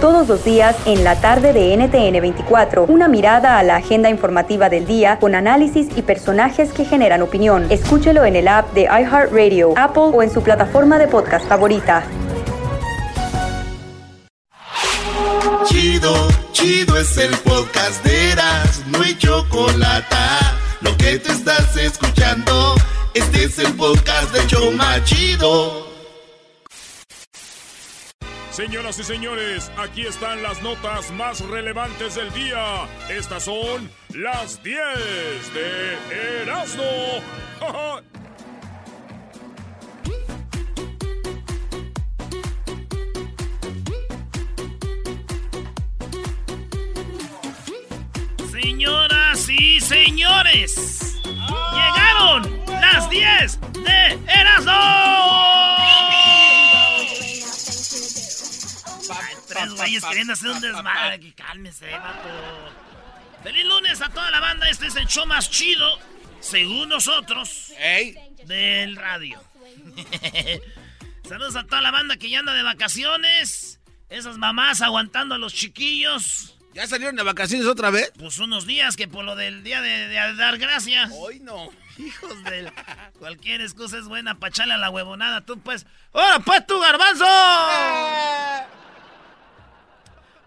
Todos los días en la tarde de NTN 24, una mirada a la agenda informativa del día con análisis y personajes que generan opinión. Escúchelo en el app de iHeartRadio, Apple o en su plataforma de podcast favorita. Chido, chido es el podcast de Eras, no hay chocolate. Lo que te estás escuchando, este es el podcast de Choma Chido. Señoras y señores, aquí están las notas más relevantes del día. Estas son las 10 de Erasmo. Señoras y señores, llegaron las 10 de Erasmo. Tres güeyes queriendo hacer un desmadre. Cálmese, vato. Feliz lunes a toda la banda. Este es el show más chido, según nosotros, del radio. Saludos a toda la banda que ya anda de vacaciones. Esas mamás aguantando a los chiquillos. ¿Ya salieron de vacaciones otra vez? Pues unos días que por lo del día de, de dar gracias. Hoy no. Hijos de... Cualquier excusa es buena para echarle a la huevonada. Tú pues... ¡Ahora pues tu garbanzo!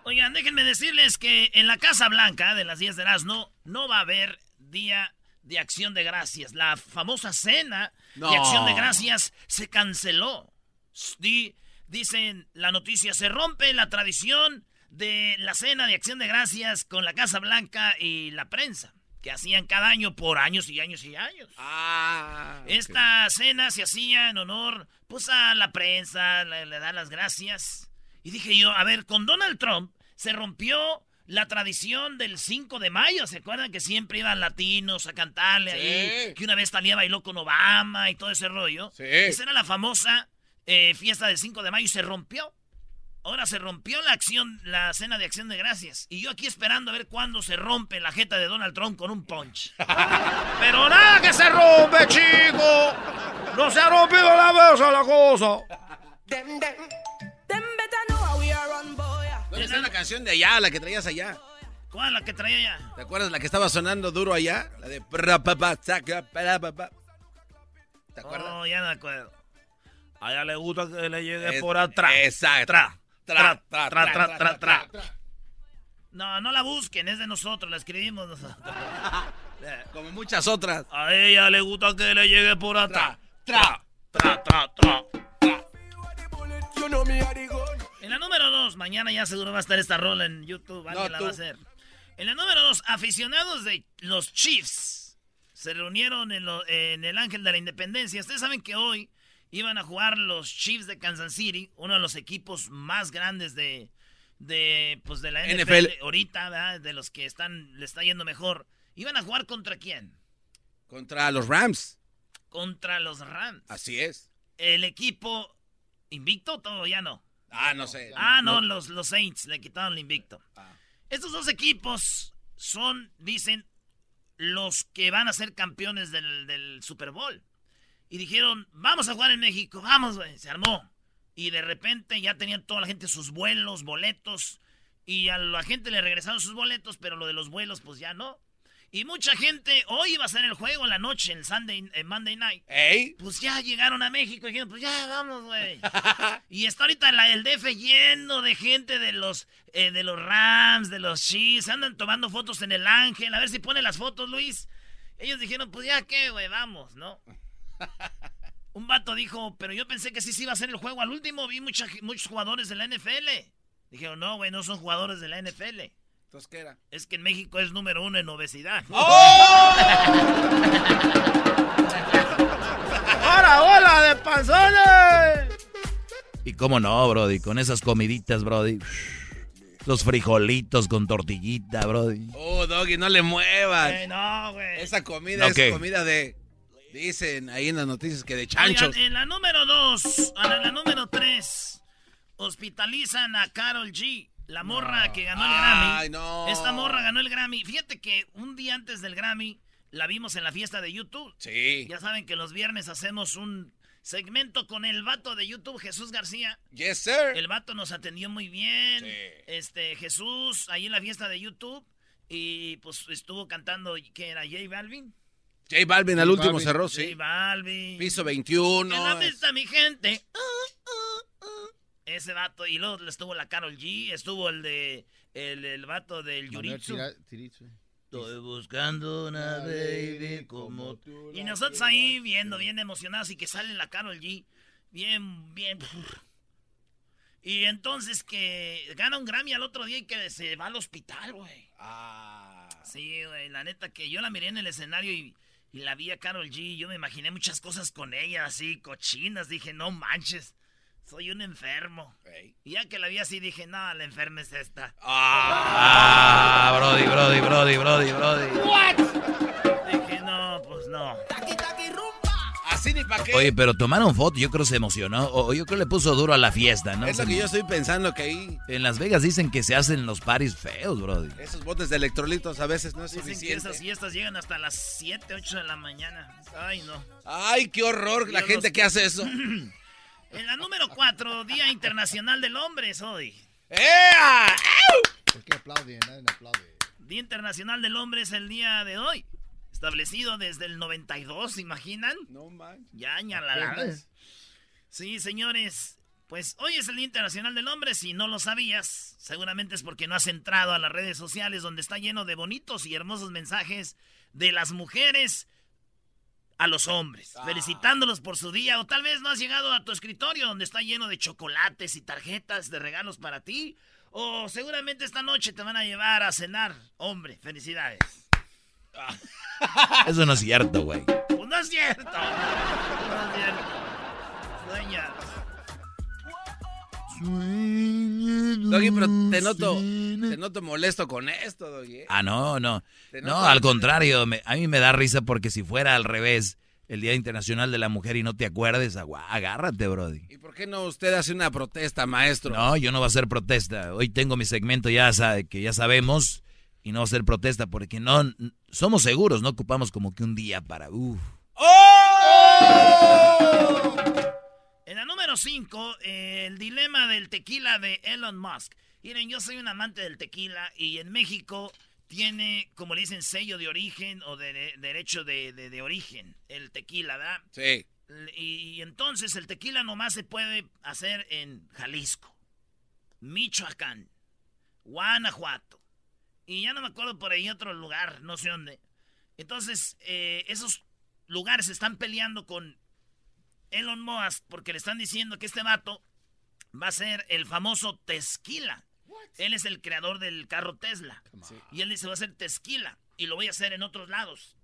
Oigan, déjenme decirles que en la Casa Blanca de las 10 de Erasmo no va a haber día de acción de gracias. La famosa cena No. de acción de gracias se canceló. Di- dicen la noticia, se rompe la tradición de la cena de acción de gracias con la Casa Blanca y la prensa, que hacían cada año por años y años y años. Ah. Esta cena se hacía en honor, pues, a la prensa, le, le da las gracias. Y dije yo, a ver, con Donald Trump se rompió la tradición del 5 de mayo. ¿Se acuerdan que siempre iban latinos a cantarle ahí? Que una vez Talía bailó con Obama y todo ese rollo. Sí. Esa era la famosa eh, fiesta del 5 de mayo y se rompió. Ahora se rompió la acción, la cena de acción de gracias. Y yo aquí esperando a ver cuándo se rompe la jeta de Donald Trump con un punch. Pero nada que se rompe, chico. No se ha rompido la mesa la cosa. ¿Dónde está la canción de allá, la que traías allá? ¿Cuál la que traía ya? ¿Te acuerdas la que estaba sonando duro allá? La de... pra, saca. ¿Te acuerdas? No, ya no me acuerdo. A ella le gusta que le llegue Es- por atrás. Exacto. Tra, Tra, tra, tra, tra, tra, tra. No, no la busquen, es de nosotros, la escribimos nosotros. Como muchas otras. A ella le gusta que le llegue por atrás. Tra, Tra, tra, tra. En la número dos, mañana ya seguro va a estar esta rola en YouTube, alguien No, la va a hacer. En la número dos, aficionados de los Chiefs se reunieron en, lo- en el Ángel de la Independencia. Ustedes saben que hoy iban a jugar los Chiefs de Kansas City, uno de los equipos más grandes de, de, pues de la NFL, NFL. ahorita, ¿verdad? de los que están, le está yendo mejor. ¿Iban a jugar contra quién? Contra los Rams. Contra los Rams. Así es. El equipo invicto, todo ya no. Ah, no sé. Ah, no, los, los Saints le quitaron el invicto. Ah. Estos dos equipos son, dicen, los que van a ser campeones del, del Super Bowl. Y dijeron, vamos a jugar en México, vamos, güey. Se armó. Y de repente ya tenían toda la gente sus vuelos, boletos. Y a la gente le regresaron sus boletos, pero lo de los vuelos, pues ya no. Y mucha gente, hoy iba a ser el juego en la noche, en Sunday, en Monday Night. ¿Ey? Pues ya llegaron a México y dijeron, pues ya vamos, güey. y está ahorita la, el DF lleno de gente de los eh, de los Rams, de los Chiefs. Andan tomando fotos en el Ángel. A ver si pone las fotos, Luis. Ellos dijeron, pues ya qué, güey, vamos, ¿no? Un vato dijo, pero yo pensé que sí se iba a hacer el juego al último. Vi mucha, muchos jugadores de la NFL. Dijeron, no, güey, no son jugadores de la NFL. Entonces, ¿qué era? Es que en México es número uno en obesidad. ¡Ahora, hola de panzones! Y cómo no, Brody, con esas comiditas, Brody. Los frijolitos con tortillita, Brody. Oh, Doggy, no le muevas. Eh, no, güey. Esa comida es comida de. Dicen ahí en las noticias que de chanchos. Oigan, en la número dos, a la, la número tres, hospitalizan a Carol G, la morra que ganó el Grammy. Ay, no. Esta morra ganó el Grammy. Fíjate que un día antes del Grammy la vimos en la fiesta de YouTube. Sí. Ya saben que los viernes hacemos un segmento con el vato de YouTube, Jesús García. Yes, sir. El vato nos atendió muy bien. Sí. Este, Jesús, ahí en la fiesta de YouTube. Y pues estuvo cantando, ¿qué era? J Balvin. J Balvin al último Balvin. cerró, J sí. Balvin. Piso 21. ¿Qué dónde está mi gente? Uh, uh, uh. Ese vato. Y luego estuvo la Carol G. Estuvo el de. El, el vato del Yuritsu. Estoy buscando una baby como tú. Y nosotros ahí viendo, bien emocionados y que sale la Carol G. Bien, bien. Y entonces que gana un Grammy al otro día y que se va al hospital, güey. Ah. Sí, güey, la neta que yo la miré en el escenario y, y la vi a Carol G. Yo me imaginé muchas cosas con ella, así, cochinas. Dije, no manches, soy un enfermo. Y ya que la vi así, dije, no, la enferma es esta. Ah, Brody, Brody, Brody, Brody, Brody. Dije, no, pues no. Así ni pa' qué. Oye, pero tomaron foto, yo creo que se emocionó. O yo creo que le puso duro a la fiesta, ¿no? es lo que yo estoy pensando que ahí. En Las Vegas dicen que se hacen los paris feos, Brody. Esos botes de electrolitos a veces no es Dicen que suficiente. esas fiestas llegan hasta las 7, 8 de la mañana. Ay, no. Ay, qué horror la gente los- que hace eso. En la número 4, Día Internacional del Hombre es hoy. ¡Ea! ¿Por qué aplauden? Nadie aplaude. Día Internacional del Hombre es el día de hoy. Establecido desde el 92, ¿se imaginan? No manches. Ya, ñalala. Sí, señores. Pues hoy es el Día Internacional del Hombre. Si no lo sabías, seguramente es porque no has entrado a las redes sociales donde está lleno de bonitos y hermosos mensajes de las mujeres a los hombres, felicitándolos por su día. O tal vez no has llegado a tu escritorio donde está lleno de chocolates y tarjetas de regalos para ti. O seguramente esta noche te van a llevar a cenar. Hombre, felicidades. Eso no es cierto, güey. Pues no es cierto. No es cierto. Sueñas. Doggy, pero te noto, te noto molesto con esto, Doggy. ¿eh? Ah, no, no. No, al contrario, me- a mí me da risa porque si fuera al revés, el Día Internacional de la Mujer y no te acuerdes, agárrate, Brody. ¿Y por qué no usted hace una protesta, maestro? No, yo no voy a hacer protesta. Hoy tengo mi segmento ya que ya sabemos y no va a ser protesta porque no somos seguros, no ocupamos como que un día para uf. En la número 5, el dilema del tequila de Elon Musk. Miren, yo soy un amante del tequila y en México tiene, como le dicen, sello de origen o de, de- derecho de, de- de origen, el tequila, ¿verdad? Sí. Y, entonces el tequila nomás se puede hacer en Jalisco, Michoacán, Guanajuato. Y ya no me acuerdo por ahí otro lugar, no sé dónde. Entonces, eh, esos lugares están peleando con Elon Musk porque le están diciendo que este vato va a ser el famoso Tesquila. Él es el creador del carro Tesla. Y él dice, va a ser Tesquila. Y lo voy a hacer en otros lados.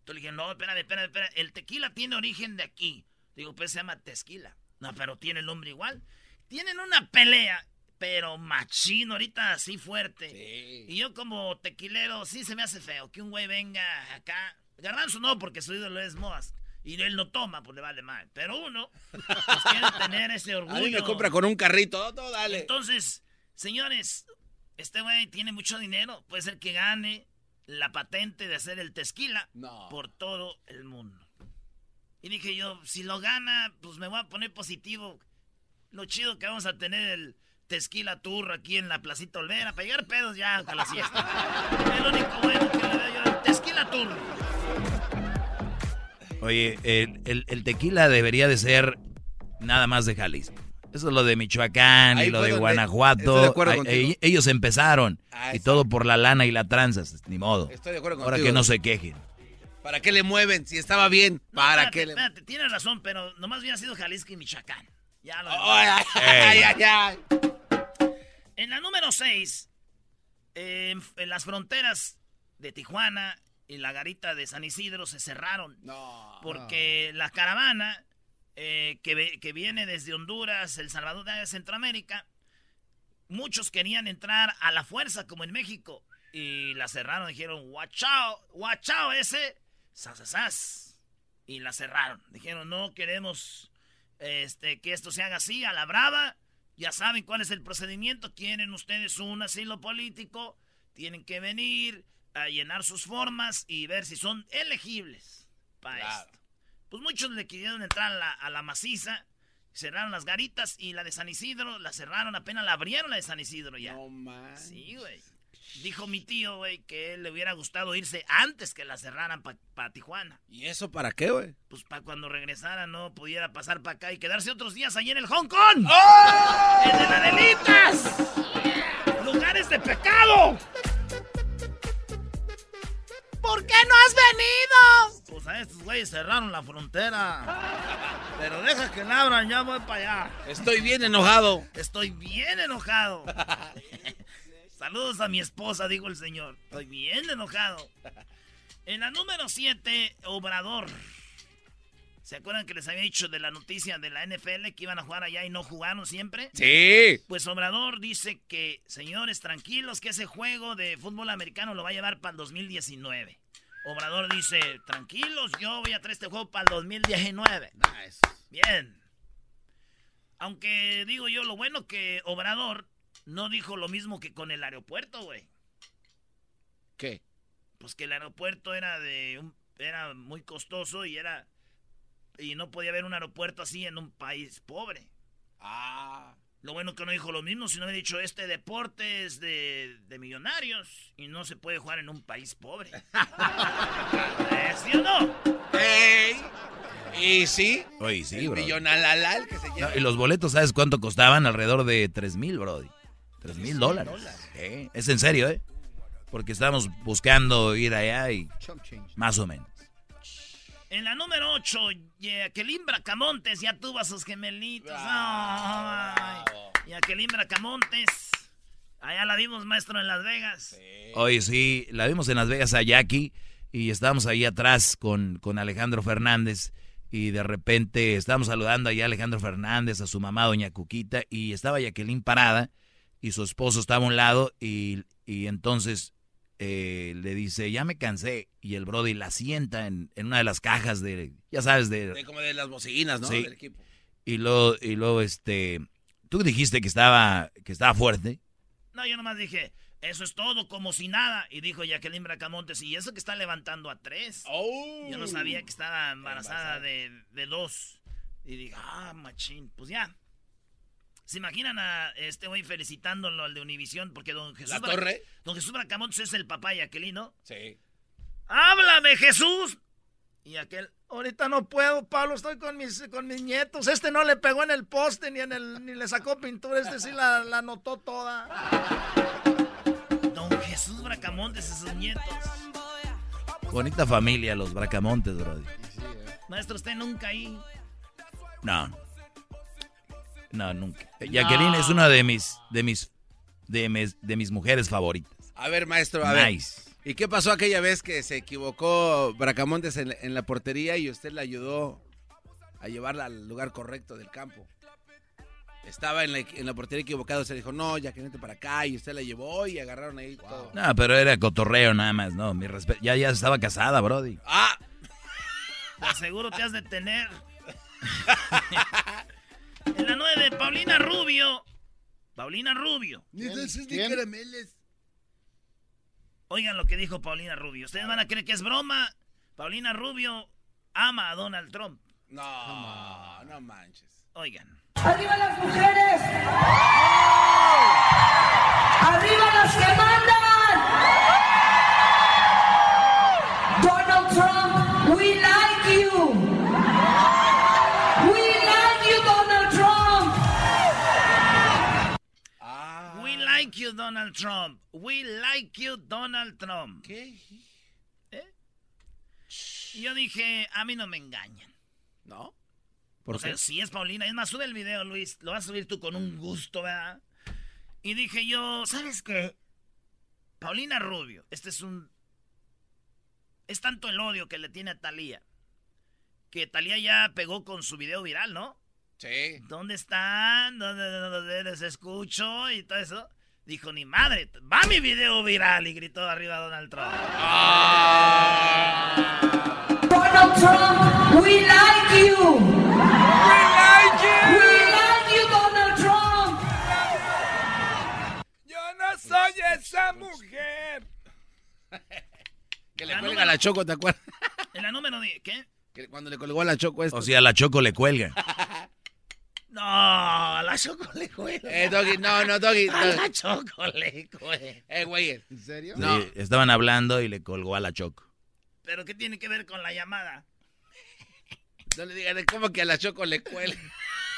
Entonces le dije, no, espérame, espérame, espérame. El tequila tiene origen de aquí. Digo, pues se llama Tesquila. No, pero tiene el nombre igual. Tienen una pelea, pero machino, ahorita así fuerte. Y yo como tequilero, sí se me hace feo que un güey venga acá. Garbanzo no, porque su ídolo es Moas. Y él no toma, pues le vale mal. Pero uno, pues quiere tener ese orgullo. A mí me compra con un carrito, todo, todo, dale. Entonces, señores, este güey tiene mucho dinero. Puede ser que gane la patente de hacer el tequila No. por todo el mundo. Y dije yo, si lo gana, pues me voy a poner positivo. Lo chido que vamos a tener el tequila tour aquí en la Placita Olvera para llegar pedos ya a la siesta. Es lo único bueno que le veo yo el tequila tour. Oye, el, el- el tequila debería de ser nada más de Jalisco. Eso es lo de Michoacán Ahí y lo de donde- Guanajuato. estoy de ellos empezaron. Ah, y todo por la lana y la tranza. Ni modo. Estoy de acuerdo Ahora contigo. que no se quejen. ¿Para qué le mueven? Si estaba bien, No, ¿para espérate, qué le espérate, tienes razón, pero nomás hubiera sido Jalisco y Michoacán. Ya lo Ay, ay, ay, ay. En la número 6, en las fronteras de Tijuana y la garita de San Isidro se cerraron. No. Porque la caravana eh, que, que viene desde Honduras, El Salvador, de Centroamérica. Muchos querían entrar a la fuerza, como en México. Y la cerraron, dijeron, guachao, guachao ese, sasasas. Y la cerraron. Dijeron, no queremos este, que esto se haga así, a la brava. Ya saben cuál es el procedimiento. Tienen ustedes un asilo político. Tienen que venir a llenar sus formas y ver si son elegibles para Claro. esto. Pues muchos le quisieron entrar a la, a la maciza. Cerraron las garitas y la de San Isidro la cerraron, apenas la abrieron la de San Isidro ya. No man. Sí, güey. Dijo mi tío, güey, que él le hubiera gustado irse antes que la cerraran para Tijuana. ¿Y eso para qué, güey? Pues para cuando regresara no pudiera pasar para acá y quedarse otros días allí en el Hong Kong. ¡Oh! ¡En el Adelitas! ¡Lugares de pecado! ¿Por qué no has venido? Pues a estos güeyes cerraron la frontera. Pero deja que la abran, ya voy para allá. Estoy bien enojado. Estoy bien enojado. Saludos a mi esposa, dijo el señor. Estoy bien enojado. En la número 7, Obrador. ¿Se acuerdan que les había dicho de la noticia de la NFL que iban a jugar allá y no jugaron siempre? Sí. Pues Obrador dice que, señores, tranquilos, que ese juego de fútbol americano lo va a llevar para el 2019. Obrador dice, tranquilos, yo voy a traer este juego para el 2019. Nice. Bien. Aunque digo yo, lo bueno que Obrador no dijo lo mismo que con el aeropuerto, güey. ¿Qué? Pues que el aeropuerto era de un, era muy costoso y era y no podía haber un aeropuerto así en un país pobre. Ah. Lo bueno que no dijo lo mismo, sino había dicho este deporte es de, de millonarios y no se puede jugar en un país pobre. ¿Eh, ¿Sí o no? ¡Ey! ¿Y sí? Oye, sí, el bro. millonalalal que se No, lleva. y los boletos, ¿sabes cuánto costaban? Alrededor de 3 mil, brody. 3 mil dólares. Sí, Es en serio, ¿eh? Porque estábamos buscando ir allá y más o menos. En la número 8, Jacqueline Bracamontes ya tuvo a sus gemelitos. Ay, Jacqueline Bracamontes. Allá la vimos, maestro, en Las Vegas. Oye, sí, la vimos en Las Vegas a Jackie y estábamos ahí atrás con, con Alejandro Fernández y de repente estábamos saludando allá a Alejandro Fernández, a su mamá, doña Cuquita, y estaba Jacqueline parada y su esposo estaba a un lado y, y entonces eh, le dice, ya me cansé, y el Brody la sienta en, en una de las cajas de, ya sabes, de... De como de las bocinas, ¿no? Sí. Del equipo. Y luego, y luego este, tú dijiste que estaba, que estaba fuerte. No, yo nomás dije, eso es todo, como si nada. Y dijo Jacqueline Bracamontes, y eso que está levantando a tres. Oh. Yo no sabía que estaba embarazada de, de dos. Y dije, ah, machín, pues ya. ¿Se imaginan a este güey felicitándolo al de Univisión? Porque don Jesús, ¿La Bra- torre? don Jesús Bracamontes es el papá de Jacqueline, ¿no? Sí. ¡Háblame, Jesús! Y aquel, ahorita no puedo, Pablo, estoy con mis, con mis nietos. Este no le pegó en el poste ni en el, ni le sacó pintura, este sí la, la notó toda. Don Jesús Bracamontes y sus nietos. Bonita familia, los Bracamontes, Brody. Maestro, usted nunca ahí. No. No, nunca. Jacqueline es una de mis, de mis, de mis, de mis mujeres favoritas. A ver, maestro, a ver. Nice. ¿Y qué pasó aquella vez que se equivocó Bracamontes en, en la portería y usted le ayudó a llevarla al lugar correcto del campo? Estaba en la, en la portería equivocado, se dijo, no, ya que vente para acá, y usted la llevó y agarraron ahí todo. No, pero era cotorreo nada más, no, mi respeto. Ya, ya estaba casada, Brody. ¡Ah! Seguro te has de tener. en la 9, Paulina Rubio. Paulina Rubio. ¿Quién? Oigan lo que dijo Paulina Rubio. Ustedes van a creer que es broma. Paulina Rubio ama a Donald Trump. No, no manches. Oigan. ¡Arriba las mujeres! ¡Arriba las que mandan! Donald Trump, we like you. Like you, Donald Trump. We like you, Donald Trump. ¿Qué? Y yo dije, a mí no me engañan. ¿No? ¿Por o sea, sí es Paulina. Es más, sube el video, Luis. Lo vas a subir tú con un gusto, ¿verdad? Y dije yo, ¿sabes qué? Paulina Rubio, este es un... Es tanto el odio que le tiene a Talía que Talía ya pegó con su video viral, ¿no? Sí. ¿Dónde están? ¿Dónde, dónde les escucho? Y todo eso. Dijo, ni madre, va mi video viral. Y gritó arriba Donald Trump. Donald Trump, we like you. We like you. We like you, Donald Trump. Yo no soy esa mujer. Que le La cuelga número- a la Choco, ¿te acuerdas? En la número 10, ¿qué? Que cuando le colgó a la Choco esto. O sea, a la Choco le cuelga. No, a la Choco le cuelga. Eh, Doggy, no, no, Doggy. A Doggy. la Choco le cuelga. Eh, güey. ¿En serio? No. Sí, estaban hablando y le colgó a la Choco. ¿Pero qué tiene que ver con la llamada? No le digan, ¿cómo que a la Choco le cuelga?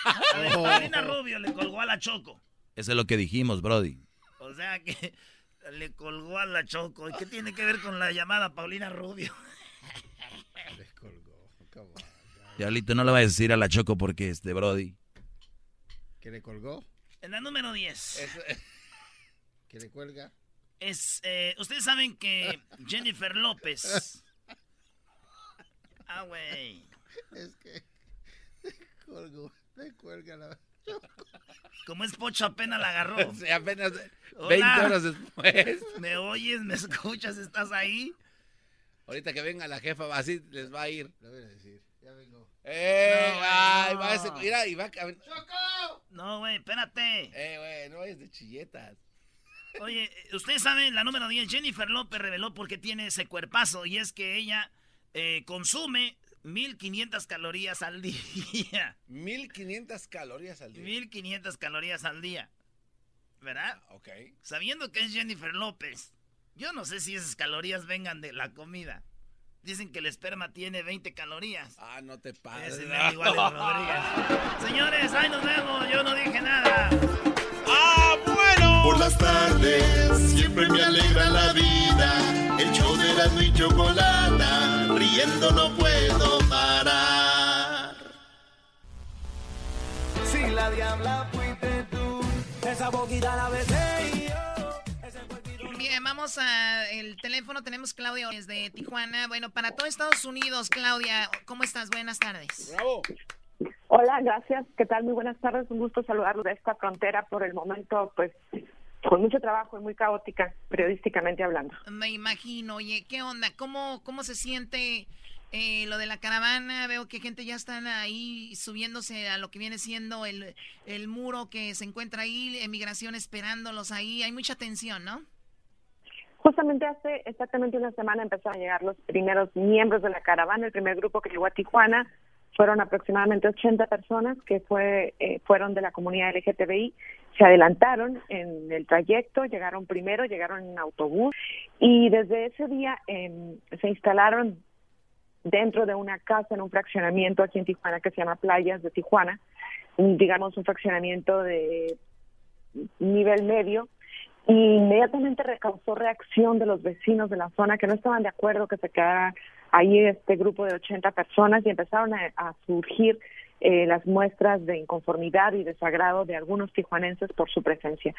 A ver, Paulina Rubio le colgó a la Choco. Eso es lo que dijimos, Brody. O sea que le colgó a la Choco. ¿Y qué tiene que ver con la llamada Paulina Rubio? Les colgó. Guys. Diablito, no le va a decir a la Choco porque es de Brody. ¿Que le colgó? En la número 10. Eso- ¿Que le cuelga? Es, eh, ustedes saben que Jennifer López. Ah, güey. Es que le colgó. Le cuelga la... Como es Pocho apenas la agarró. Sí, apenas Hola. 20 horas después. ¿Me oyes? ¿Me escuchas? ¿Estás ahí? Ahorita que venga la jefa, así les va a ir. Le voy a decir. Ya vengo. ¡Eh! No, ¡Ay! no. Va ese, mira, y va a cam- No, güey, espérate. ¡Eh, güey! No es de chilletas. Oye, ustedes saben, la número 10, Jennifer López reveló por qué tiene ese cuerpazo. Y es que ella eh, consume 1500 calorías al día. 1500 calorías al día. 1500 calorías al día. ¿Verdad? Ok. Sabiendo que es Jennifer López, yo no sé si esas calorías vengan de la comida. Dicen que el esperma tiene 20 calorías. Ah, no te pases. Ese mendigo Alex Rodríguez. Señores, ahí nos vemos. Yo no dije nada. ¡Ah, bueno! Por las tardes siempre me alegra la vida. El show de la y chocolata, riendo no puedo parar. Si la diabla fuiste tú, esa boquita la besé Bien, vamos al teléfono. Tenemos Claudia desde Tijuana. Bueno, para todo Estados Unidos, Claudia, ¿cómo estás? Buenas tardes. ¡Bravo! Hola, gracias. ¿Qué tal? Muy buenas tardes. Un gusto saludarlos de esta frontera por el momento, pues, con mucho trabajo y muy caótica, periodísticamente hablando. Me imagino. Oye, ¿qué onda? ¿Cómo, cómo se siente eh, lo de la caravana? Veo que gente ya están ahí subiéndose a lo que viene siendo el, el muro que se encuentra ahí, emigración esperándolos ahí. Hay mucha tensión, ¿no? Justamente hace exactamente una semana empezaron a llegar los primeros miembros de la caravana. El primer grupo que llegó a Tijuana fueron aproximadamente 80 personas que fue, eh, fueron de la comunidad LGTBI. Se adelantaron en el trayecto, llegaron primero, llegaron en autobús y desde ese día em, se instalaron dentro de una casa en un fraccionamiento aquí en Tijuana que se llama Playas de Tijuana, digamos un fraccionamiento de nivel medio y inmediatamente recausó reacción de los vecinos de la zona que no estaban de acuerdo que se quedara ahí este grupo de 80 personas y empezaron a, a surgir eh, las muestras de inconformidad y desagrado de algunos tijuanenses por su presencia.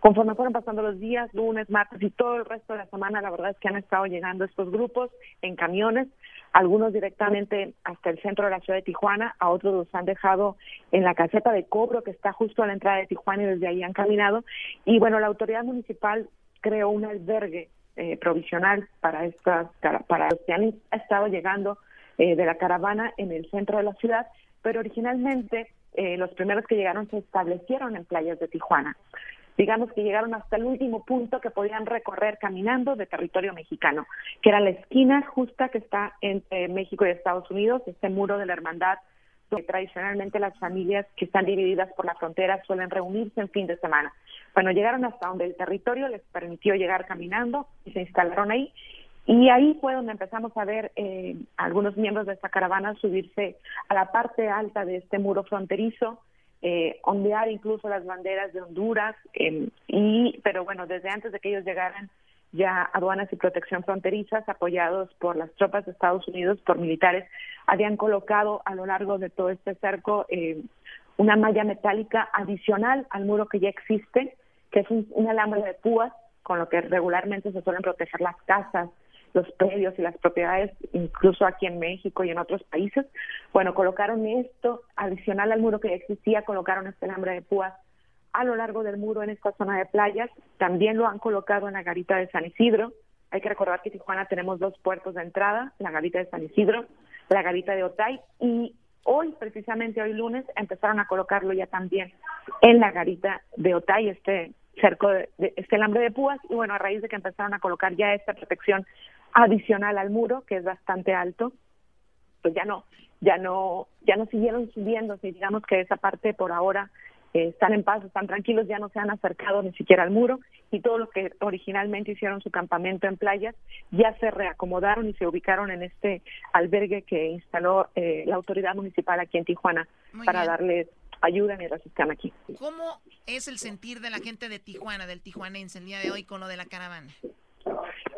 Conforme fueron pasando los días, lunes, martes y todo el resto de la semana, la verdad es que han estado llegando estos grupos en camiones, algunos directamente hasta el centro de la ciudad de Tijuana, a otros los han dejado en la caseta de cobro que está justo a la entrada de Tijuana y desde ahí han caminado. Y bueno, la autoridad municipal creó un albergue eh, provisional para estas para los que han estado llegando eh, de la caravana en el centro de la ciudad, pero originalmente eh, los primeros que llegaron se establecieron en playas de Tijuana. Digamos que llegaron hasta el último punto que podían recorrer caminando de territorio mexicano, que era la esquina justa que está entre México y Estados Unidos, este muro de la hermandad donde tradicionalmente las familias que están divididas por la frontera suelen reunirse en fin de semana. Bueno, llegaron hasta donde el territorio les permitió llegar caminando y se instalaron ahí. Y ahí fue donde empezamos a ver eh, algunos miembros de esta caravana subirse a la parte alta de este muro fronterizo, eh, ondear incluso las banderas de Honduras, eh, y pero bueno, desde antes de que ellos llegaran ya aduanas y protección fronterizas, apoyados por las tropas de Estados Unidos, por militares, habían colocado a lo largo de todo este cerco eh, una malla metálica adicional al muro que ya existe, que es un, un alambre de púas con lo que regularmente se suelen proteger las casas, los predios y las propiedades, incluso aquí en México y en otros países. Bueno, colocaron esto adicional al muro que existía, colocaron este alambre de púas a lo largo del muro en esta zona de playas. También lo han colocado en la garita de San Isidro. Hay que recordar que Tijuana tenemos dos puertos de entrada, la garita de San Isidro, la garita de Otay y hoy, precisamente hoy lunes, empezaron a colocarlo ya también en la garita de Otay, este cerco de, de este alambre de púas y bueno, a raíz de que empezaron a colocar ya esta protección adicional al muro, que es bastante alto, pues ya no, ya no, ya no siguieron subiendo, si digamos que esa parte por ahora eh, están en paz, están tranquilos, ya no se han acercado ni siquiera al muro y todos los que originalmente hicieron su campamento en playas ya se reacomodaron y se ubicaron en este albergue que instaló eh, la autoridad municipal aquí en Tijuana para darles ayuda mientras están aquí. ¿Cómo es el sentir de la gente de Tijuana, del tijuanense, el día de hoy con lo de la caravana?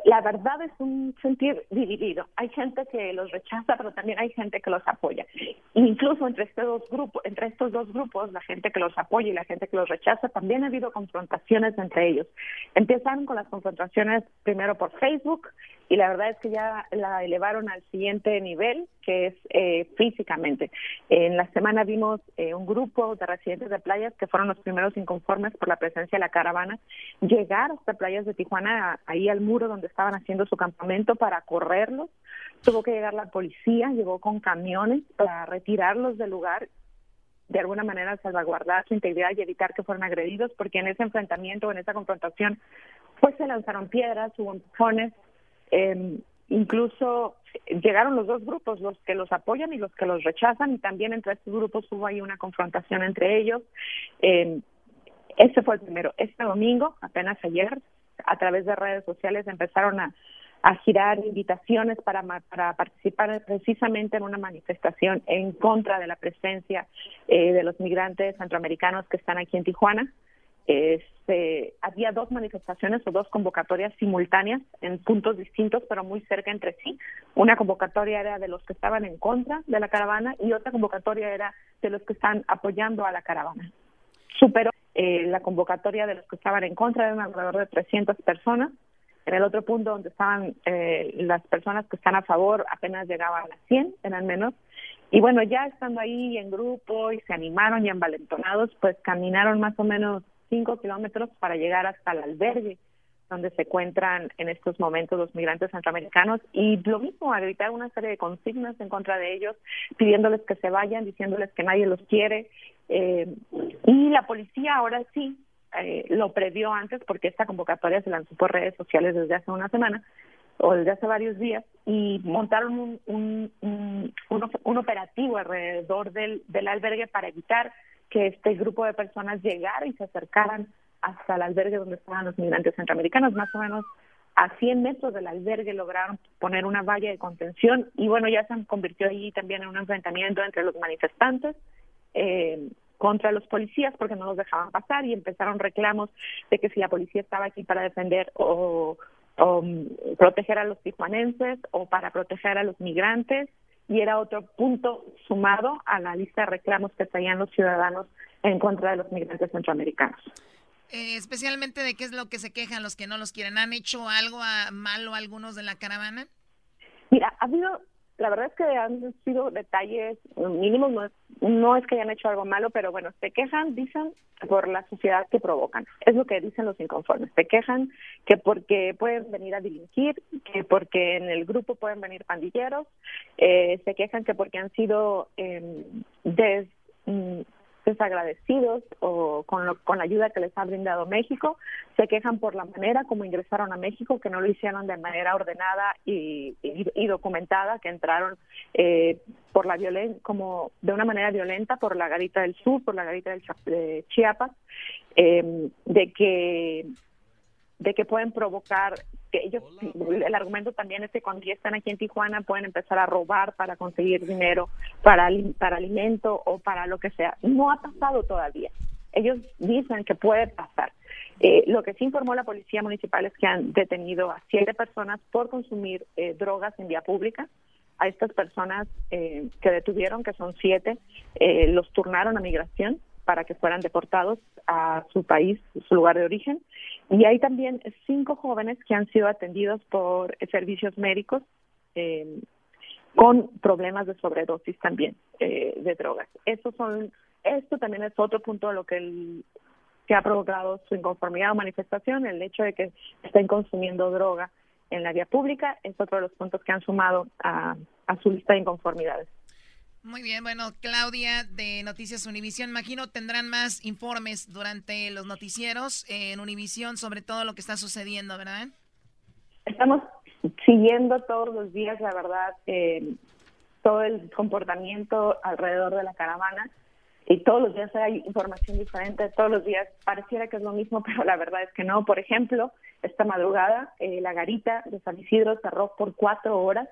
La verdad es un sentir dividido. Hay gente que los rechaza, pero también hay gente que los apoya. Incluso entre estos dos grupos, entre estos dos grupos, la gente que los apoya y la gente que los rechaza, también ha habido confrontaciones entre ellos. Empezaron con las confrontaciones primero por Facebook y la verdad es que ya la elevaron al siguiente nivel, que es eh, físicamente. En la semana vimos eh, un grupo de residentes de playas que fueron los primeros inconformes por la presencia de la caravana llegar hasta playas de Tijuana, ahí al muro donde estaban haciendo su campamento para correrlos. Tuvo que llegar la policía, llegó con camiones para retirarlos del lugar de alguna manera salvaguardar su integridad y evitar que fueran agredidos, porque en ese enfrentamiento, en esa confrontación, pues se lanzaron piedras, hubo empujones, eh, incluso llegaron los dos grupos, los que los apoyan y los que los rechazan, y también entre estos grupos hubo ahí una confrontación entre ellos. Eh, este fue el primero. Este domingo, apenas ayer, a través de redes sociales empezaron a, a girar invitaciones para, para participar precisamente en una manifestación en contra de la presencia eh, de los migrantes centroamericanos que están aquí en Tijuana. Este, había dos manifestaciones o dos convocatorias simultáneas en puntos distintos, pero muy cerca entre sí. Una convocatoria era de los que estaban en contra de la caravana y otra convocatoria era de los que están apoyando a la caravana. Superó eh, la convocatoria de los que estaban en contra, eran alrededor de 300 personas. En el otro punto donde estaban eh, las personas que están a favor apenas llegaban a 100, eran menos. Y bueno, ya estando ahí en grupo y se animaron y envalentonados, pues caminaron más o menos cinco kilómetros para llegar hasta el albergue donde se encuentran en estos momentos los migrantes centroamericanos y lo mismo, a gritar una serie de consignas en contra de ellos, pidiéndoles que se vayan, diciéndoles que nadie los quiere. Eh, y la policía ahora sí eh, lo previó antes porque esta convocatoria se lanzó por redes sociales desde hace una semana o desde hace varios días y montaron un, un, un, un, un operativo alrededor del, del albergue para evitar que este grupo de personas llegara y se acercaran hasta el albergue donde estaban los migrantes centroamericanos, más o menos a 100 metros del albergue lograron poner una valla de contención y bueno, ya se convirtió allí también en un enfrentamiento entre los manifestantes eh, contra los policías porque no los dejaban pasar y empezaron reclamos de que si la policía estaba aquí para defender o, o um, proteger a los tijuanenses o para proteger a los migrantes y era otro punto sumado a la lista de reclamos que traían los ciudadanos en contra de los migrantes centroamericanos. Eh, especialmente de qué es lo que se quejan los que no los quieren. ¿Han hecho algo a, malo algunos de la caravana? Mira, ha habido, la verdad es que han sido detalles mínimos, no es, no es que hayan hecho algo malo, pero bueno, se quejan, dicen, por la sociedad que provocan. Es lo que dicen los inconformes. Se quejan que porque pueden venir a delinquir, que porque en el grupo pueden venir pandilleros, eh, se quejan que porque han sido eh, des, mm, desagradecidos o con, lo, con la ayuda que les ha brindado México, se quejan por la manera como ingresaron a México, que no lo hicieron de manera ordenada y, documentada, que entraron eh, por la violen como de una manera violenta por la garita del sur, por la garita del de Chiapas, eh, de que de que pueden provocar que ellos el argumento también es que cuando ya están aquí en Tijuana pueden empezar a robar para conseguir dinero para para alimento o para lo que sea. No ha pasado todavía. Ellos dicen que puede pasar. Eh, lo que sí informó la policía municipal es que han detenido a siete personas por consumir eh, drogas en vía pública. A estas personas eh, que detuvieron que son siete eh, los turnaron a migración para que fueran deportados a su país, su lugar de origen. Y hay también cinco jóvenes que han sido atendidos por servicios médicos eh, con problemas de sobredosis también eh, de drogas. Son, esto también es otro punto de lo que el, que ha provocado su inconformidad o manifestación, el hecho de que estén consumiendo droga en la vía pública es otro de los puntos que han sumado a su lista de inconformidades. Muy bien, bueno, Claudia de Noticias Univisión, imagino tendrán más informes durante los noticieros en Univisión sobre todo lo que está sucediendo, ¿verdad? Estamos siguiendo todos los días, la verdad, eh, todo el comportamiento alrededor de la caravana y todos los días hay información diferente, todos los días pareciera que es lo mismo, pero la verdad es que no. Por ejemplo, esta madrugada eh, la garita de San Isidro cerró por cuatro horas.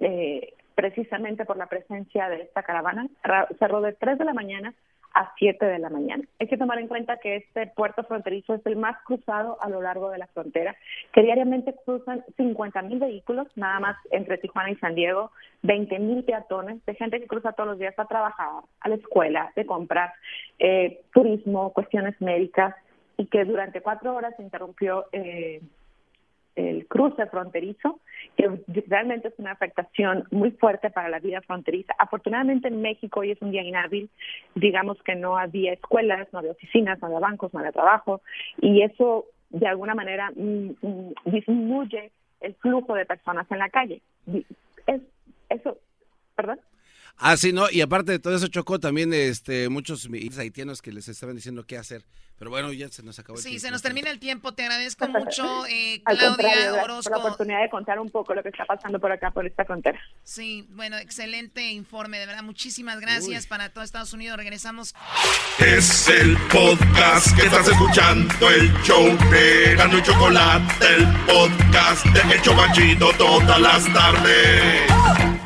Eh, precisamente por la presencia de esta caravana. Cerró de 3 de la mañana a 7 de la mañana. Hay que tomar en cuenta que este puerto fronterizo es el más cruzado a lo largo de la frontera, que diariamente cruzan 50 mil vehículos, nada más entre Tijuana y San Diego, 20 mil peatones, de gente que cruza todos los días a trabajar, a la escuela, de comprar, eh, turismo, cuestiones médicas, y que durante cuatro horas se interrumpió eh, el cruce fronterizo, que realmente es una afectación muy fuerte para la vida fronteriza. Afortunadamente en México hoy es un día inhábil, digamos que no había escuelas, no había oficinas, no había bancos, no había trabajo, y eso de alguna manera mm, mm, disminuye el flujo de personas en la calle. Es, eso, perdón. Ah, sí, no, y aparte de todo eso chocó también este muchos haitianos que les estaban diciendo qué hacer. Pero bueno, ya se nos acabó el tiempo. Sí, se nos termina el tiempo. Te agradezco mucho, eh, Claudia Orozco. la oportunidad de contar un poco lo que está pasando por acá, por esta frontera. Sí, bueno, excelente informe, de verdad. Muchísimas gracias para todo Estados Unidos. Regresamos. Es el podcast que estás escuchando, el show de Gano y Chocolate, el podcast de El Chocachito todas las tardes.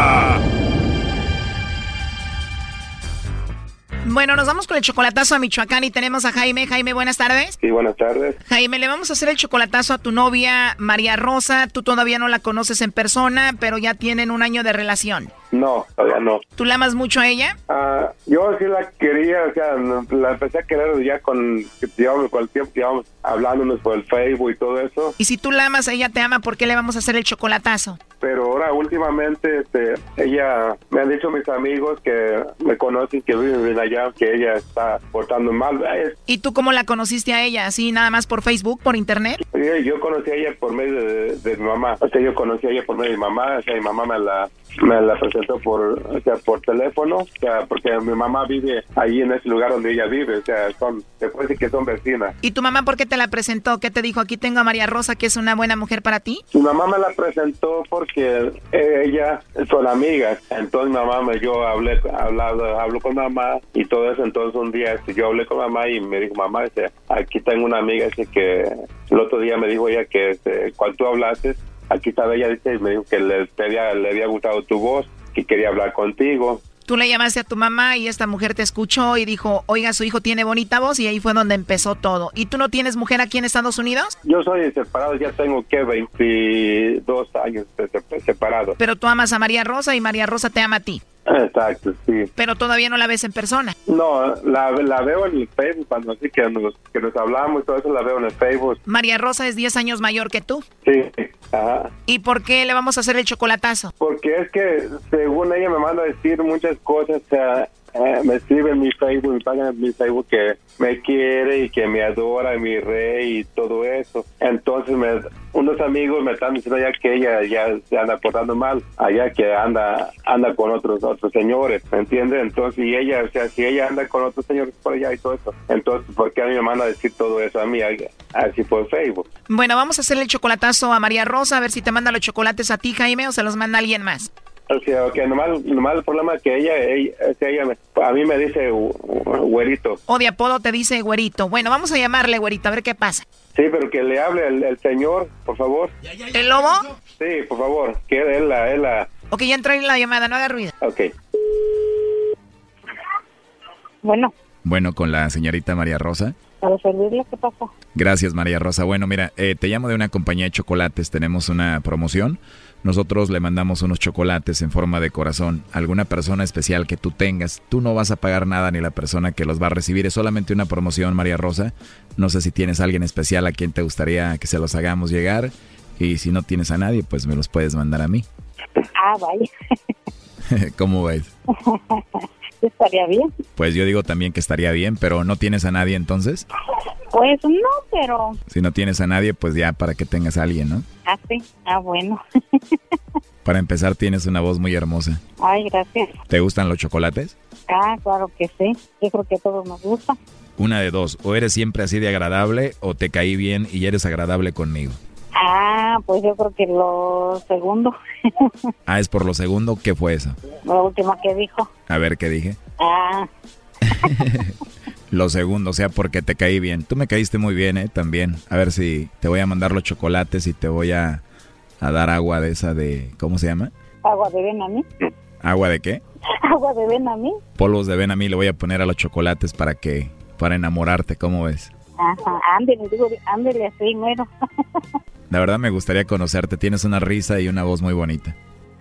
Bueno, nos vamos con el chocolatazo a Michoacán y tenemos a Jaime. Jaime, buenas tardes. Sí, buenas tardes. Jaime, le vamos a hacer el chocolatazo a tu novia María Rosa. Tú todavía no la conoces en persona, pero ya tienen un año de relación. No, todavía no. ¿Tú la amas mucho a ella? Ah, yo sí la quería, o sea, la empecé a querer ya con, digamos, con el tiempo que íbamos hablándonos por el Facebook y todo eso. Y si tú la amas, ella te ama, ¿por qué le vamos a hacer el chocolatazo? Pero ahora últimamente, este, ella, me han dicho mis amigos que me conocen, que viven allá, que ella está portando mal. ¿Y tú cómo la conociste a ella? ¿Así nada más por Facebook, por internet? Yo conocí a ella por medio de, de, mi mamá. O sea, yo conocí a ella por medio de mi mamá, o sea, mi mamá me la me la presentó por, o sea, por teléfono, o sea, porque mi mamá vive ahí en ese lugar donde ella vive, o sea, son, se puede decir que son vecinas. ¿Y tu mamá por qué te la presentó? ¿Qué te dijo? Aquí tengo a María Rosa, que es una buena mujer para ti. Mi mamá me la presentó porque ella son amigas, entonces mi mamá me, yo hablé, hablado, hablo con mamá y todo eso, entonces un día este, yo hablé con mamá y me dijo, mamá, este, aquí tengo una amiga ese que el otro día me dijo ella que este, cuando tú hablaste, aquí estaba ella, dice, me dijo que le, había, le había gustado tu voz, que quería hablar contigo. Tú le llamaste a tu mamá y esta mujer te escuchó y dijo, oiga, su hijo tiene bonita voz y ahí fue donde empezó todo. ¿Y tú no tienes mujer aquí en Estados Unidos? Yo soy separado, ya tengo que 22 años separado. Pero tú amas a María Rosa y María Rosa te ama a ti. Exacto, sí. Pero todavía no la ves en persona. No, la, la veo en el Facebook cuando así que nos, que nos hablamos y todo eso la veo en el Facebook. María Rosa es 10 años mayor que tú. Sí, ajá. ¿Y por qué le vamos a hacer el chocolatazo? Porque es que según ella me manda a decir muchas cosas, o sea, eh, me escribe en mi Facebook, me pagan en mi Facebook que me quiere y que me adora, mi rey y todo eso. Entonces me, unos amigos me están diciendo ya que ella ya se anda portando mal, allá que anda anda con otros otros señores, ¿me entiendes? Entonces, y ella, o sea, si ella anda con otros señores por allá y todo eso, entonces, ¿por qué a mí me manda a decir todo eso a mí, así por Facebook? Bueno, vamos a hacerle el chocolatazo a María Rosa, a ver si te manda los chocolates a ti, Jaime, o se los manda alguien más. O sea, que nomás, nomás el problema es que ella, ella, que ella me- a mí me dice güerito. O de apodo te dice güerito. Bueno, vamos a llamarle güerito, a ver qué pasa. Sí, pero que le hable el, el señor, por favor. ¿El lobo? Sí, por favor, que él la, él la... Ok, ya entró en la llamada, no haga ruido. Ok. Bueno, Bueno, con la señorita María Rosa. para servirle, ¿qué pasa? Gracias, María Rosa. Bueno, mira, eh, te llamo de una compañía de chocolates. Tenemos una promoción. Nosotros le mandamos unos chocolates en forma de corazón. Alguna persona especial que tú tengas. Tú no vas a pagar nada ni la persona que los va a recibir. Es solamente una promoción, María Rosa. No sé si tienes a alguien especial a quien te gustaría que se los hagamos llegar. Y si no tienes a nadie, pues me los puedes mandar a mí. Ah, vaya. ¿Cómo ves? Estaría bien. Pues yo digo también que estaría bien, pero no tienes a nadie entonces. Pues no, pero Si no tienes a nadie, pues ya para que tengas a alguien, ¿no? así. Ah, bueno. Para empezar, tienes una voz muy hermosa. Ay, gracias. ¿Te gustan los chocolates? Ah, claro que sí. Yo creo que a todos nos gusta. Una de dos, o eres siempre así de agradable o te caí bien y eres agradable conmigo. Ah, pues yo creo que lo segundo. Ah, es por lo segundo, ¿qué fue eso? lo último que dijo. A ver qué dije. Ah, Lo segundo, o sea, porque te caí bien. Tú me caíste muy bien, ¿eh? También. A ver si te voy a mandar los chocolates y te voy a, a dar agua de esa de... ¿Cómo se llama? agua de ven a mí. ¿Agua de qué? Agua de ven a mí. Polvos de ven a mí le voy a poner a los chocolates para que... Para enamorarte, ¿cómo ves? Ajá, ándele, digo, ándele así, mero. La verdad me gustaría conocerte. Tienes una risa y una voz muy bonita.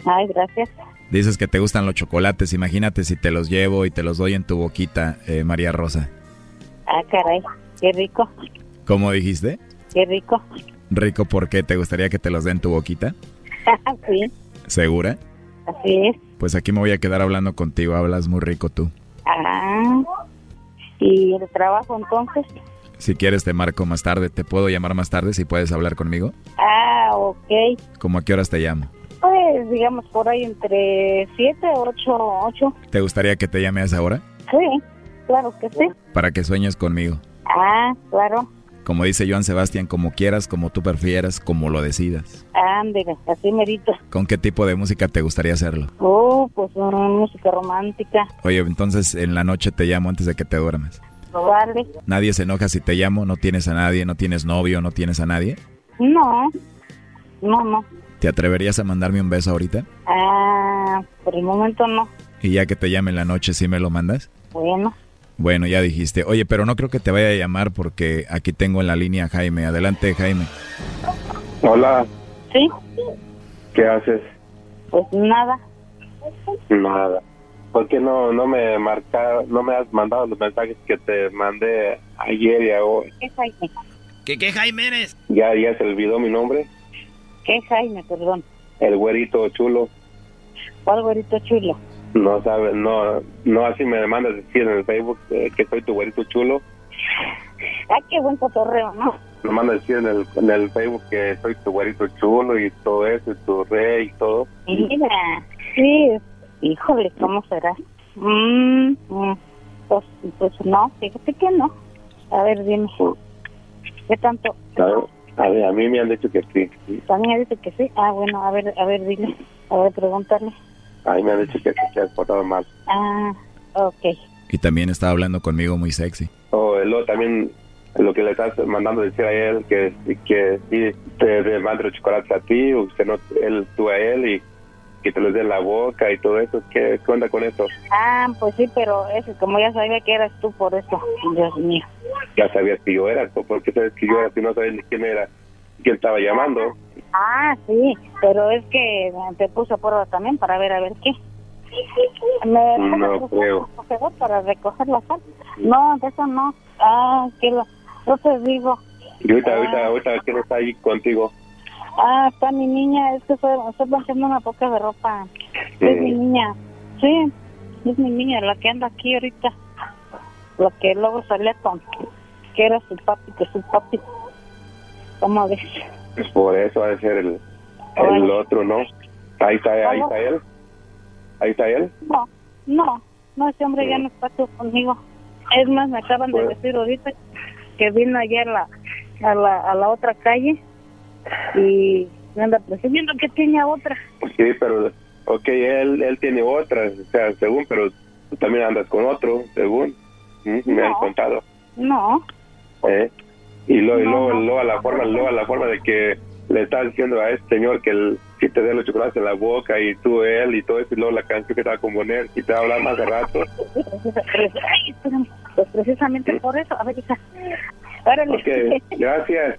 Ay, gracias. Dices que te gustan los chocolates. Imagínate si te los llevo y te los doy en tu boquita, eh, María Rosa. Ah, caray, qué rico, ¿Cómo dijiste? qué rico. Rico, ¿por qué? ¿Te gustaría que te los den en tu boquita? sí, ¿Segura? así es. Pues aquí me voy a quedar hablando contigo. Hablas muy rico tú. Ah, y el trabajo entonces. Si quieres te marco más tarde. ¿Te puedo llamar más tarde si puedes hablar conmigo? Ah, ok. ¿Cómo a qué horas te llamo? Pues digamos por ahí entre 7, 8, 8. ¿Te gustaría que te llame a esa hora? Sí, claro que sí. Para que sueñes conmigo. Ah, claro. Como dice Joan Sebastián, como quieras, como tú prefieras, como lo decidas. Ándele, así merito. ¿Con qué tipo de música te gustaría hacerlo? Oh, pues una música romántica. Oye, entonces en la noche te llamo antes de que te duermas. Nadie se enoja si te llamo, no tienes a nadie, no tienes novio, no tienes a nadie. No, no, no. ¿Te atreverías a mandarme un beso ahorita? Ah, por el momento no. Y ya que te llame en la noche, ¿sí me lo mandas? Bueno, Bueno, ya dijiste. Oye, pero no creo que te vaya a llamar porque aquí tengo en la línea a Jaime. Adelante, Jaime. Hola, sí, ¿qué haces? pues nada. Nada. ¿Por qué no, no me marca, no me has mandado los mensajes que te mandé ayer y hoy? ¿Qué Jaime? ¿Qué, qué Jaime eres? Ya, ya se olvidó mi nombre. ¿Qué Jaime, perdón? El güerito chulo. ¿Cuál güerito chulo? No sabe, no, no así me mandas decir en el Facebook eh, que soy tu güerito chulo. Ah, qué buen cotorreo, ¿no? Me mandas decir en el, en el Facebook que soy tu güerito chulo y todo eso, y tu rey y todo. Mira, sí, híjole, ¿cómo será? Mm, mm, pues, pues no, fíjate que no. A ver, dime. ¿Qué tanto? A ver, a ver, a mí me han dicho que sí. También dice que sí. Ah, bueno, a ver, a ver, dile. A ver, pregúntale. A mí me han dicho que sí, que has portado mal. Ah, ok. Y también estaba hablando conmigo muy sexy. O luego también lo que le estás mandando decir a él, que, que sí te, te mande los chocolates a ti, o que no, él, tú a él, y que te los dé la boca y todo eso. ¿Qué, qué onda con eso? Ah, pues sí, pero eso, como ya sabía que eras tú por eso. Dios mío. Ya sabías que yo era, ¿por qué sabes que yo era si no sabes ni quién era? ¿Quién estaba llamando? Ah, sí, pero es que te puse a prueba también para ver a ver qué. ¿Me No creo. para recoger la sal? No, de eso no. Ah, que lo, yo te digo. Y ahorita, ahorita, ahorita, ¿quién está ahí contigo? Ah, está mi niña, es que estoy, estoy planchando una poca de ropa. Es mi niña. Sí, es mi niña la que anda aquí ahorita. La que luego salía con, que era su papi, que su papi. ¿Cómo ves? Pues por eso ha de ser el, el otro, ¿no? Ahí está, ahí está él. Ahí está él. No, no, no, ese hombre ya no está conmigo. Es más, me acaban de decir ahorita que vino ayer a la, a la, a la otra calle y me anda presumiendo que tiene a otra. Sí, pero ok, él, él tiene otras, o sea, según, pero tú también andas con otro, según, ¿Mm? me han contado. No, ¿eh? Y luego, y luego, no. luego a la forma, luego a la forma de que le está diciendo a este señor que él si te dé los chocolates en la boca y tú él y todo eso y luego la canción que te va a componer y te va a hablar más de rato. Ay. Pues precisamente por eso. A ver, hija. Órale. Ok, gracias.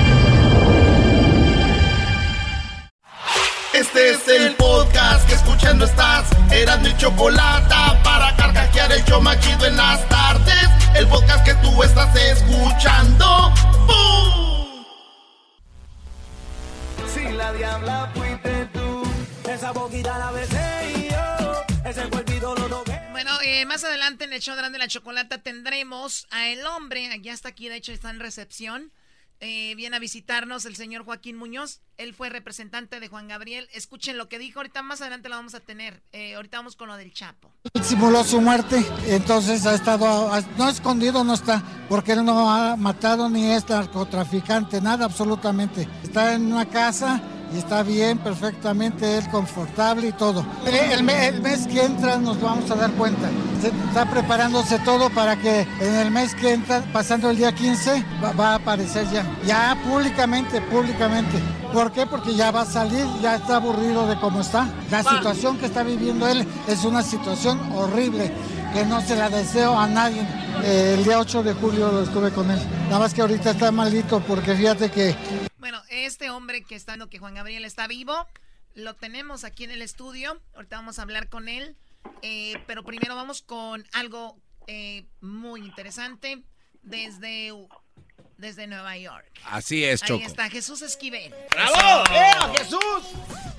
Este es el podcast que escuchando estás. Eran mi chocolate para carcajear el show machido en las tardes. El podcast que tú estás escuchando. ¡Bum! Si la diabla fuiste tú, esa boquita la besé y yo, ese cuerpito lo toqué. Bueno, eh, más adelante en el show grande de la chocolata tendremos a el hombre, ya está aquí, de hecho está en recepción. Eh, viene a visitarnos el señor Joaquín Muñoz. Él fue representante de Juan Gabriel. Escuchen lo que dijo. Ahorita más adelante lo vamos a tener. Eh, ahorita vamos con lo del Chapo. simuló su muerte, entonces ha estado, no escondido no está, porque él no ha matado ni es narcotraficante, nada absolutamente. Está en una casa y está bien, perfectamente, él confortable y todo. El, el me- el mes que entra nos vamos a dar cuenta. Se está preparándose todo para que en el mes que entra, pasando el día 15, va, va a aparecer ya, ya públicamente, públicamente. ¿Por qué? Porque ya va a salir, ya está aburrido de cómo está. La situación que está viviendo él es una situación horrible que no se la deseo a nadie. Eh, el día 8 de julio lo estuve con él. Nada más que ahorita está malito porque fíjate que Bueno, este hombre que está, que Juan Gabriel está vivo, lo tenemos aquí en el estudio. Ahorita vamos a hablar con él. Eh, pero primero vamos con algo eh, muy interesante desde, desde Nueva York. Así es, Ahí Choco. está Jesús Esquivel. ¡Bravo! ¡Eh, Jesús!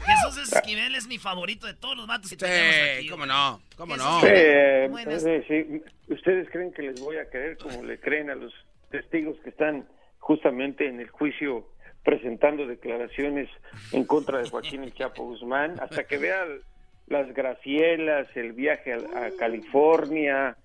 Jesús Esquivel es mi favorito de todos los vatos que tenemos aquí. cómo no, cómo no. Sí, eh, Buenas. eh, sí. ¿Ustedes creen que les voy a creer como le creen a los testigos que están justamente en el juicio presentando declaraciones en contra de Joaquín El Chapo Guzmán? Hasta que vean las gracielas, el viaje a, a California,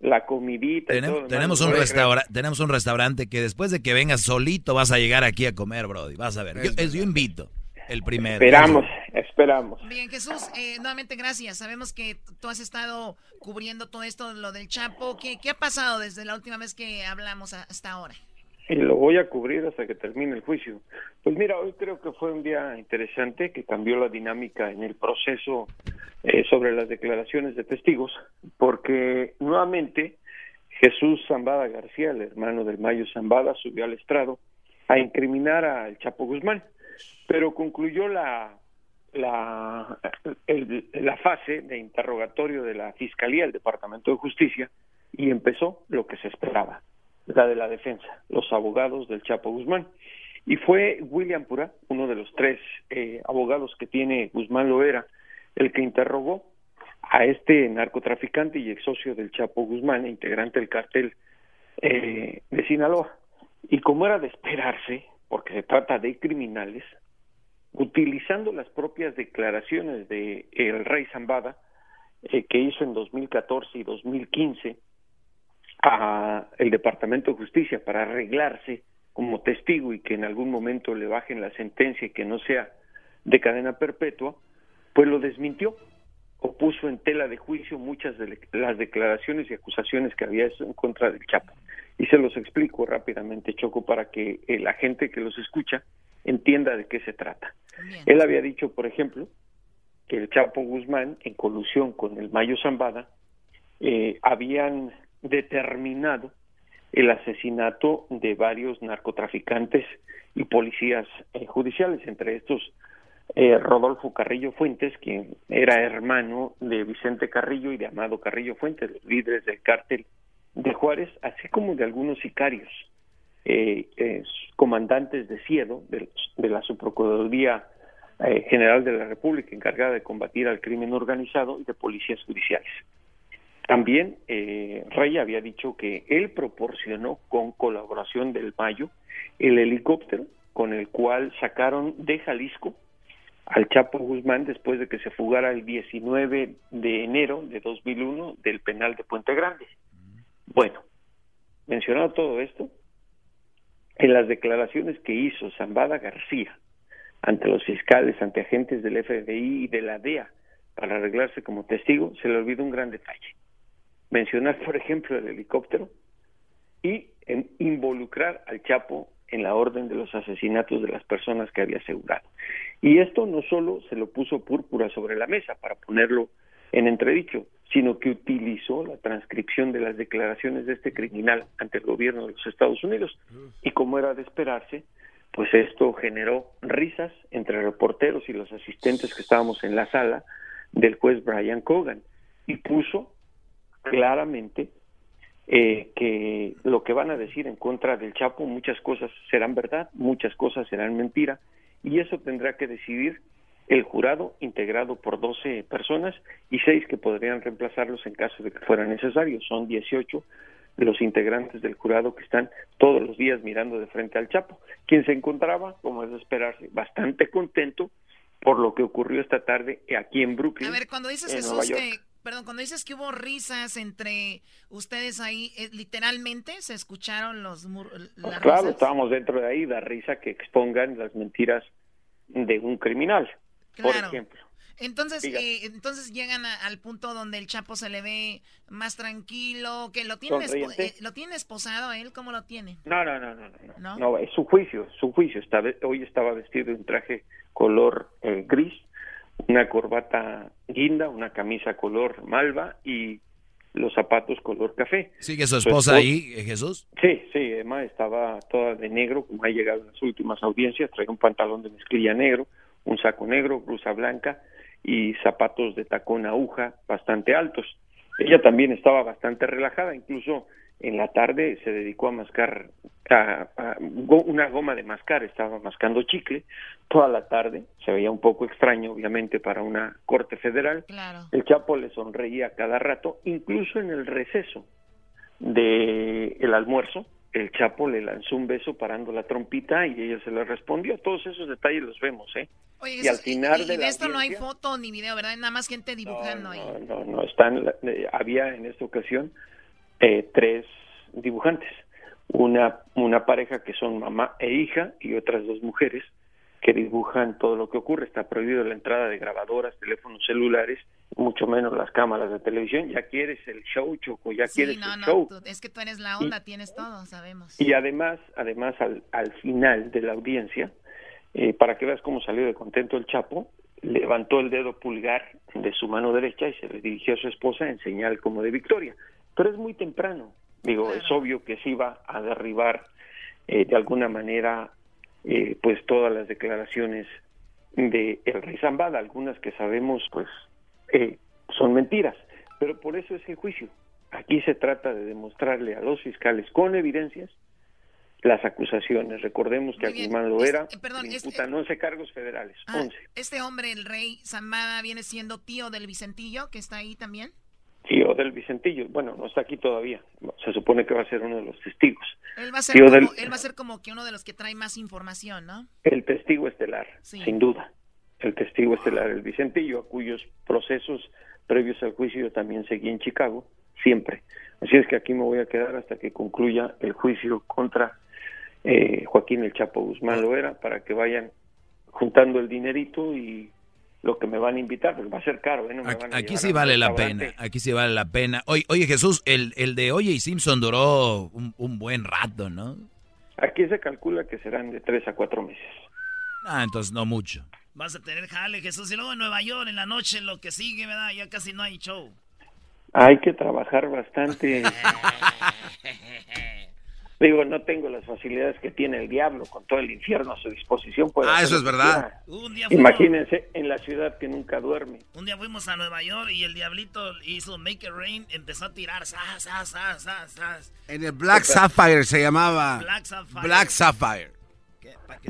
la comidita. y todo Tenemos, un les voy a creer. restaurante, tenemos un restaurante que después de que vengas solito vas a llegar aquí a comer, Brody. Vas a ver. Yo, es- yo invito. El primero. Esperamos, esperamos. Bien, Jesús, eh, nuevamente gracias. Sabemos que tú has estado cubriendo todo esto, lo del Chapo. ¿Qué, qué ha pasado desde la última vez que hablamos hasta ahora? Y lo voy a cubrir hasta que termine el juicio. Pues mira, hoy creo que fue un día interesante que cambió la dinámica en el proceso eh, sobre las declaraciones de testigos, porque nuevamente Jesús Zambada García, el hermano del Mayo Zambada, subió al estrado a incriminar al Chapo Guzmán, pero concluyó la la, la fase de interrogatorio de la Fiscalía, el Departamento de Justicia, y empezó lo que se esperaba, la de la defensa, los abogados del Chapo Guzmán. Y fue William Pura, uno de los tres eh, abogados que tiene Guzmán Loera, el que interrogó a este narcotraficante y ex socio del Chapo Guzmán, integrante del cartel eh, de Sinaloa. Y como era de esperarse, porque se trata de criminales, utilizando las propias declaraciones de el rey Zambada, eh, que hizo en 2014 y 2015 a el Departamento de Justicia para arreglarse como testigo y que en algún momento le bajen la sentencia y que no sea de cadena perpetua, pues lo desmintió o puso en tela de juicio muchas de las declaraciones y acusaciones que había en contra del Chapo. Y se los explico rápidamente, Choco, para que la gente que los escucha entienda de qué se trata. Él había dicho, por ejemplo, que el Chapo Guzmán, en colusión con el Mayo Zambada, eh, habían determinado el asesinato de varios narcotraficantes y policías eh, judiciales, entre estos eh, Rodolfo Carrillo Fuentes, quien era hermano de Vicente Carrillo y de Amado Carrillo Fuentes, los líderes del cártel de Juárez, así como de algunos sicarios, eh, eh, comandantes de Ciedo, de, de la Subprocuraduría eh, General de la República, encargada de combatir al crimen organizado y de policías judiciales. También eh, Rey había dicho que él proporcionó con colaboración del Mayo el helicóptero con el cual sacaron de Jalisco al Chapo Guzmán después de que se fugara el 19 de enero de 2001 del penal de Puente Grande. Bueno, mencionado todo esto, en las declaraciones que hizo Zambada García ante los fiscales, ante agentes del FBI y de la DEA para arreglarse como testigo, se le olvidó un gran detalle. Mencionar, por ejemplo, el helicóptero y en involucrar al Chapo en la orden de los asesinatos de las personas que había asegurado. Y esto no solo se lo puso púrpura sobre la mesa para ponerlo en entredicho, sino que utilizó la transcripción de las declaraciones de este criminal ante el gobierno de los Estados Unidos. Y como era de esperarse, pues esto generó risas entre reporteros y los asistentes que estábamos en la sala del juez Brian Cogan y puso claramente eh, que lo que van a decir en contra del Chapo, muchas cosas serán verdad, muchas cosas serán mentira, y eso tendrá que decidir el jurado integrado por 12 personas y seis que podrían reemplazarlos en caso de que fuera necesario. Son 18 los integrantes del jurado que están todos los días mirando de frente al Chapo, quien se encontraba, como es de esperarse, bastante contento por lo que ocurrió esta tarde aquí en Brooklyn. A ver, cuando dices Jesús que, perdón, cuando dices que hubo risas entre ustedes ahí, eh, literalmente se escucharon los mur- las Claro, risas? estábamos dentro de ahí, da risa que expongan las mentiras de un criminal, por Claro. ejemplo. Entonces, eh, entonces llegan a- al punto donde el Chapo se le ve más tranquilo, que lo tienen, eh, lo tiene esposado a él, ¿cómo lo tiene? No, no, no, no, no, no, ¿No? es su juicio, su juicio. Hoy estaba vestido de un traje color eh, gris, una corbata guinda, una camisa color malva y los zapatos color café. ¿Sigue su esposa ahí, eh, Jesús? Sí, sí, Emma estaba toda de negro, como ha llegado en las últimas audiencias, trae un pantalón de mezclilla negro, un saco negro, blusa blanca y zapatos de tacón aguja bastante altos. Ella también estaba bastante relajada, incluso en la tarde se dedicó a mascar a- a go- una goma de mascar, estaba mascando chicle toda la tarde, se veía un poco extraño obviamente para una corte federal. El Chapo le sonreía cada rato, incluso en el receso de el almuerzo, el Chapo le lanzó un beso parando la trompita y ella se le respondió. Todos esos detalles los vemos, ¿eh? Oye, y al final y de de esto no hay foto ni video, ¿verdad? Nada más gente dibujando ahí. no, no están, eh, había en esta ocasión eh, tres dibujantes, una, una pareja que son mamá e hija y otras dos mujeres que dibujan todo lo que ocurre. Está prohibido la entrada de grabadoras, teléfonos celulares, mucho menos las cámaras de televisión. Ya quieres el show, Choco, ya Sí, quieres no, el no, show. tú- es que tú eres la onda, tienes todo, sabemos. Y además, además al, al final de la audiencia, eh, para que veas cómo salió de contento el Chapo, levantó el dedo pulgar de su mano derecha y se le dirigió a su esposa en señal como de victoria. Pero es muy temprano. Digo, es obvio que se iba a derribar eh, de alguna manera eh, pues todas las declaraciones de el rey Zambada, algunas que sabemos pues eh, son mentiras, pero por eso es el juicio. Aquí se trata de demostrarle a los fiscales con evidencias las acusaciones. Recordemos que Guzmán Loera eh, perdón, le es- imputan 11 cargos federales, Ah, 11. Este hombre, el rey Zambada, viene siendo tío del Vicentillo, que está ahí también. Tío del Vicentillo, bueno, no está aquí todavía, se supone que va a ser uno de los testigos. Él va a ser, Tío como, del- él va a ser como que uno de los que trae más información, ¿no? El testigo estelar, Sí. sin duda. El testigo estelar, el Vicentillo, a cuyos procesos previos al juicio yo también seguí en Chicago, siempre. Así es que aquí me voy a quedar hasta que concluya el juicio contra eh, Joaquín el Chapo Guzmán Loera para que vayan juntando el dinerito y lo que me van a invitar, pues va a ser caro, ¿eh? No me Aquí, van a aquí llevar sí vale la pena, aquí sí vale la pena. Oye, oye Jesús, el, el de Oye y Simpson duró un, un buen rato, ¿no? Aquí se calcula que serán de tres a cuatro meses. Ah, entonces no mucho. Vas a tener jale, Jesús. Y luego en Nueva York, en la noche, lo que sigue, ¿verdad? Ya casi no hay show. Hay que trabajar bastante. Digo, no tengo las facilidades que tiene el diablo con todo el infierno a su disposición. puede Ah, eso es verdad. Un día fuimos- Imagínense en la ciudad que nunca duerme. Un día fuimos a Nueva York y el diablito hizo Make It Rain, empezó a tirar, sas, sas, sas. En el Black Sapphire se llamaba. Black Sapphire. Black Sapphire.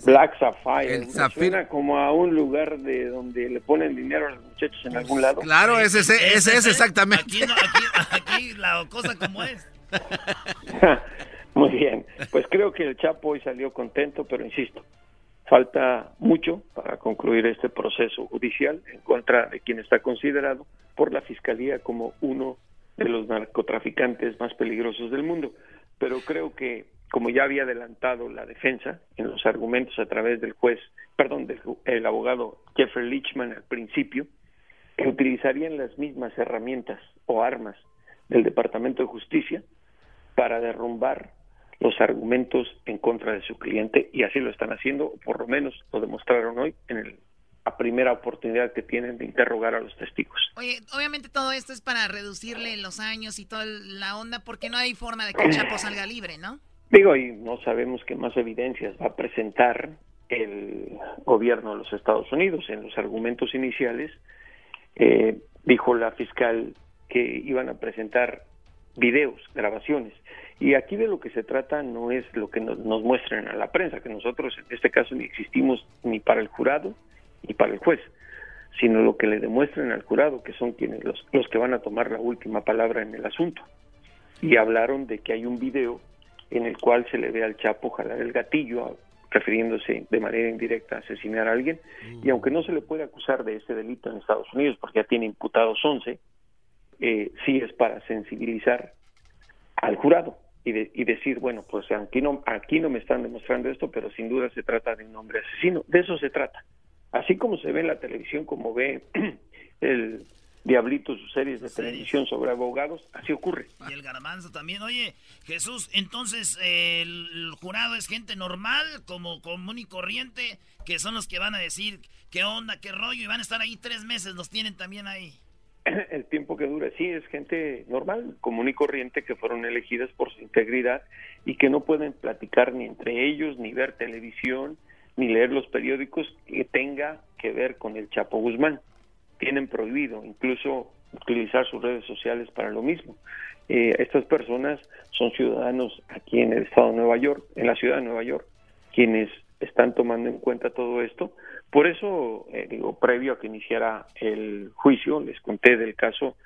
Black Sapphire. El Suena como a un lugar de donde le ponen dinero a los muchachos en algún lado. Claro, ese, ese, ese es exactamente. Aquí, no, aquí, aquí la cosa como es. Muy bien, pues creo que el Chapo hoy salió contento, pero insisto, falta mucho para concluir este proceso judicial en contra de quien está considerado por la Fiscalía como uno de los narcotraficantes más peligrosos del mundo. Pero creo que, como ya había adelantado la defensa en los argumentos a través del juez, perdón, del el abogado Jeffrey Lichman al principio, que utilizarían las mismas herramientas o armas del Departamento de Justicia para derrumbar los argumentos en contra de su cliente y así lo están haciendo, o por lo menos lo demostraron hoy en el- la primera oportunidad que tienen de interrogar a los testigos. Oye, obviamente todo esto es para reducirle los años y toda la onda, porque no hay forma de que el Chapo salga libre, ¿no? Digo, y no sabemos qué más evidencias va a presentar el gobierno de los Estados Unidos. En los argumentos iniciales eh, dijo la fiscal que iban a presentar videos, grabaciones. Y aquí de lo que se trata no es lo que nos, nos muestren a la prensa, que nosotros en este caso ni existimos ni para el jurado ni para el juez, sino lo que le demuestren al jurado, que son quienes los, los que van a tomar la última palabra en el asunto. Y hablaron de que hay un video en el cual se le ve al Chapo jalar el gatillo, refiriéndose de manera indirecta a asesinar a alguien, y aunque no se le puede acusar de ese delito en Estados Unidos, porque ya tiene imputados 11, eh, sí es para sensibilizar al jurado y, de- y decir, bueno, pues aquí no, aquí no me están demostrando esto, pero sin duda se trata de un hombre asesino. De eso se trata. Así como se ve en la televisión, como ve el Diablito sus series de televisión sobre abogados, así ocurre. Y el garbanzo también. Oye, Jesús, entonces eh, el, el jurado es gente normal, como común y corriente, que son los que van a decir qué onda, qué rollo, y van a estar ahí tres meses, los tienen también ahí. Sí, es gente normal, común y corriente que fueron elegidas por su integridad y que no pueden platicar ni entre ellos, ni ver televisión, ni leer los periódicos que tenga que ver con el Chapo Guzmán. Tienen prohibido incluso utilizar sus redes sociales para lo mismo. Eh, estas personas son ciudadanos aquí en el estado de Nueva York, en la ciudad de Nueva York, quienes están tomando en cuenta todo esto. Por eso, eh, digo, previo a que iniciara el juicio, les conté del caso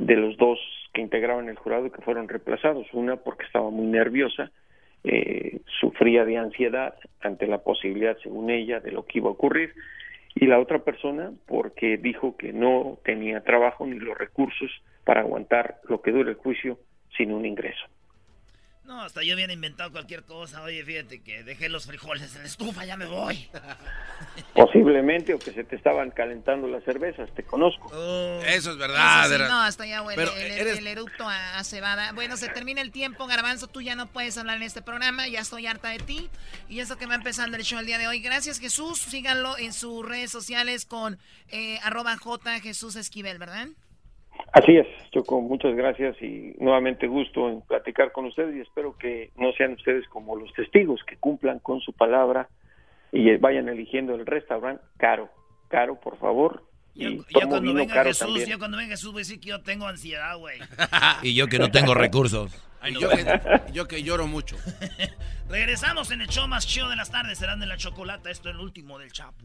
de los dos que integraban el jurado que fueron reemplazados. Una porque estaba muy nerviosa, eh, sufría de ansiedad ante la posibilidad, según ella, de lo que iba a ocurrir. Y la otra persona porque dijo que no tenía trabajo ni los recursos para aguantar lo que dure el juicio sin un ingreso. No, hasta yo hubiera inventado cualquier cosa. Oye, fíjate que dejé los frijoles en la estufa, ya me voy. Posiblemente, o que se te estaban calentando las cervezas, te conozco. Eso es verdad. Eso sí, Era- no, hasta ya huele Pero el, eres- el eructo a, a cebada. Bueno, se termina el tiempo, Garbanzo, tú ya no puedes hablar en este programa, ya estoy harta de ti. Y eso que va empezando el show el día de hoy. Gracias, Jesús. Síganlo en sus redes sociales con eh, arroba J Jesús Esquivel, ¿verdad? Así es, Choco, muchas gracias y nuevamente gusto en platicar con ustedes y espero que no sean ustedes como los testigos, que cumplan con su palabra y vayan eligiendo el restaurante caro, caro por favor. Y Yo tomo cuando venga caro Jesús, también. yo cuando venga Jesús voy a decir que yo tengo ansiedad, güey. Y yo que no tengo recursos. Y yo, que, yo que lloro mucho. Regresamos en el show más chido de las tardes, serán de la chocolata. Esto es el último del Chapo.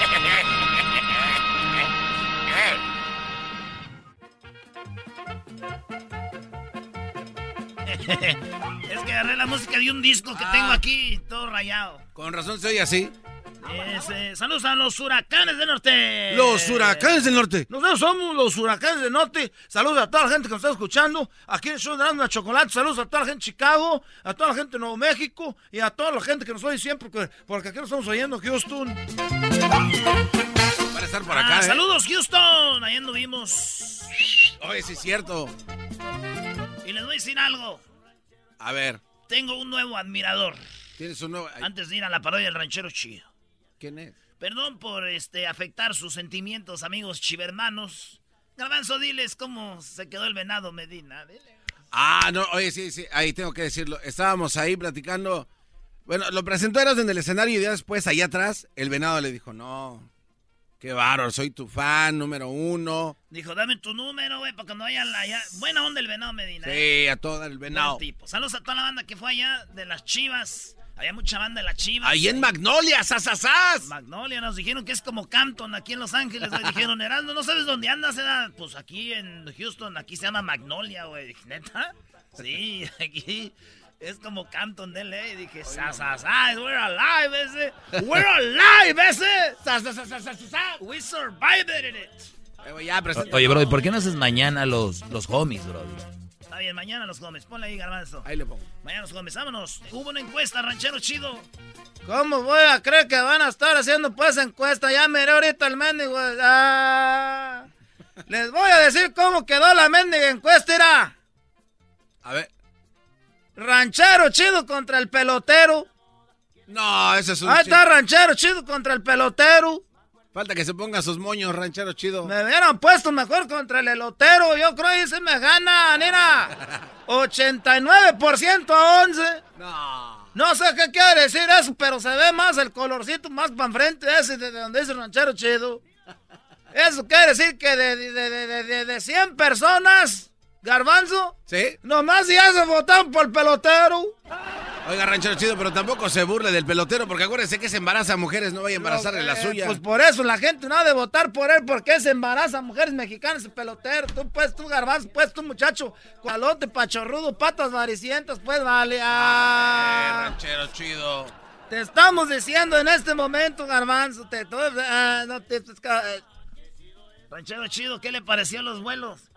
es que agarré la música de un disco que tengo aquí, todo rayado. Con razón se oye así. Es, eh, saludos a los huracanes del norte. Los huracanes del norte. Nosotros somos los huracanes del norte. Saludos a toda la gente que nos está escuchando. Aquí en el show de la Chocolate. Saludos a toda la gente de Chicago, a toda la gente de Nuevo México y a toda la gente que nos oye siempre, porque, porque aquí nos estamos oyendo, Houston. Para estar por Ah, acá. ¿eh? Saludos, Houston. Ahí anduvimos. Oye, sí es cierto. Y les voy a decir algo. A ver, Tengo un nuevo admirador. Tienes un nuevo... Antes de ir a la parodia del ranchero chido. ¿Quién es? Perdón por este afectar sus sentimientos, amigos chivermanos. Garbanzo, diles cómo se quedó el venado Medina. Dile. Ah, no, oye, sí, sí, ahí tengo que decirlo. Estábamos ahí platicando. Bueno, lo presentó Eras en el escenario y ya después, allá atrás, el venado le dijo, no, qué bárbaro, soy tu fan número uno. Dijo, dame tu número, güey, para cuando vayan allá. Buena onda el venado Medina. Sí, ¿eh? a todo el venado. Tipo. Saludos a toda la banda que fue allá de las chivas. Había mucha banda de las chivas. Ahí en Magnolia, sasasas. Magnolia, nos dijeron que es como Campton aquí en Los Ángeles. Nos dijeron, Herando, ¿no sabes dónde andas? Era? Pues aquí en Houston, aquí se llama Magnolia, güey. ¿neta? Sí, aquí es como Campton de LA. Dije, sasasas, we're alive, ese. We're alive, ese. Sasasasasasas. We survived it. Eh, Oye, bro, ¿y por qué no haces mañana los, los homies, bro? Está bien, mañana los Gómez. Ponle ahí, garbanzo. Ahí le pongo. Mañana los Gómez, vámonos. Hubo una encuesta, ranchero chido. ¿Cómo voy a creer que van a estar haciendo pues encuesta? Ya miré ahorita el mendigo. Ah. Les voy a decir cómo quedó la mendiga encuesta, irá. A ver. Ranchero chido contra el pelotero. No, ese es un... Ahí está ranchero chido contra el pelotero. Falta que se ponga sus moños, ranchero chido. Me hubieran puesto mejor contra el elotero. Yo creo que se me gana, mira. 89% a 11. No. No sé qué quiere decir eso, pero se ve más el colorcito más para enfrente ese de donde dice ranchero chido. Eso quiere decir que de, de, de, de, de- de 100 personas, garbanzo, ¿Sí? nomás ya se votaron por el pelotero. Oiga, ranchero chido, pero tampoco se burle del pelotero, porque acuérdense que se embaraza a mujeres, no vaya a embarazarle la Eh, suya. Pues por eso la gente no ha de votar por él, porque se embaraza a mujeres mexicanas, el pelotero. Tú, pues, tú, garbanzo, pues, tú, muchacho, cualote, pachorrudo, patas varicientas, pues, vale. Ah. ranchero chido. Te estamos diciendo en este momento, garbanzo, te, ah, no te... eh, Ranchero chido, ¿qué le pareció los vuelos?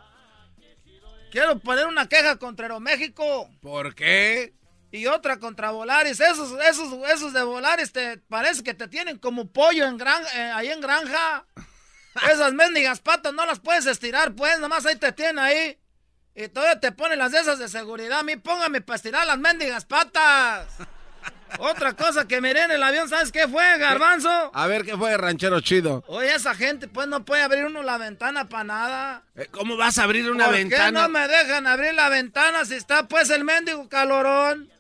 Quiero poner una queja contra Aeroméxico. ¿Por qué? Y otra contra Volaris. Esos, esos, esos de Volaris te parece que te tienen como pollo en gran, eh, ahí en granja. Esas mendigas patas no las puedes estirar, pues, nomás ahí te tienen ahí. Y todavía te ponen las de esas de seguridad. A mí póngame para estirar las mendigas patas. Otra cosa que miré en el avión, ¿sabes qué fue, garbanzo? A ver, ¿qué fue, ranchero chido? Oye, esa gente, pues, no puede abrir uno la ventana para nada. Eh, ¿Cómo vas a abrir una ¿Por ventana? qué no me dejan abrir la ventana si está, pues, el mendigo calorón?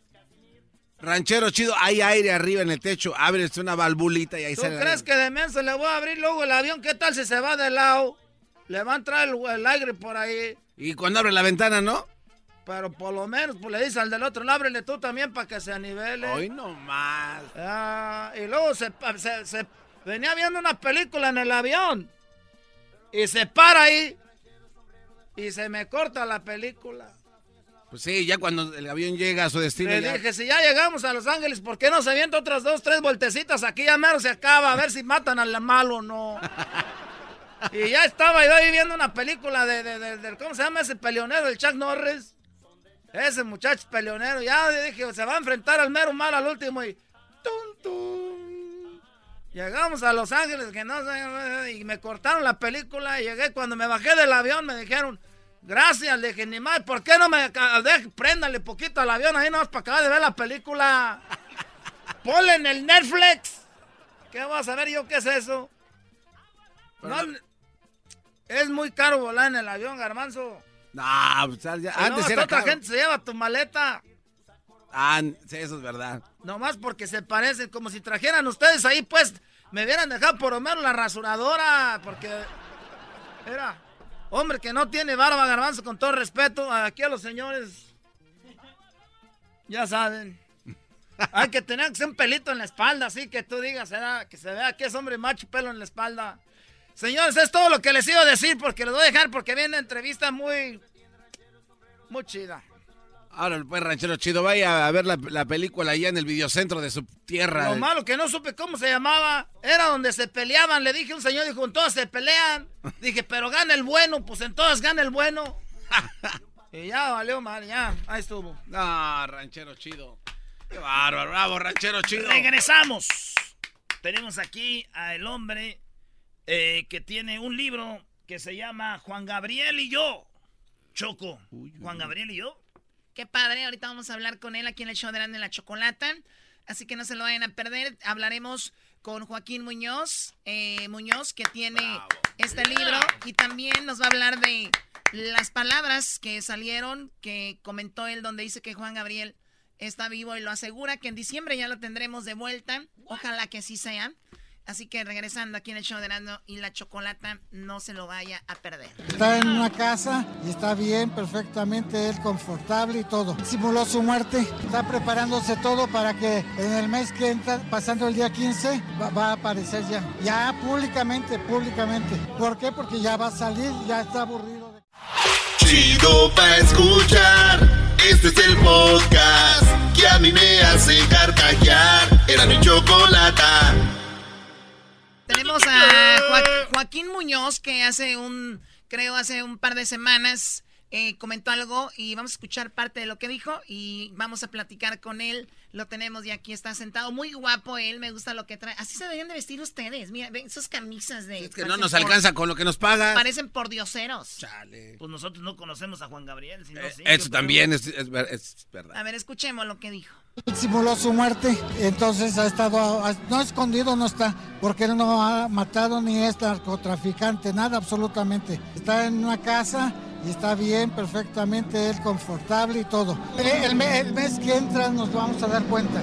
Ranchero chido, hay aire arriba en el techo, abres una valvulita y ahí ¿Tú sale. crees que de menso le voy a abrir luego el avión? ¿Qué tal si se va de lado? Le va a entrar el, el aire por ahí. Y cuando abre la ventana, ¿no? Pero por lo menos, pues le dice al del otro, "No, ábrele tú también para que se anivele. Hoy no más. Ah, y luego se, se- se- venía viendo una película en el avión. Y se para ahí. Y se me corta la película. Pues sí, ya cuando el avión llega a su destino. Le ya- dije, si ya llegamos a Los Ángeles, ¿por qué no se avienta otras dos, tres vueltecitas? Aquí ya mero se acaba, a ver si matan al malo o no. y ya estaba yo ahí viendo una película de, de- de- de- ¿cómo se llama ese peleonero? El Chuck Norris. Ese muchacho peleonero. Ya dije, se va a enfrentar al mero malo al último y... ¡Tum, tum! Llegamos a Los Ángeles, que no sé, y me cortaron la película y llegué, cuando me bajé del avión me dijeron... Gracias, le dije, ni más, ¿por qué no me deje- préndale poquito al avión ahí nomás para acabar de ver la película? Ponle en el Netflix. ¿Qué vas a ver yo qué es eso? No, es muy caro volar en el avión, garbanzo. No, pues ya- antes hasta era otra caro. gente se lleva tu maleta. Ah, sí, eso es verdad. Nomás porque se parecen, como si trajeran ustedes ahí, pues, me hubieran dejado por lo menos la rasuradora, porque era hombre que no tiene barba, garbanzo, con todo respeto, aquí a los señores, ya saben, hay que tener que ser un pelito en la espalda, así que tú digas, era, que se vea que es hombre macho pelo en la espalda. Señores, es todo lo que les iba a decir, porque les voy a dejar, porque viene una entrevista muy, muy chida. Ahora, pues, ranchero chido, vaya a ver la, la película allá en el videocentro de su tierra. Lo malo que no supe cómo se llamaba, era donde se peleaban. Le dije a un señor, dijo, en todas se pelean. Dije, pero gana el bueno, pues en todas gana el bueno. y ya valió mal, ya, ahí estuvo. No, ranchero chido. Qué bárbaro, bravo, ranchero chido. Regresamos. Tenemos aquí al hombre eh, que tiene un libro que se llama Juan Gabriel y yo. Choco. Juan Gabriel y yo. Qué padre, ahorita vamos a hablar con él aquí en el show de Grande la Chocolata. Así que no se lo vayan a perder. Hablaremos con Joaquín Muñoz, eh, Muñoz, que tiene este libro y también nos va a hablar de las palabras que salieron, que comentó él, donde dice que Juan Gabriel está vivo y lo asegura que en diciembre ya lo tendremos de vuelta. Ojalá que así sea. Así que regresando aquí en el show de Nando y la chocolata, no se lo vaya a perder. Está en una casa y está bien, perfectamente, él confortable y todo. Simuló su muerte, está preparándose todo para que en el mes que entra, pasando el día 15, va, va a aparecer ya. Ya públicamente, públicamente. ¿Por qué? Porque ya va a salir, ya está aburrido. De... Chido pa' escuchar. Este es el podcast que a mí me hace carcajear. Era mi chocolata. Tenemos a Joa- Joaquín Muñoz que hace un, creo hace un par de semanas eh, comentó algo y vamos a escuchar parte de lo que dijo y vamos a platicar con él. Lo tenemos y aquí está sentado. Muy guapo él, me gusta lo que trae. Así se deberían de vestir ustedes. Mira, ven esas camisas de... Es que no nos alcanza con lo que nos pagan. Parecen por dioseros. Pues nosotros no conocemos a Juan Gabriel. sino sí, Eso también es, es es verdad. A ver, escuchemos lo que dijo. Simuló su muerte, entonces ha estado, no escondido, no está, porque él no ha matado ni es narcotraficante, nada absolutamente. Está en una casa y está bien, perfectamente, él confortable y todo. El, el me- el mes que entra nos vamos a dar cuenta.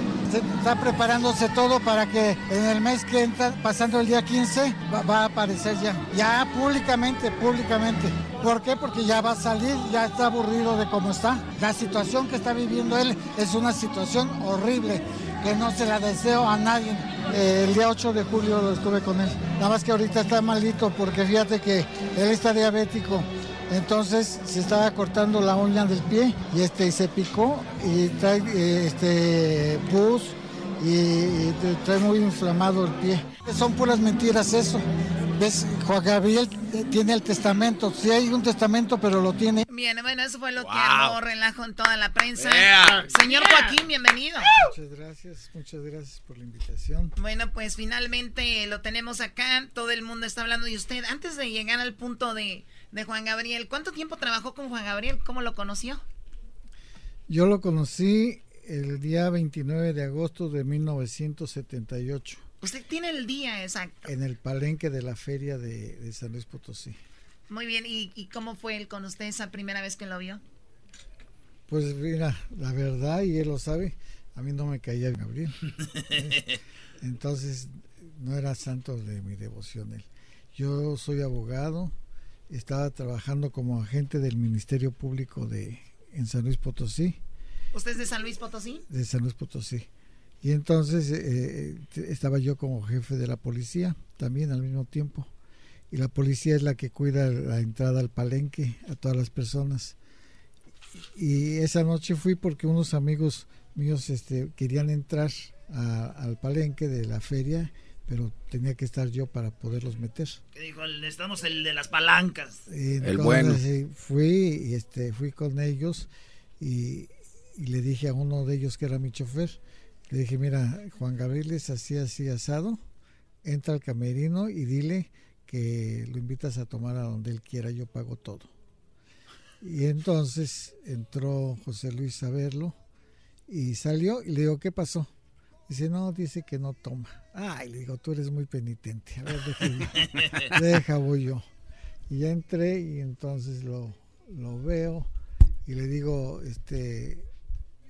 Está preparándose todo para que en el mes que entra, pasando el día 15, va, va a aparecer ya. Ya públicamente, públicamente. ¿Por qué? Porque ya va a salir, ya está aburrido de cómo está. La situación que está viviendo él es una situación horrible que no se la deseo a nadie. Eh, el día 8 de julio lo estuve con él. Nada más que ahorita está malito porque fíjate que él está diabético. Entonces se estaba cortando la uña del pie y este se picó y trae eh, este pus y, y trae muy inflamado el pie. Son puras mentiras eso. ¿Ves? Juan Gabriel tiene el testamento. Sí hay un testamento, pero lo tiene. Bien, bueno, eso fue lo que armó relajo en toda la prensa. Yeah. Señor Joaquín, bienvenido. Muchas gracias, muchas gracias por la invitación. Bueno, pues finalmente lo tenemos acá. Todo el mundo está hablando de usted. Antes de llegar al punto de, de Juan Gabriel, ¿cuánto tiempo trabajó con Juan Gabriel? ¿Cómo lo conoció? Yo lo conocí el día 29 de agosto de 1978 Usted tiene el día exacto. en el palenque de la feria de, de San Luis Potosí. Muy bien. ¿Y, y cómo fue él con usted esa primera vez que lo vio? Pues mira, la verdad, y él lo sabe, a mí no me caía Gabriel. ¿eh? Entonces, no era santo de mi devoción él. Yo soy abogado, estaba trabajando como agente del Ministerio Público de en San Luis Potosí. ¿Usted es de San Luis Potosí? de San Luis Potosí. Y entonces eh, t- estaba yo como jefe de la policía también al mismo tiempo. Y la policía es la que cuida la entrada al palenque a todas las personas. Y esa noche fui porque unos amigos míos este, querían entrar a- al palenque de la feria, pero tenía que estar yo para poderlos meter. Que dijo, necesitamos el de las palancas. Y El entonces, bueno. sí, fui y este fui con ellos y, y le dije a uno de ellos que era mi chofer le dije mira Juan Gabriel es así así asado entra al camerino y dile que lo invitas a tomar a donde él quiera yo pago todo y entonces entró José Luis a verlo y salió y le digo qué pasó dice no dice que no toma ay le digo tú eres muy penitente. A ver deja, deja voy yo. Y ya entré y entonces lo, lo veo y le digo, este,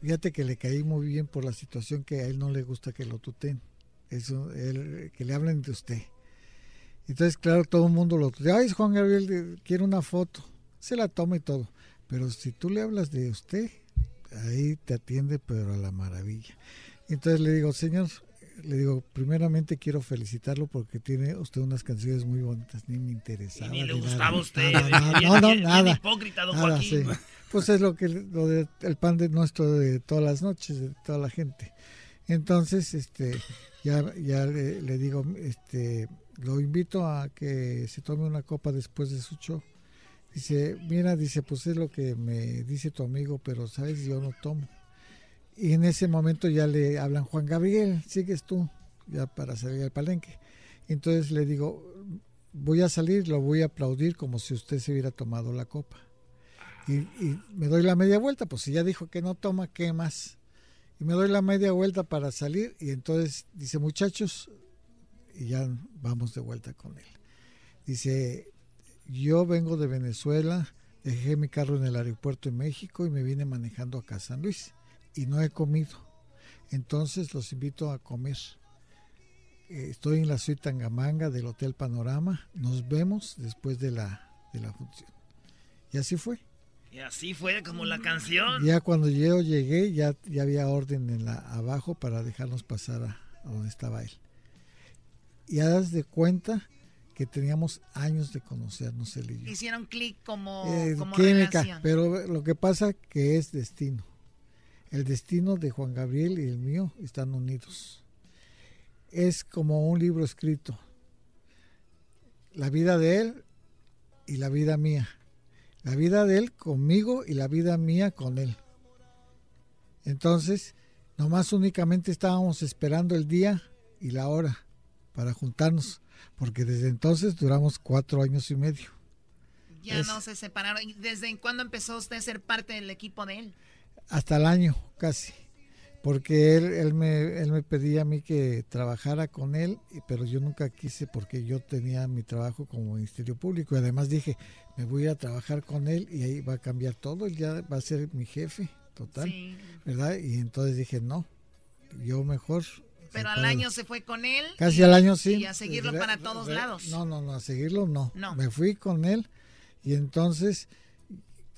fíjate que le caí muy bien por la situación que a él no le gusta que lo tuten, eso, él, que le hablen de usted. Entonces, claro, todo el mundo lo tutea, ay, Juan Gabriel, quiere una foto, se la toma y todo, pero si tú le hablas de usted, ahí te atiende, pero a la maravilla. Entonces le digo, señor, le digo, primeramente quiero felicitarlo porque tiene usted unas canciones muy bonitas, ni me interesaba. ni le gustaba usted, nada, no, no, nada. hipócrita, don nada, Joaquín. sí. Pues es lo que lo de, el pan de nuestro de todas las noches, de toda la gente. Entonces, este, ya, ya le, le digo, este, lo invito a que se tome una copa después de su show. Dice, mira, dice, pues es lo que me dice tu amigo, pero sabes, yo no tomo. Y en ese momento ya le hablan, Juan Gabriel, sigues tú, ya para salir al palenque. Entonces le digo, voy a salir, lo voy a aplaudir como si usted se hubiera tomado la copa. Y, me doy la media vuelta, pues si ya dijo que no toma, ¿qué más? Y me doy la media vuelta para salir y entonces dice, muchachos, y ya vamos de vuelta con él. Dice, yo vengo de Venezuela, dejé mi carro en el aeropuerto de México y me vine manejando acá a San Luis y no he comido. Entonces los invito a comer. Eh, Estoy en la suite Tangamanga del Hotel Panorama. Nos vemos después de la, de la función. Y así fue. Y así fue como la canción. Ya cuando yo llegué, ya, ya había orden en la, abajo para dejarnos pasar a, a donde estaba él. Y haz de cuenta que teníamos años de conocernos él y yo. Hicieron clic como, Eh, como química, relación. pero lo que pasa que es destino. El destino de Juan Gabriel y el mío están unidos. Es como un libro escrito. La vida de él y la vida mía. La vida de él conmigo y la vida mía con él. Entonces, nomás únicamente estábamos esperando el día y la hora para juntarnos, porque desde entonces duramos cuatro años y medio. Ya es- no se separaron. ¿Y ¿Desde cuándo empezó usted a ser parte del equipo de él? Hasta el año casi, porque él, él, me, él me pedía a mí que trabajara con él, pero yo nunca quise porque yo tenía mi trabajo como Ministerio Público y además dije, me voy a trabajar con él y ahí va a cambiar todo, él ya va a ser mi jefe total, Sí. ¿verdad? Y entonces dije, no, yo mejor... Pero al separado". año se fue con él. Casi y- al año sí. Y a seguirlo para todos lados. No, no, no, a seguirlo no. No. Me fui con él y entonces,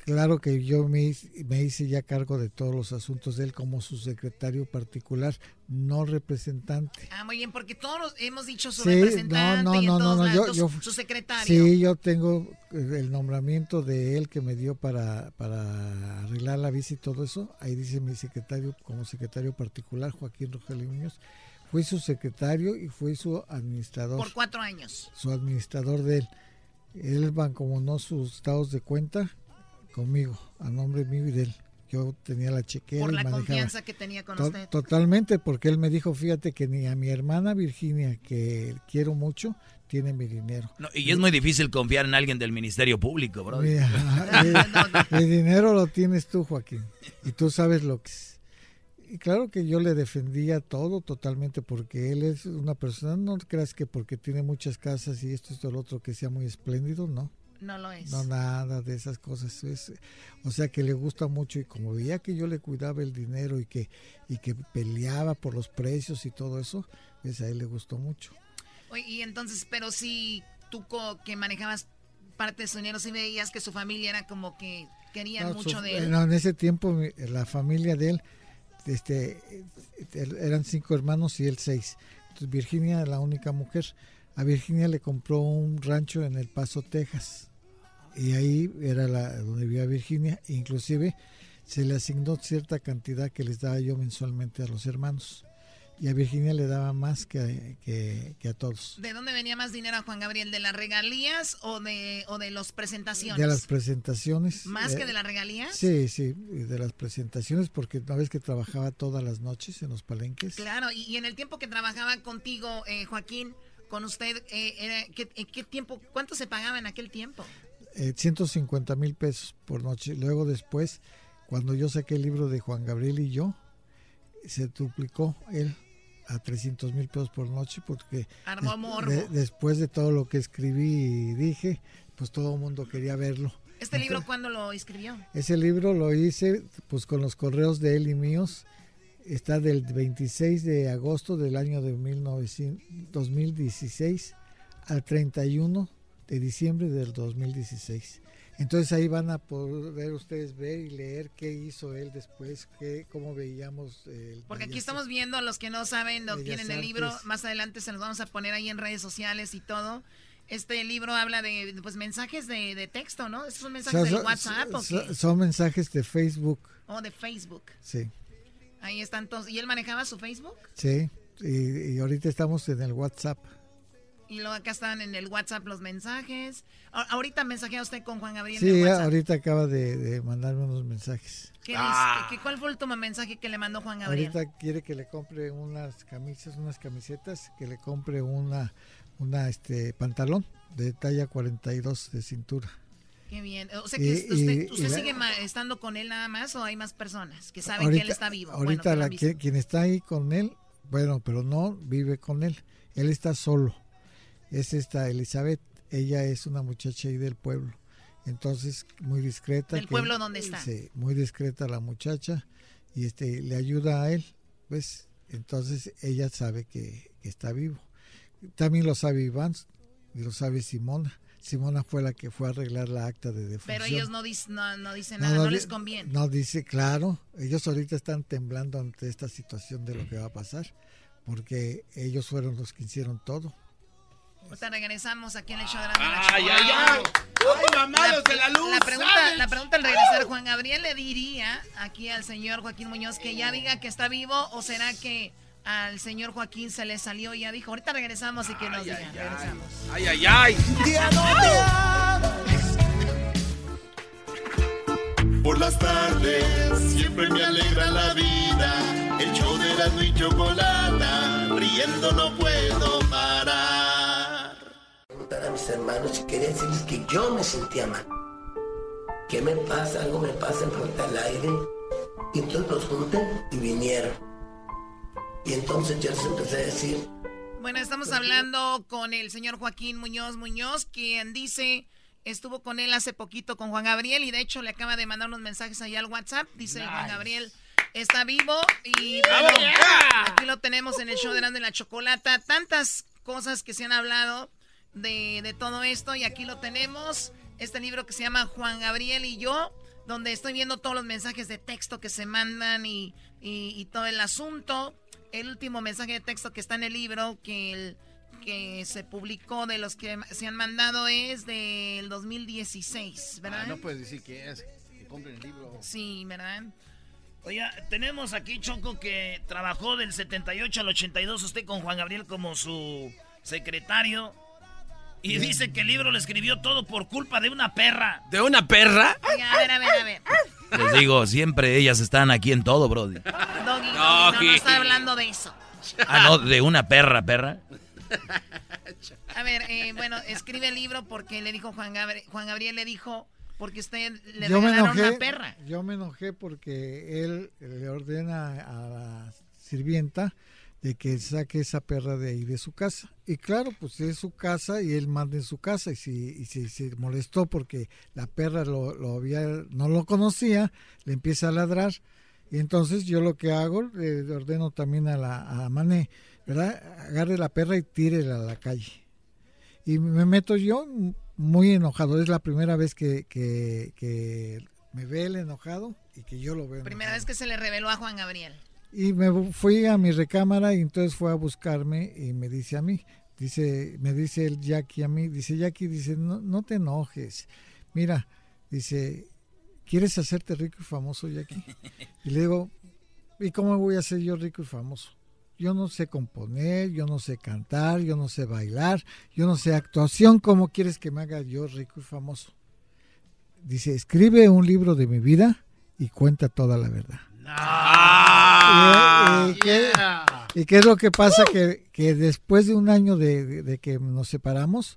claro que yo me, hice- me hice ya cargo de todos los asuntos de él como su secretario particular, no representante. Ah, muy bien, porque todos los- hemos dicho su Sí, representante no, y en no, todos no, no, lados, yo- yo- su secretario. Sí, yo tengo eh, el nombramiento de él que me dio para, para arreglar la visa y todo eso. Ahí dice mi secretario, como secretario particular, Joaquín Rogelio Muñoz. Fui su secretario y fui su administrador Por cuatro años. su administrador de él. Él mancomunó sus estados de cuenta conmigo, a nombre mío y de él. Yo tenía la chequera Por y la manejaba. confianza que tenía con To- usted. Totalmente, porque él me dijo, fíjate que ni a mi hermana Virginia, que quiero mucho, tiene mi dinero. No, y es muy difícil confiar en alguien del Ministerio Público, bro. Mi, ajá, mi- mi dinero lo tienes tú, Joaquín, y tú sabes lo que es. Y claro que yo le defendía todo totalmente porque él es una persona, no creas que porque tiene muchas casas y esto, esto, lo otro, que sea muy espléndido, no. No lo es. No, nada de esas cosas. Es, o sea, que le gusta mucho y como veía que yo le cuidaba el dinero y que, y que peleaba por los precios y todo eso, pues a él le gustó mucho. Oye, y entonces, pero si tú que manejabas parte de su dinero, si veías que su familia era como que querían No, mucho su- de él. no, en ese tiempo la familia de él este, eran cinco hermanos y él seis. Entonces, Virginia era la única mujer. A Virginia le compró un rancho en El Paso, Texas. Y ahí era la, donde vivía Virginia. Inclusive se le asignó cierta cantidad que les daba yo mensualmente a los hermanos. Y a Virginia le daba más que, a- que, que a todos. ¿De dónde venía más dinero a Juan Gabriel? ¿De las regalías o de, o de las presentaciones? De las presentaciones. ¿Más eh, que de las regalías? Sí, sí, de las presentaciones, porque una vez que trabajaba todas las noches en los palenques. Claro, y, y en el tiempo que trabajaba contigo, eh, Joaquín, con usted, eh, era, ¿qué, en qué tiempo, cuánto se pagaba en aquel tiempo? eh, 150 mil pesos por noche. Luego después, cuando yo saqué el libro de Juan Gabriel y yo, se duplicó él a 300 mil pesos por noche porque des- de- después de todo lo que escribí y dije, pues todo el mundo quería verlo. ¿Este libro cuándo lo escribió? Ese libro lo hice pues con los correos de él y míos. Está del 26 de agosto del año de 1900 2016 al 31 de diciembre del 2016. Entonces ahí van a poder ustedes ver y leer qué hizo él después, qué, cómo veíamos el Porque aquí estamos viendo a los que no saben o Bellas tienen el libro, más adelante se los vamos a poner ahí en redes sociales y todo. Este libro habla de pues mensajes de, de texto, ¿no? Son O mensajes sea, del son- WhatsApp o qué? son mensajes de Facebook, O de Facebook. sí, Ahí están todos. ¿Y él manejaba su Facebook? sí, y, y ahorita estamos en el WhatsApp. Y luego acá están en el WhatsApp los mensajes. A- ahorita mensajea usted con Juan Gabriel Sí, en el WhatsApp. ahorita acaba de, de mandarme unos mensajes. ¿Qué dice? ¿Qué- ¿Cuál fue el último mensaje que le mandó Juan Gabriel? Ahorita quiere que le compre unas camisas, unas camisetas, que le compre una, una este pantalón de talla 42 de cintura. Qué bien. O sea que Y- usted, y- usted y sigue estando con él nada más o hay más personas que saben que Ahorita- él está vivo. Ahorita bueno, que la que- quien está ahí con él, bueno, pero no vive con él. Él está solo. Es esta Elizabeth. Ella es una muchacha ahí del pueblo. Entonces, muy discreta. ¿Del pueblo dónde está? Sí, muy discreta la muchacha. Y este le ayuda a él. Pues, entonces ella sabe que, que está vivo. También lo sabe Iván y lo sabe Simona. Simona fue la que fue a arreglar la acta de defunción. Pero ellos no, dis- no, no dicen nada, no les conviene. No dice, claro, ellos ahorita están temblando ante esta situación de lo que va a pasar, porque ellos fueron los que hicieron todo. Ahorita regresamos aquí en el show de la Ay, ay, ay. Ay, mamados de la luz. La pregunta, la pregunta al regresar, Juan Gabriel le diría aquí al señor Joaquín Muñoz que ya diga que está vivo o será que al señor Joaquín se le salió y ya dijo. Ahorita regresamos y que nos diga. Regresamos. Ay, ay, ay. Por las tardes siempre me alegra la vida. El show de la y chocolata, riendo no puedo parar. preguntar a mis hermanos y quería decirles que yo me sentía mal. ¿Qué me pasa? Algo me pasa en falta al aire. Y entonces los junté y vinieron. Y entonces yo les empecé a decir, Bueno, estamos hablando con el señor Joaquín Muñoz Muñoz, quien dice estuvo con él hace poquito con Juan Gabriel y de hecho le acaba de mandar unos mensajes allá al WhatsApp. Dice Juan Gabriel está vivo y bueno, aquí lo tenemos en el show de Grande la Chocolata. Tantas cosas que se han hablado de, de todo esto y aquí lo tenemos. Este libro que se llama Juan Gabriel y yo, donde estoy viendo todos los mensajes de texto que se mandan y, y- y todo el asunto. El último mensaje de texto que está en el libro que, el- que se publicó de los que se han mandado es del 2016, ¿verdad? Ah, no puedes decir que es. Que compren el libro. Sí, ¿verdad? Oiga, tenemos aquí Choco que trabajó del 78 al 82 usted con Juan Gabriel como su secretario. Y dice que el libro lo escribió todo por culpa de una perra. ¿De una perra? Oiga, a ver, a ver, a ver. Les digo, siempre ellas están aquí en todo, Brody. No, no, no estoy hablando de eso. Ah, no, de una perra, perra. A ver, eh, bueno, escribe el libro porque le dijo Juan Gabriel, Juan Gabriel le dijo, porque usted le yo me regalaron enojé, una perra. yo me enojé porque él le ordena a la sirvienta de que saque esa perra de ahí de su casa. Y claro, pues es su casa y él manda en su casa y si, y si se molestó porque la perra lo, lo había, no lo conocía, le empieza a ladrar. Y entonces yo lo que hago, le ordeno también a la a Mané, ¿verdad? Agarre la perra y tírela a la calle. Y me meto yo muy enojado. Es la primera vez que, que, que me ve él enojado y que yo lo veo. Primera vez que se le reveló a Juan Gabriel. Y me fui a mi recámara y entonces fue a buscarme y me dice a mí, dice, me dice el Jackie a mí, dice Jackie, dice, no, no te enojes. Mira, dice, ¿quieres hacerte rico y famoso, Jackie? Y le digo, ¿y cómo voy a ser yo rico y famoso? Yo no sé componer, yo no sé cantar, yo no sé bailar, yo no sé actuación. ¿Cómo quieres que me haga yo rico y famoso? Dice, escribe un libro de mi vida y cuenta toda la verdad. Ah. ¿Y, y qué, y qué es lo que pasa? Que, que después de un año de, de- de que nos separamos,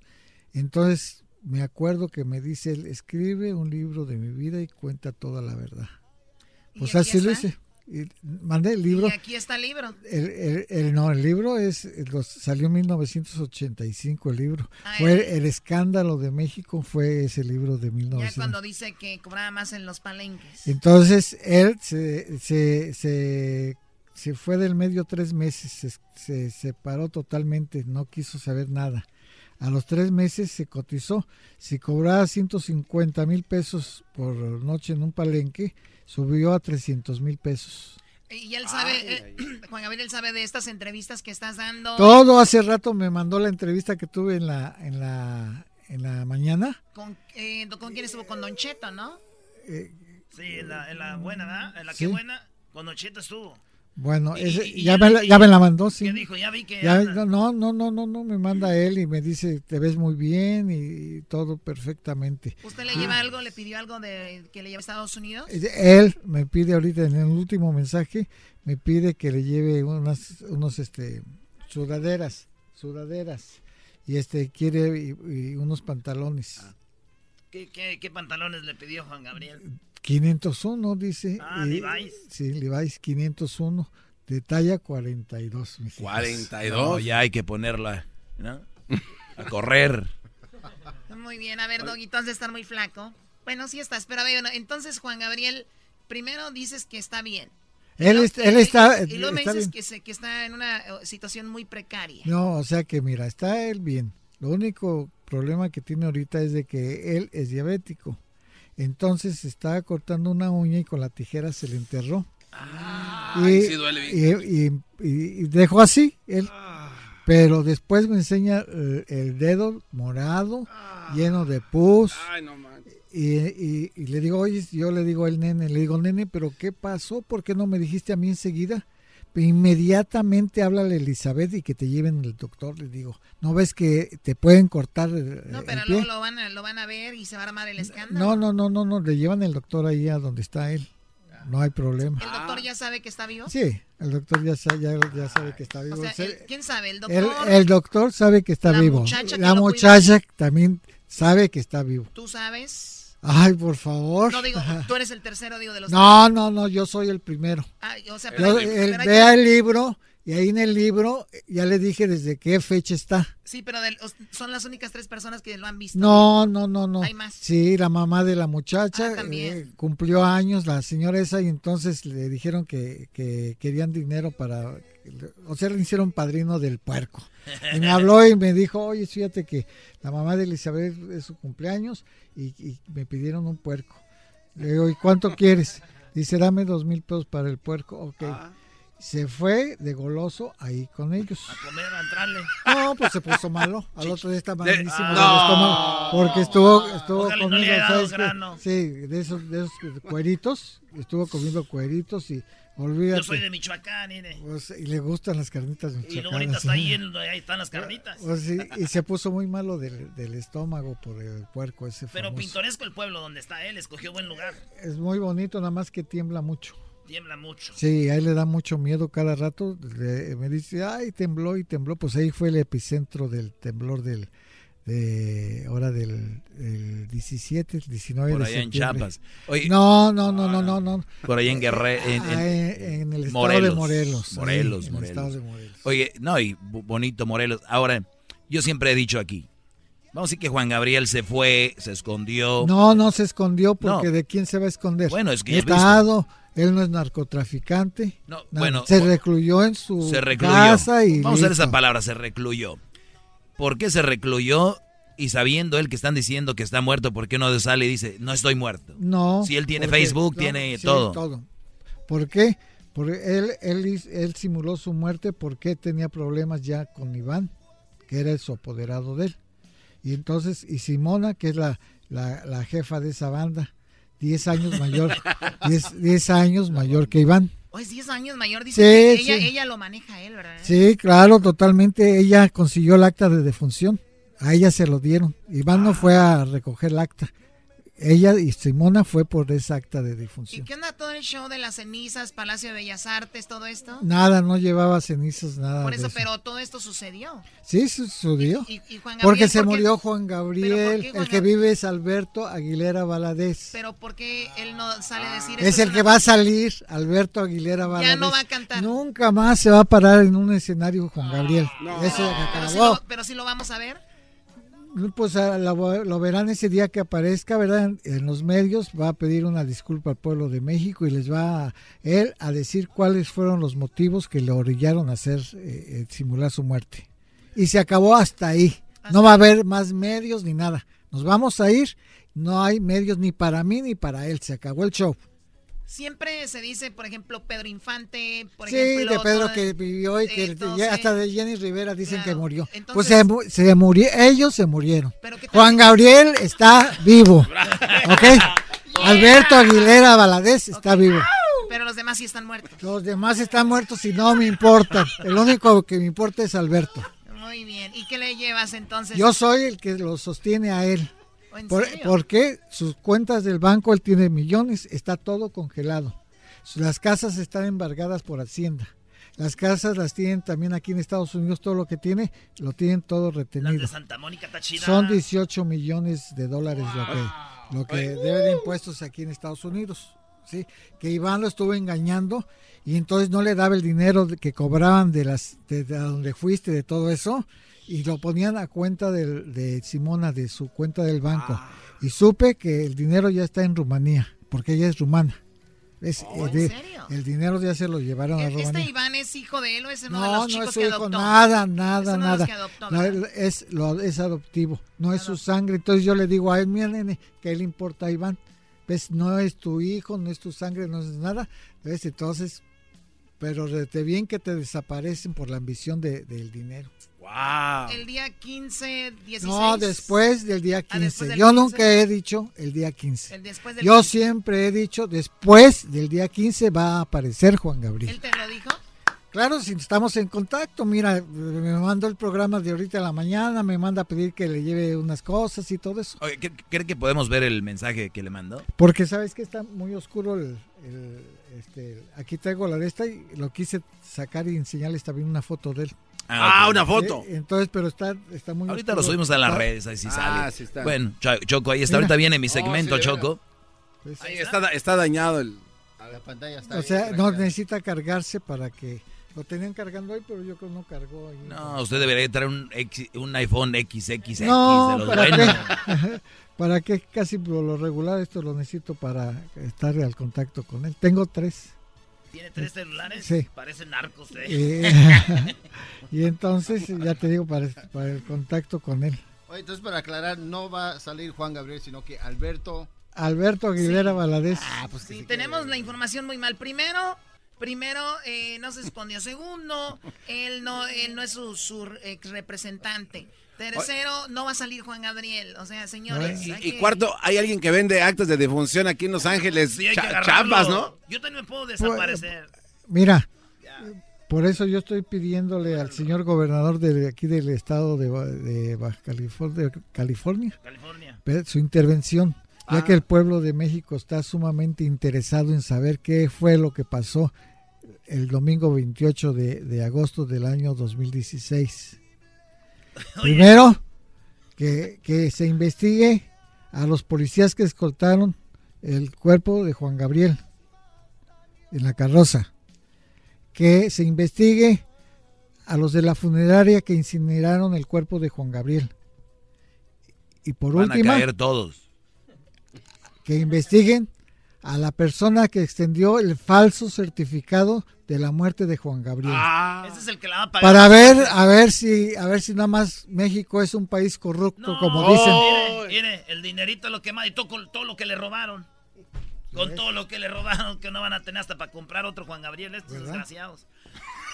entonces me acuerdo que me dice, él, escribe un libro de mi vida y cuenta toda la verdad. ¿Y Pues así lo está? hice. Y mandé el libro. Y aquí está el libro. El, el- el- no, el libro es los- salió en 1985 el libro. Ah, fue el- escándalo de México fue ese libro de Ya 1985. cuando dice que cobraba más en los palenques. Entonces él se, se, se, se fue del medio tres meses, se, se separó totalmente, no quiso saber nada. A los tres meses se cotizó. Si cobraba 150 mil pesos por noche en un palenque, subió a 300 mil pesos. Y él sabe, eh, Juan Gabriel sabe de estas entrevistas que estás dando. Todo hace rato me mandó la entrevista que tuve en la, en la, en la mañana. ¿Con, eh, ¿Con quién estuvo? Con Don Cheto, ¿no? Eh, Sí, en la, en la buena, ¿verdad? En la Sí. que buena, cuando Cheto estuvo. Bueno, ese- y- y ya, me la, ya me la mandó, sí. ¿Qué dijo? Ya vi que Ya- no, no, no, no, no, me manda él y me dice, te ves muy bien y, todo perfectamente. ¿Usted le lleva algo, le pidió algo de que le lleve a Estados Unidos? Él me pide ahorita en el último mensaje, me pide que le lleve unas, unos, este, sudaderas, sudaderas y este quiere y, unos pantalones. ¿Qué, qué, qué pantalones le pidió Juan Gabriel? 501, dice. Ah, y- Levi's. Sí, Levi's 501, de talla 42. mis hijos. 42. No, ya hay que ponerla, ¿no? A correr. Muy bien, a ver, Doggy, tú has de estar muy flaco. Bueno, sí estás, pero a ver, bueno, entonces Juan Gabriel, primero dices que está bien. Él, est- él está. Y luego me está dices que, se- que está en una eh, situación muy precaria. No, o sea que mira, está él bien. Lo único problema que tiene ahorita es de que él es diabético. Entonces se estaba cortando una uña y con la tijera se le enterró. Ay, sí duele bien. y, y- y- y dejó así él. Pero después me enseña eh, el dedo morado, lleno de pus. Ay, no. Y, y- y le digo, oye, yo le digo al nene, le digo, nene, pero ¿qué pasó? ¿Por qué no me dijiste a mí enseguida? Inmediatamente háblale a Elizabeth y que te lleven al doctor. Le digo, ¿no ves que te pueden cortar el, No, el pero pie? luego lo van, a, lo van a ver y se va a armar el escándalo. No, no, no, no, no, le llevan el doctor ahí a donde está él. No hay problema. ¿El doctor ya sabe que está vivo? Sí, el doctor ya, sa- ya, ya sabe que está vivo. O sea, Se- el- ¿quién sabe? ¿El el, doctor? el doctor sabe que está La vivo. muchacha que La lo cuida. muchacha también sabe que está vivo. ¿Tú sabes? Ay, por favor. No digo, tú eres el tercero, digo, de los No, no, no, yo soy el primero. O sea, Yo- hay vea el libro y ahí en el libro ya le dije desde qué fecha está. Sí, pero del- son las únicas tres personas que lo han visto. No, no, no, no. Hay más. Sí, la mamá de la muchacha Ah, también. eh, cumplió años, la señora esa, y entonces le dijeron que, que querían dinero para... O sea, le hicieron padrino del puerco. Y me habló y me dijo, oye, fíjate que la mamá de Elizabeth es su cumpleaños y, y me pidieron un puerco. Le digo, ¿y cuánto quieres? Dice, dame dos mil pesos para el puerco. Ok. Se fue de goloso ahí con ellos. A comer, a entrarle. No, pues se puso malo. Al otro día está malísimo Ah. del estómago. Porque estuvo, estuvo Ojalá no comiendo. Sí, de esos, de esos cueritos. Estuvo comiendo cueritos y olvídate. Yo soy de Michoacán. Pues, y le gustan las carnitas Y luego ahorita michoacanas. está ahí, en- ahí están las carnitas. Pues sí, y se puso muy malo del, del estómago por el puerco ese Pero famoso. pintoresco el pueblo donde está él, escogió buen lugar. Es muy bonito, nada más que tiembla mucho. Tiembla mucho. Sí, a él le da mucho miedo cada rato. le- me dice, ay, tembló y tembló. Pues ahí fue el epicentro del temblor del, de, ahora del, del 17, 19 Por de allá en. Chiapas. Oye, no, no, no, no, no, no. Por ahí en Guerrero. En, en- Ah, en- el estado de Morelos, ahí, Morelos, en el Morelos. estado de Morelos. Oye, no, y bonito Morelos. Ahora, yo siempre he dicho aquí. Vamos a decir que Juan Gabriel se fue, se escondió. No, no se escondió porque No. ¿de quién se va a esconder? Bueno, es que Estado, él no es narcotraficante. No, bueno, se recluyó en su se recluyó. casa y Vamos a usar listo. esa palabra, se recluyó. ¿Por qué se recluyó? Y sabiendo él que están diciendo que está muerto, ¿por qué no sale y dice, no estoy muerto? No. Si él tiene Facebook, no, tiene sí, todo. ¿Por qué? Porque él, él, él simuló su muerte porque tenía problemas ya con Iván, que era el su apoderado de él. Y entonces, y Simona, que es la, la, la jefa de esa banda, 10 años mayor, 10, 10 años mayor que Iván. O es 10 años mayor, dice Sí, que ella, sí. ella lo maneja él, ¿verdad? Sí, claro, totalmente. Ella consiguió el acta de defunción. A ella se lo dieron. Iván no fue a recoger el acta. Ella y Simona fue por esa acta de ¿Y defunción. qué onda todo el show de las cenizas, Palacio de Bellas Artes, todo esto? Nada, no llevaba cenizas, nada. Por eso, de eso. pero todo esto sucedió. Sí, sucedió. Y- y Juan porque Gabriel, se ¿por qué? murió Juan ¿Pero Gabriel. Juan el que vive es Alberto Aguilera Valadez. Pero ¿por qué él no sale a decir Es esto el una- que va a salir, Alberto Aguilera Valadez. Ya no va a cantar. Nunca más se va a parar en un escenario Juan Gabriel. Eso se Pero acabó. lo, pero sí lo vamos a ver. Pues ah, lo, lo verán ese día que aparezca, ¿verdad? En los medios va a pedir una disculpa al pueblo de México y les va a, él a decir cuáles fueron los motivos que le orillaron a hacer eh, eh, simular su muerte. Y se acabó hasta ahí. No va a haber más medios ni nada. Nos vamos a ir. No hay medios ni para mí ni para él. Se acabó el show. Siempre se dice, por ejemplo, Pedro Infante, por sí, ejemplo. de Pedro todo- que vivió y que entonces- hasta de Jenny Rivera dicen que murió. Entonces- pues se, se murió, ellos se murieron. Pero ¿qué tal Juan Gabriel está vivo. ¿Ok? Alberto Aguilera Valadez está vivo. Pero los demás sí están muertos. Los demás están muertos y no me importan. El único que me importa es Alberto. Muy bien. ¿Y qué le llevas entonces? Yo soy el que lo sostiene a él. ¿Oh, ¿En Por- serio? porque sus cuentas del banco, él tiene millones, está todo congelado. Las casas están embargadas por Hacienda. Las casas las tienen también aquí en Estados Unidos, todo lo que tiene, lo tienen todo Las retenido. de Santa Mónica está chida. Son 18 millones de dólares lo que, lo que debe de impuestos aquí en Estados Unidos. ¿sí? Que Iván lo estuvo engañando y entonces no le daba el dinero que cobraban de las de, donde fuiste, de todo eso, y lo ponían a cuenta del- de, Simona, de su cuenta del banco. Y supe que el dinero ya está en Rumanía, porque ella es rumana. ¿Ves? Oh, Eh, ¿en de- serio? el dinero ya se lo llevaron a ¿Este Rumanía. Iván es hijo de él o es uno de No, los no chicos es su que hijo, adoptó? nada, Es nada, de los nada. que adoptó, No, ¿verdad? él es, lo, es adoptivo, no es su sangre. Entonces yo le digo a él, mira, nene, ¿qué le importa a Iván? ¿Ves? No es tu hijo, no es tu sangre, no es nada. ¿Ves? Entonces, pero te bien que te desaparecen por la ambición de- del dinero. ¡Wow! El día 15, 16. No, después del día Ah, después 15. del Yo 15. nunca he dicho el día 15. El después del Yo 15. siempre he dicho, después del día 15 va a aparecer Juan Gabriel. ¿Él te lo dijo? Claro, si estamos en contacto, mira, me mandó el programa de ahorita a la mañana, me manda a pedir que le lleve unas cosas y todo eso. Oye, ¿cre- ¿cree que podemos ver el mensaje que le mandó? Porque sabes que está muy oscuro el, el- este, aquí traigo la de esta y lo quise sacar y enseñarles también una foto de él. Ah, ok. una foto. Eh, Entonces, pero está, está muy Ahorita lo subimos a las Está- redes, ahí sí Ah, sale. sí está. Bueno, Cho- Choco, ahí está. Mira. Ahorita viene mi Oh, segmento, sí. Choco. Pues, Ahí está, da- está dañado el. La pantalla está o sea, no necesita cargarse para que lo tenían cargando ahí, pero yo creo que no cargó ahí. No, usted debería traer un, X- un iPhone XXX No, de los ¿para buenos. qué? ¿Para qué? Casi por lo regular esto lo necesito para estar al contacto con él. Tengo tres. ¿Tiene tres celulares? Sí. Parecen narcos, eh. Eh, y entonces, ya te digo, para, para el contacto con él. Oye, entonces para aclarar, no va a salir Juan Gabriel, sino que Alberto. Alberto Aguilera Valadez. Ah, pues Sí, tenemos la información muy mal. Primero, primero eh, no se escondió. Segundo, él no, él no es su, su ex representante. Tercero, no va a salir Juan Gabriel. O sea, señores. Y, y que- cuarto, hay alguien que vende actas de defunción aquí en Los Ángeles. Sí, hay que Cha- agarrarlo. chambas, ¿no? Yo también me puedo desaparecer. Mira, por eso yo estoy pidiéndole al señor gobernador de aquí del estado de, de Baja California, California, California. pe- su intervención, ya Ah. que el pueblo de México está sumamente interesado en saber qué fue lo que pasó el domingo 28 de, de agosto del año 2016. Primero, que, que se investigue a los policías que escoltaron el cuerpo de Juan Gabriel en la carroza. Que se investigue a los de la funeraria que incineraron el cuerpo de Juan Gabriel. Y por Van a último, caer todos. que investiguen a la persona que extendió el falso certificado de la muerte de Juan Gabriel. Ese es el que la va a pagar. Para ver, a ver si, a ver si nada más México es un país corrupto, como dicen. Mire, mire, el dinerito lo que más y todo, todo lo que le robaron. Con todo lo que le robaron, que no van a tener hasta para comprar otro Juan Gabriel, estos ¿Verdad? desgraciados.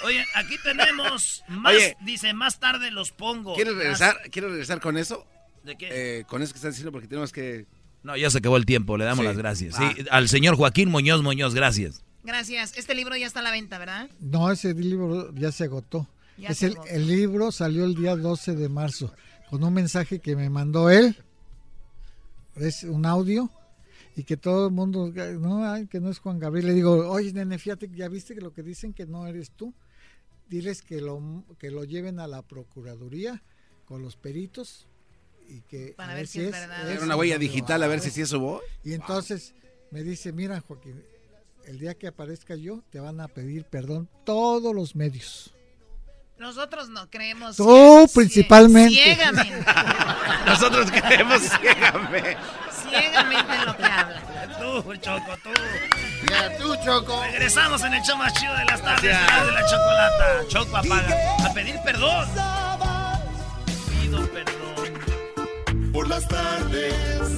Oye, aquí tenemos más, Oye. dice, más tarde los pongo. ¿Quieres Más- regresar, ¿Quieres regresar con eso? ¿De qué? Eh, con eso que estás diciendo, porque tenemos que. No, ya se acabó el tiempo, le damos Sí. las gracias. Ah. Sí, al señor Joaquín Muñoz Muñoz, gracias. Gracias. Este libro ya está a la venta, ¿verdad? No, ese libro ya se agotó. Ya Es se el, agotó. el libro salió el día 12 de marzo con un mensaje que me mandó él. Es un audio y que todo el mundo, no, ay, que no es Juan Gabriel. Le digo, oye, nene, fíjate, ya viste que lo que dicen que no eres tú. Diles que lo, que lo lleven a la procuraduría con los peritos y que Para a ver si es verdad. Era una huella digital, a ver si sí es su voz. Y entonces me dice, mira, Joaquín, el día que aparezca yo, te van a pedir perdón todos los medios. Nosotros no creemos. Tú, principalmente. Ciegamente. Nosotros creemos ciegamente. ciegamente en lo que habla. Tú, Choco, tú. Ya, tú, Choco. Regresamos en el show más chido de las tardes, de la chocolata. Choco apaga. A pedir perdón. Pido perdón. Por las tardes.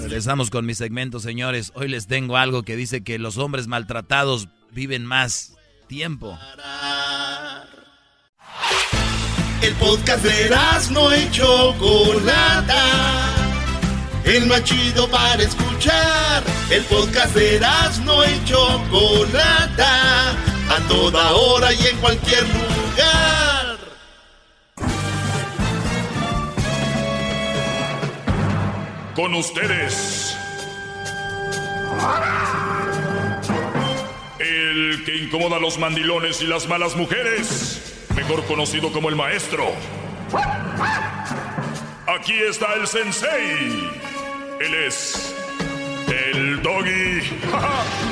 Regresamos con mi segmento, señores. Hoy les tengo algo que dice que los hombres maltratados viven más tiempo. El podcast de no y Chocolata. El más chido para escuchar. El podcast de no y Chocolata. A toda hora y en cualquier lugar. Con ustedes. El que incomoda a los mandilones y las malas mujeres, mejor conocido como el maestro. Aquí está el sensei. Él es el doggy.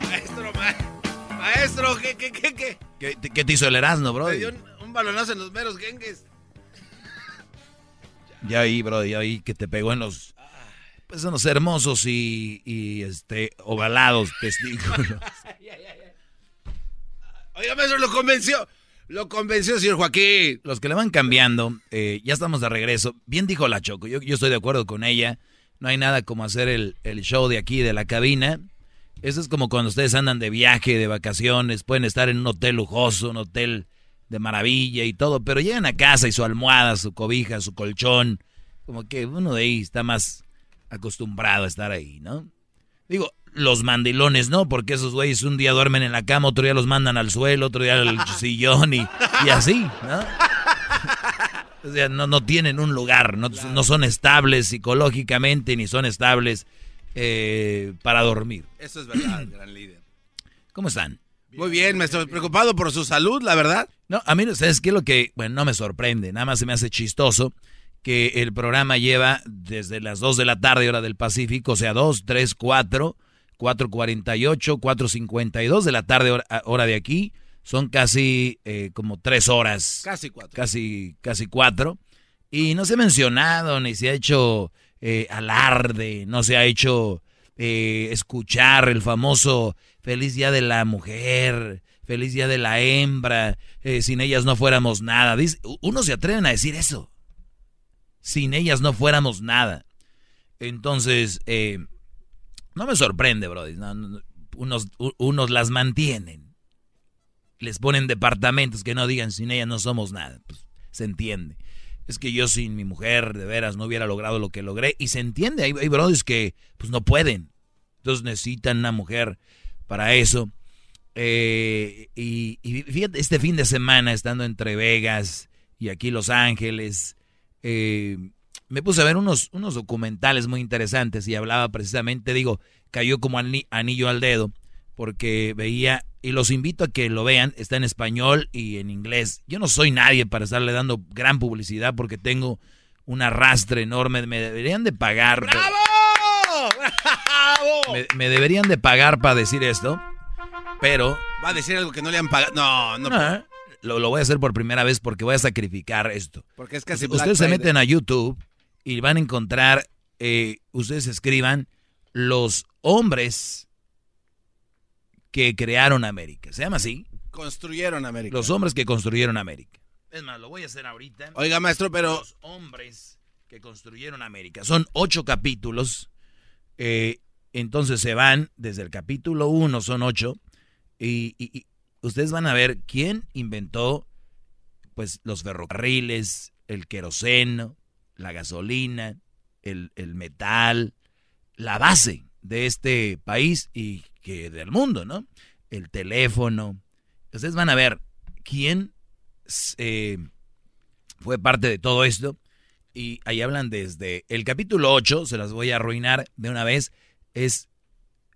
Maestro, ma- maestro, ¿qué, qué, qué, qué? ¿Qué, te- qué te hizo el Erasmo, bro? Un, balonazo en los meros gengues. Ya ahí, bro, ya ahí que te pegó en los... Pues en los hermosos y, y este, ovalados testículos. Oiga, maestro, lo convenció. Lo convenció, señor Joaquín. Los que le van cambiando, eh, ya estamos de regreso. Bien dijo la Choco, yo, yo estoy de acuerdo con ella. No hay nada como hacer el, el show de aquí, de la cabina. Eso es como cuando ustedes andan de viaje, de vacaciones, pueden estar en un hotel lujoso, un hotel de maravilla y todo, pero llegan a casa y su almohada, su cobija, su colchón, como que uno de ahí está más acostumbrado a estar ahí, ¿no? Digo, los mandilones no, porque esos güeyes un día duermen en la cama, otro día los mandan al suelo, otro día al sillón y, y así, ¿no? O sea, no, no tienen un lugar, no, no son estables psicológicamente ni son estables eh, para dormir. Eso es verdad, gran líder. ¿Cómo están? Muy bien, maestro. Preocupado por su salud, la verdad. No, a mí, ¿sabes qué es lo que, bueno, no me sorprende, nada más se me hace chistoso que el programa lleva desde las 2 de la tarde, hora del Pacífico, o sea, 2, 3, 4, 4.48, 4.52 de la tarde, hora, hora de aquí, son casi eh, como 3 horas. Casi cuatro. Casi, casi 4. Y no se ha mencionado, ni se ha hecho eh, alarde, no se ha hecho eh, escuchar el famoso Feliz Día de la Mujer, Feliz Día de la Hembra, eh, sin ellas no fuéramos nada. Dice, uno se atreven a decir eso. Sin ellas no fuéramos nada. Entonces, eh, no me sorprende, Brody. No, unos las mantienen. Les ponen departamentos que no digan sin ellas no somos nada. Pues, se entiende. Es que yo sin mi mujer, de veras, no hubiera logrado lo que logré. Y se entiende. Hay, hay brothers que pues no pueden. Entonces necesitan una mujer para eso. Eh, y, fíjate, este fin de semana, estando entre Vegas y aquí Los Ángeles, eh, me puse a ver unos, unos documentales muy interesantes y hablaba precisamente, digo, cayó como ani- anillo al dedo, porque veía, y los invito a que lo vean, está en español y en inglés. Yo no soy nadie para estarle dando gran publicidad porque tengo un arrastre enorme, me deberían de pagar. Me, me deberían de pagar para decir esto, pero... Va a decir algo que no le han pagado. No, no. Ah, lo, lo voy a hacer por primera vez porque voy a sacrificar esto. Porque es casi Ustedes Black se meten a YouTube y van a encontrar, eh, ustedes escriban los hombres que crearon América. ¿Se llama así? Construyeron América. Los hombres que construyeron América. Es más, lo voy a hacer ahorita. Oiga, maestro, pero... Los hombres que construyeron América. Son ocho capítulos. eh, entonces se van desde el capítulo uno, son ocho. Y, y- y ustedes van a ver quién inventó pues los ferrocarriles, el queroseno, la gasolina, el, el metal, la base de este país y que del mundo, ¿no? El teléfono. Ustedes van a ver quién eh, fue parte de todo esto. Y ahí hablan desde el capítulo 8, se las voy a arruinar de una vez, es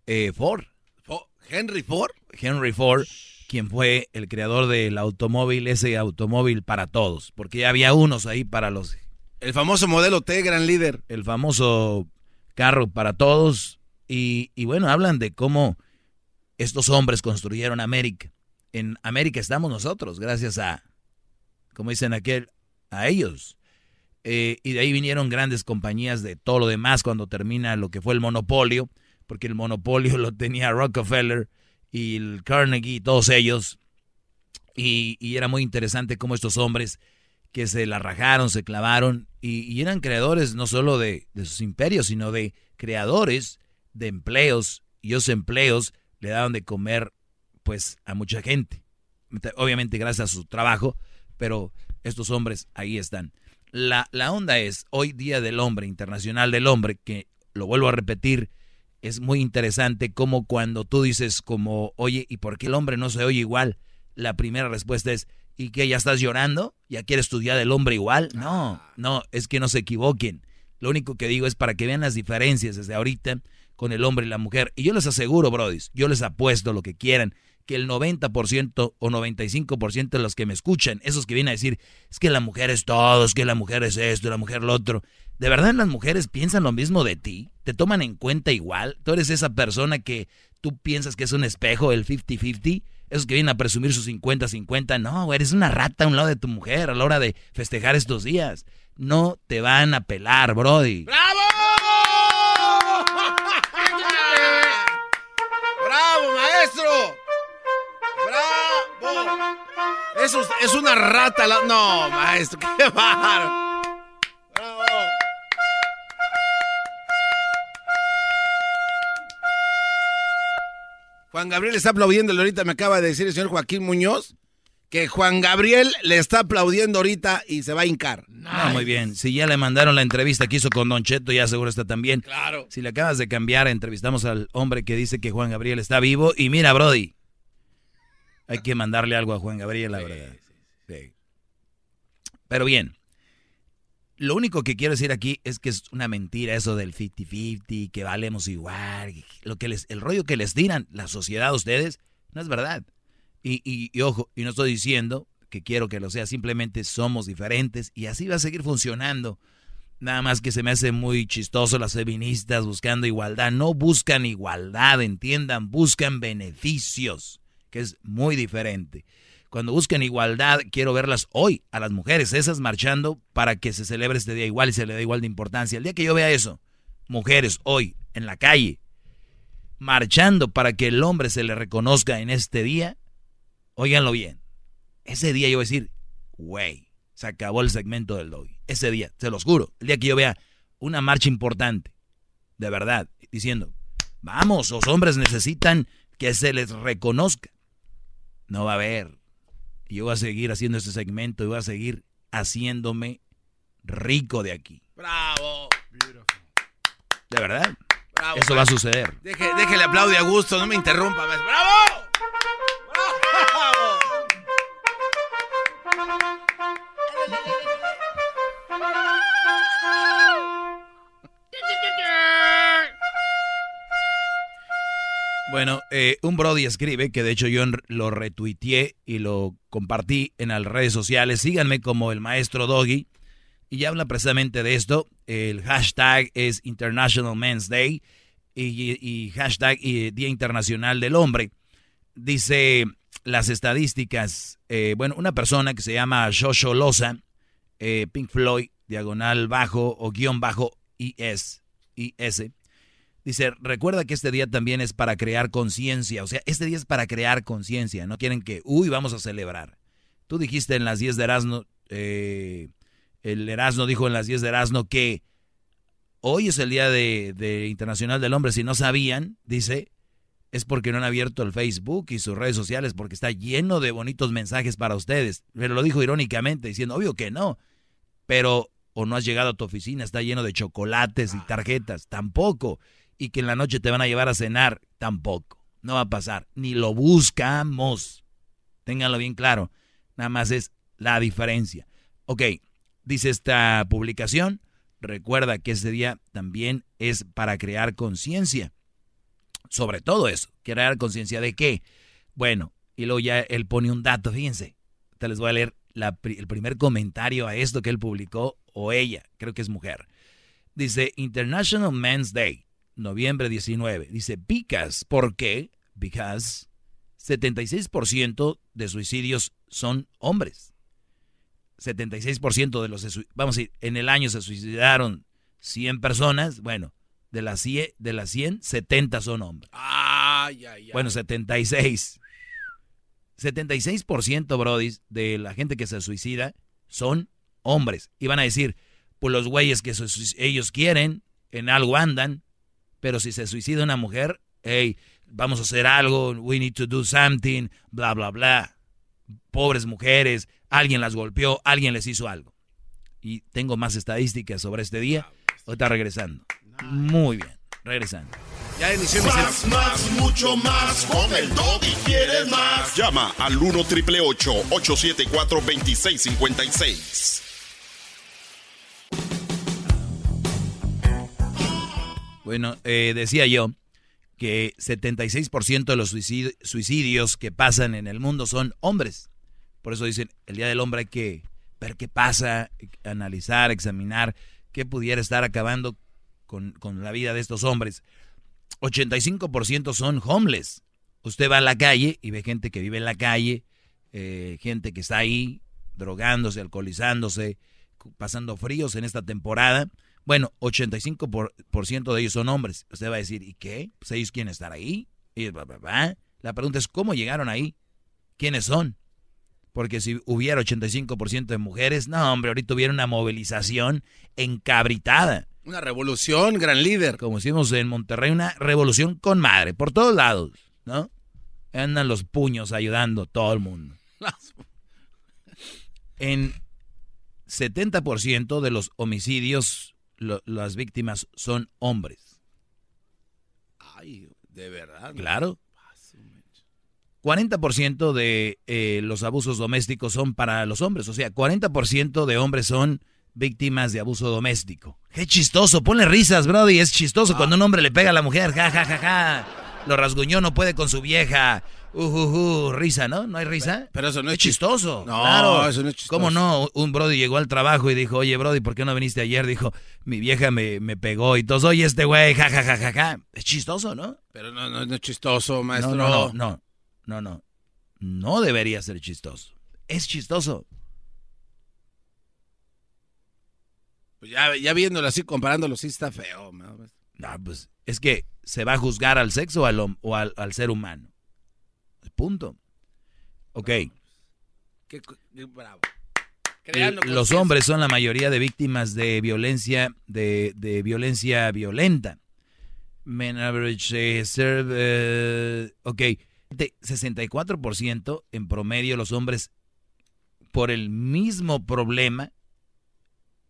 eh, Ford. Fo- Henry Ford. Henry Ford, quien fue el creador del automóvil, ese automóvil para todos, porque ya había unos ahí para los... El famoso modelo T, gran líder. El famoso carro para todos. Y, y bueno, hablan de cómo estos hombres construyeron América. En América estamos nosotros, gracias a, como dicen aquel, a ellos. Eh, y de ahí vinieron grandes compañías de todo lo demás cuando termina lo que fue el monopolio, porque el monopolio lo tenía Rockefeller y Carnegie todos ellos. Y, y era muy interesante cómo estos hombres que se la rajaron, se clavaron y, y eran creadores no solo de, de sus imperios, sino de creadores de empleos. Y esos empleos le daban de comer pues a mucha gente. Obviamente gracias a su trabajo, pero estos hombres ahí están. La, la onda es, hoy Día del Hombre, Internacional del Hombre, que lo vuelvo a repetir, es muy interesante como cuando tú dices como, oye, ¿y por qué el hombre no se oye igual? La primera respuesta es, ¿y qué? ¿Ya estás llorando? ¿Ya quieres estudiar del hombre igual? No, no, es que no se equivoquen. Lo único que digo es para que vean las diferencias desde ahorita, con el hombre y la mujer. Y yo les aseguro, brodis, yo les apuesto lo que quieran, que el 90% o 95% de los que me escuchan, esos que vienen a decir, es que la mujer es todo, es que la mujer es esto, la mujer lo otro. ¿De verdad las mujeres piensan lo mismo de ti? ¿Te toman en cuenta igual? ¿Tú eres esa persona que tú piensas que es un espejo, el 50-50? Esos que vienen a presumir sus 50-50. No, eres una rata a un lado de tu mujer a la hora de festejar estos días. No te van a pelar, Brody. ¡Bravo! ¡Bravo, Eso es, es una rata. la- No, maestro, qué bárbaro. ¡Bravo! Juan Gabriel está aplaudiéndole ahorita, me acaba de decir el señor Joaquín Muñoz que Juan Gabriel le está aplaudiendo ahorita y se va a hincar. No, muy bien. Si ya le mandaron la entrevista que hizo con Don Cheto, ya seguro está también. Claro. Si le acabas de cambiar, entrevistamos al hombre que dice que Juan Gabriel está vivo. Y mira, Brody, hay que mandarle algo a Juan Gabriel, la verdad. Sí. Pero bien, lo único que quiero decir aquí es que es una mentira eso del 50-50, que valemos igual. Lo que les, el rollo que les tiran la sociedad a ustedes no es verdad. Y, y- y ojo, y no estoy diciendo que quiero que lo sea, simplemente somos diferentes y así va a seguir funcionando. Nada más que se me hace muy chistoso las feministas buscando igualdad. No buscan igualdad, entiendan, buscan beneficios, que es muy diferente. Cuando buscan igualdad, quiero verlas hoy, a las mujeres, esas marchando para que se celebre este día igual y se le dé igual de importancia. El día que yo vea eso, mujeres hoy en la calle, marchando para que el hombre se le reconozca en este día, óiganlo bien. Ese día yo voy a decir, güey, se acabó el segmento del doggy. Ese día, se los juro, el día que yo vea una marcha importante, de verdad, diciendo, vamos, los hombres necesitan que se les reconozca. No va a haber. Y yo voy a seguir haciendo este segmento y voy a seguir haciéndome rico de aquí. ¡Bravo! De verdad. Bravo, Eso va a maestro. suceder. Deje, déjele aplaude a gusto, no me interrumpa. ¡Bravo! Bueno, eh, un Brody escribe, que de hecho yo lo retuiteé y lo compartí en las redes sociales. Síganme como el maestro Doggy. Y habla precisamente de esto. El hashtag es International Men's Day y, hashtag y Día Internacional del Hombre. Dice las estadísticas. eh, bueno, una persona que se llama Shosho Loza, eh, Pink Floyd, diagonal bajo o guion bajo IS, IS. Dice, recuerda que este día también es para crear conciencia. O sea, este día es para crear conciencia. No quieren que, uy, vamos a celebrar. Tú dijiste en las 10 de Erasmo, eh, el Erasmo dijo en las 10 de Erasmo que hoy es el Día de, de Internacional del Hombre. Si no sabían, dice, es porque no han abierto el Facebook y sus redes sociales porque está lleno de bonitos mensajes para ustedes. Pero lo dijo irónicamente, diciendo, obvio que no. Pero, o no has llegado a tu oficina, está lleno de chocolates y tarjetas. Tampoco y que en la noche te van a llevar a cenar, tampoco. No va a pasar. Ni lo buscamos. Ténganlo bien claro. Nada más es la diferencia. Ok, dice esta publicación. Recuerda que ese día también es para crear conciencia. Sobre todo eso. Crear conciencia de qué. Bueno, y luego ya él pone un dato, fíjense. Te les voy a leer el primer comentario a esto que él publicó, o ella, creo que es mujer. Dice International Men's Day, noviembre 19. Dice, because, ¿por qué? Because 76% de suicidios son hombres. 76% de los, vamos a decir, en el año se suicidaron 100 personas, bueno, de las 100, de las 100 70 son hombres. Ay, ay, ay. Bueno, 76. 76%, Brody, de la gente que se suicida son hombres. Y van a decir, pues los güeyes que ellos quieren, en algo andan, pero si se suicida una mujer, hey, vamos a hacer algo, we need to do something, bla, bla, bla. Pobres mujeres, alguien las golpeó, alguien les hizo algo. Y tengo más estadísticas sobre este día. Ahorita regresando. Muy bien, regresando. Ya inició mi Más, más, mucho más. Con el y quieres más. Llama al 1 triple 874 2656. Bueno, eh, decía yo que 76% de los suicid- suicidios que pasan en el mundo son hombres. Por eso dicen, el Día del Hombre hay que ver qué pasa, analizar, examinar qué pudiera estar acabando con, con la vida de estos hombres. 85% son homeless. Usted va a la calle y ve gente que vive en la calle, eh, gente que está ahí drogándose, alcoholizándose, pasando fríos en esta temporada. Bueno, 85% por, por ciento de ellos son hombres. Usted va a decir, ¿y qué? Pues ellos quieren estar ahí. Y bla, bla, bla. La pregunta es, ¿cómo llegaron ahí? ¿Quiénes son? Porque si hubiera 85% de mujeres, no, hombre, ahorita hubiera una movilización encabritada. Una revolución, gran líder. Como hicimos en Monterrey, una revolución con madre, por todos lados, ¿no? Andan los puños ayudando todo el mundo. En 70% de los homicidios, lo- las víctimas son hombres. Ay, de verdad. Claro. 40% de eh, los abusos domésticos son para los hombres. O sea, 40% de hombres son víctimas de abuso doméstico. Qué chistoso. Ponle risas, Brody. Es chistoso cuando un hombre le pega a la mujer. Ja, ja, ja, ja. Lo rasguñó, no puede con su vieja. Uh, uh, uh, risa, ¿no? ¿No hay risa? Pero eso no es chistoso. No, claro. eso no es chistoso. ¿Cómo no? Un Brody llegó al trabajo y dijo, oye, Brody, ¿por qué no viniste ayer? Dijo, mi vieja me, me pegó y todos, oye, este güey, ja, ja, ja, ja, ja. Es chistoso, ¿no? Pero no, no, no es chistoso, maestro. No, no, no, no, no, no. Debería ser chistoso. Es chistoso. Pues ya, ya viéndolo así, comparándolo, sí está feo. No, pues es que se va a juzgar al sexo o al, o al, al ser humano. Punto. Ok. Qué cu- qué bravo. L- Creando Los hombres son la mayoría de víctimas de violencia, de, de violencia violenta. Men average eh, serve, eh, ok, de 64% en promedio los hombres por el mismo problema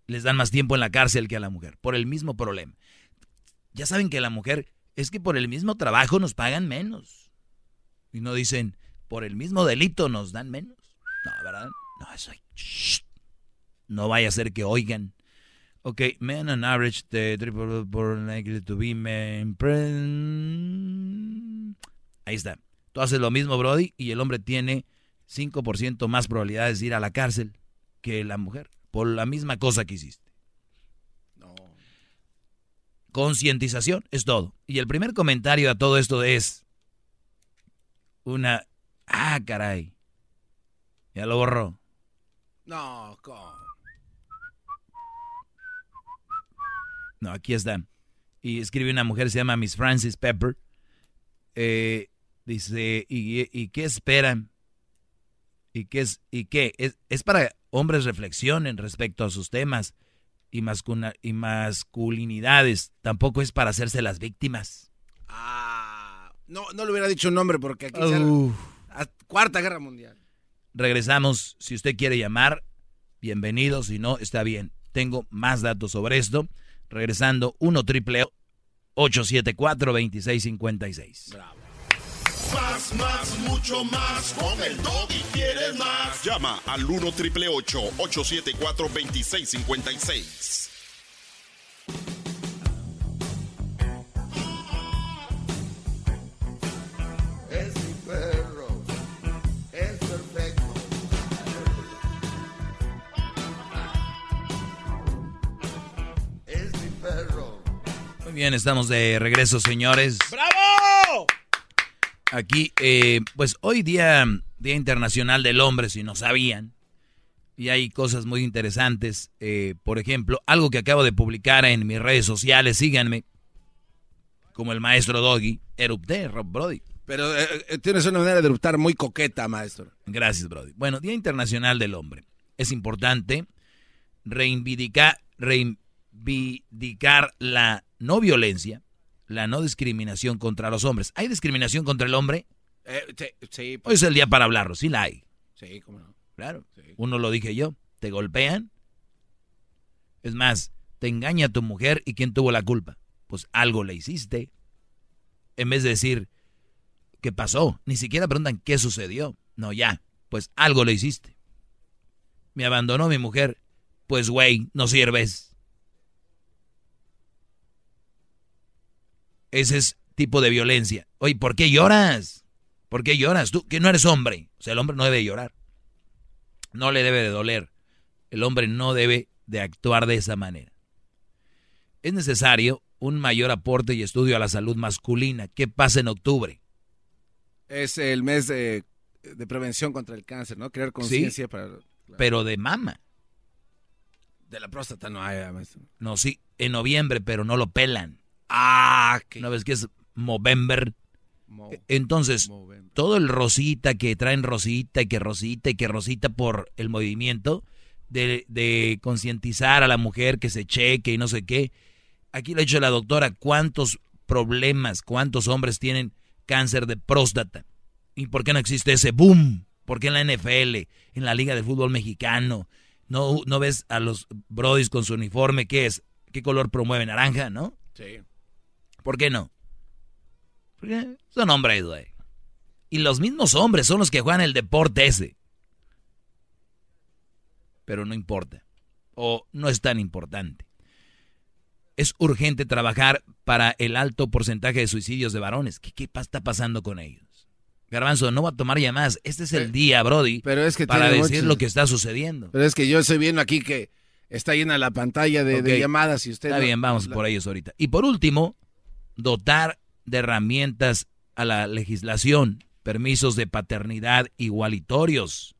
les dan más tiempo en la cárcel que a la mujer, por el mismo problema. Ya saben que la mujer es que por el mismo trabajo nos pagan menos. Y no dicen, por el mismo delito nos dan menos. No, ¿verdad? No, eso. No vaya a ser que oigan. Ok, men on average, the triple por likely to be men Ahí está. Tú haces lo mismo, Brody, y el hombre tiene 5% más probabilidades de ir a la cárcel que la mujer, por la misma cosa que hiciste. Concientización es todo. Y el primer comentario a todo esto es una... Ah, caray. Ya lo borró. No, ¿cómo? No, aquí está. Y escribe una mujer, se llama Miss Francis Pepper. Eh, dice, ¿y, y qué esperan? ¿Y qué es? ¿Y qué? Es, es para hombres reflexionen respecto a sus temas y, y masculinidades. Tampoco es para hacerse las víctimas. No, no le hubiera dicho un nombre porque aquí a- Cuarta Guerra Mundial. Regresamos. Si usted quiere llamar, bienvenido. Si no, está bien. Tengo más datos sobre esto. Regresando, 1 triple 874 2656. Más, más, mucho más. Con el y quieres más. Llama al 1 triple 874 Muy bien, estamos de regreso, señores. ¡Bravo! Aquí, eh, pues hoy día, Día Internacional del Hombre, si no sabían. Y hay cosas muy interesantes. eh, por ejemplo, algo que acabo de publicar en mis redes sociales, síganme. Como el maestro Doggy, erupté, Rob Brody. Pero eh, eh, tienes una manera de eruptar muy coqueta, maestro. Gracias, Brody. Bueno, Día Internacional del Hombre. Es importante reivindicar, reivindicar la no violencia, la no discriminación contra los hombres. ¿Hay discriminación contra el hombre? Eh, sí, sí, Hoy es el día para hablarlo, sí la hay. sí, cómo no. Claro. Uno lo dije yo. ¿Te golpean? Es más, te engaña tu mujer y ¿quién tuvo la culpa? Pues algo le hiciste. En vez de decir, ¿qué pasó? Ni siquiera preguntan qué sucedió. No, ya, pues algo le hiciste. Me abandonó mi mujer. Pues güey, no sirves. Ese es tipo de violencia. Oye, ¿por qué lloras? ¿Por qué lloras? Tú que no eres hombre. O sea, el hombre no debe llorar. No le debe de doler. El hombre no debe de actuar de esa manera. Es necesario un mayor aporte y estudio a la salud masculina. ¿Qué pasa en octubre? Es el mes de, de prevención contra el cáncer, ¿no? Crear conciencia Sí, para... Pero de mama. De la próstata no hay, maestro. No, sí, en noviembre, pero no lo pelan. Ah, ¿no ves que es Movember? Entonces, todo el rosita que traen rosita y que rosita y que rosita por el movimiento de, de concientizar a la mujer que se cheque y no sé qué. Aquí lo ha dicho la doctora, cuántos problemas, cuántos hombres tienen cáncer de próstata. ¿Y por qué no existe ese boom? ¿Por qué en la NFL, en la Liga de Fútbol Mexicano, no, no ves a los brodis con su uniforme? ¿Qué es? ¿Qué color promueve? ¿Naranja, no? Sí. ¿Por qué no? Porque son hombres, güey. Y los mismos hombres son los que juegan el deporte ese. Pero no importa. O no es tan importante. Es urgente trabajar para el alto porcentaje de suicidios de varones. ¿Qué, qué está pasando con ellos? Garbanzo, no va a tomar llamadas. Este es el día, Brody, Pero es que para decir lo que está sucediendo. Pero es que yo estoy viendo aquí que está llena la pantalla de, llamadas y usted... Está no- bien, vamos por ellos ahorita. Y por último, dotar de herramientas a la legislación, permisos de paternidad igualitorios.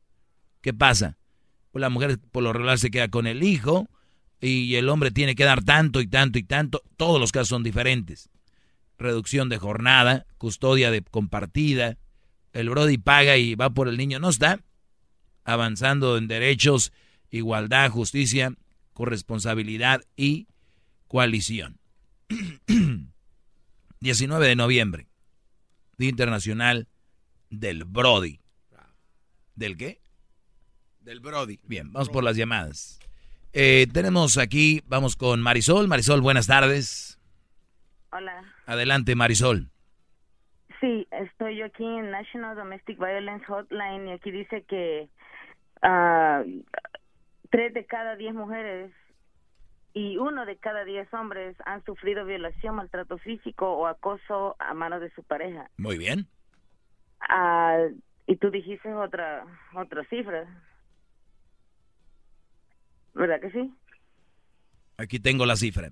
¿Qué pasa? Pues la mujer por lo regular se queda con el hijo y el hombre tiene que dar tanto y tanto y tanto. Todos los casos son diferentes. Reducción de jornada, custodia compartida. El Brody paga y va por el niño. No está avanzando en derechos, igualdad, justicia, corresponsabilidad y coalición. 19 de noviembre, Día Internacional del Brody. ¿Del qué? Del Brody. Bien, vamos por las llamadas. Eh, tenemos aquí, vamos con Marisol. Marisol, buenas tardes. Hola. Adelante, Marisol. Sí, estoy yo aquí en National Domestic Violence Hotline y aquí dice que ah, tres de cada diez mujeres y uno de cada diez hombres han sufrido violación, maltrato físico o acoso a manos de su pareja. Muy bien. Ah, y tú dijiste otra otra cifra, ¿verdad que sí? Aquí tengo la cifra.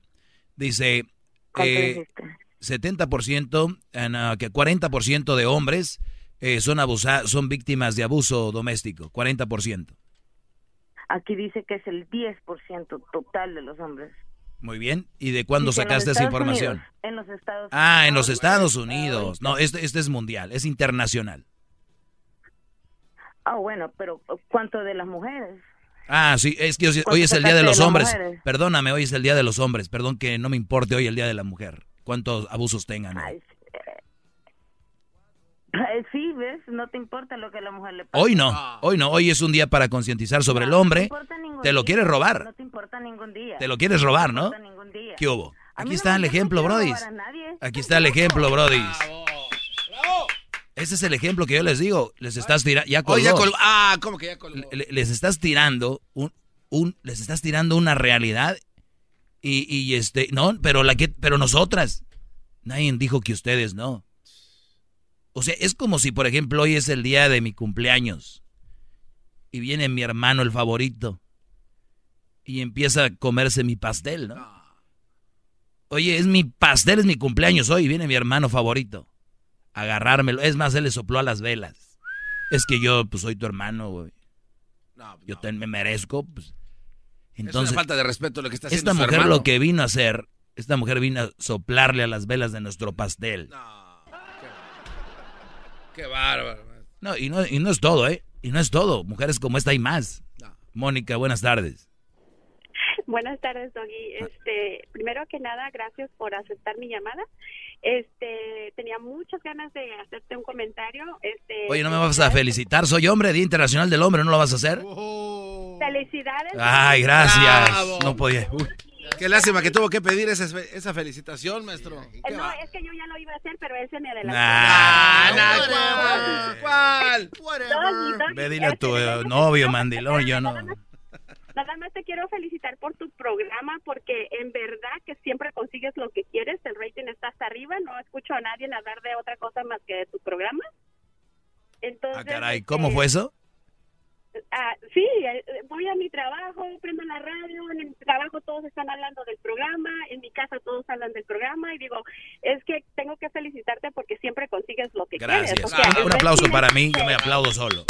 Dice ¿Cuánto eh, dijiste? 70%, en, ah, que 40% de hombres eh, son, abusa son víctimas de abuso doméstico. 40%. Aquí dice que es el 10% total de los hombres. Muy bien. ¿Y de cuándo Dice, sacaste esa información? Unidos, en los Estados Ah, en los Estados Unidos. No, este, este es mundial, es internacional. Ah, bueno, pero ¿cuánto de las mujeres? Ah, sí, es que hoy, hoy ¿Cuánto es el Día de los de Hombres. mujeres? Perdóname, hoy es el Día de los Hombres. Perdón que no me importe hoy el Día de la Mujer. Cuántos abusos tengan. Eh, Sí, ¿ves? No te importa lo que la mujer le pasa. Hoy no, hoy no. Hoy es un día para concientizar sobre el hombre. Te lo quieres robar. No te importa ningún día. Te lo quieres robar, ¿no? te importa ningún día. ¿Qué hubo? Aquí no está el no ejemplo, Brody. Aquí está el ejemplo, Brody. Ese es el ejemplo que yo les digo. Les estás tirando. Ya Oh, ya colgó. colgó. Ah, ¿cómo que ya colgó? Le- les estás tirando un, un les estás tirando una realidad y, y este no pero la que pero nosotras nadie dijo que ustedes no o sea es como si por ejemplo hoy es el día de mi cumpleaños y viene mi hermano el favorito y empieza a comerse mi pastel no oye es mi pastel es mi cumpleaños hoy y viene mi hermano favorito a agarrármelo. Es más él le sopló a las velas. Es que yo pues soy tu hermano güey. Yo te, me merezco, pues. Entonces, es una falta de respeto lo que está haciendo esta mujer lo que vino a hacer, esta mujer vino a soplarle a las velas de nuestro pastel. Qué bárbaro. No, y no, y no es todo, ¿eh? Y no es todo. Mujeres como esta hay más. Mónica, buenas tardes. Buenas tardes, Doggy. Este, primero que nada, gracias por aceptar mi llamada. Este, tenía muchas ganas de hacerte un comentario. Este, Oye, no me vas a felicitar. Soy hombre, Día Internacional del Hombre, ¿no lo vas a hacer? Felicidades. Ay, gracias. Bravo. No podía. Uy. Qué lástima que tuvo que pedir esa, esa felicitación, maestro. Eh, No, es que yo ya lo iba a hacer, pero él se me adelantó. Nah, nah, ¿cuál? Doggy, Ve, dile a este, tu nada eh, más- novio, mandilón, yo no. Nada más te quiero felicitar por tu programa porque en verdad que siempre consigues lo que quieres, el rating está hasta arriba, no escucho a nadie hablar de otra cosa más que de tu programa. Entonces, Ah, caray, ¿cómo fue eso? Ah, sí, eh, voy a mi trabajo, prendo la radio, en el trabajo todos están hablando del programa, en mi casa todos hablan del programa y digo, es que tengo que felicitarte porque siempre consigues lo que Gracias. quieres. Sea, Ah, un aplauso para mí, yo me aplaudo solo.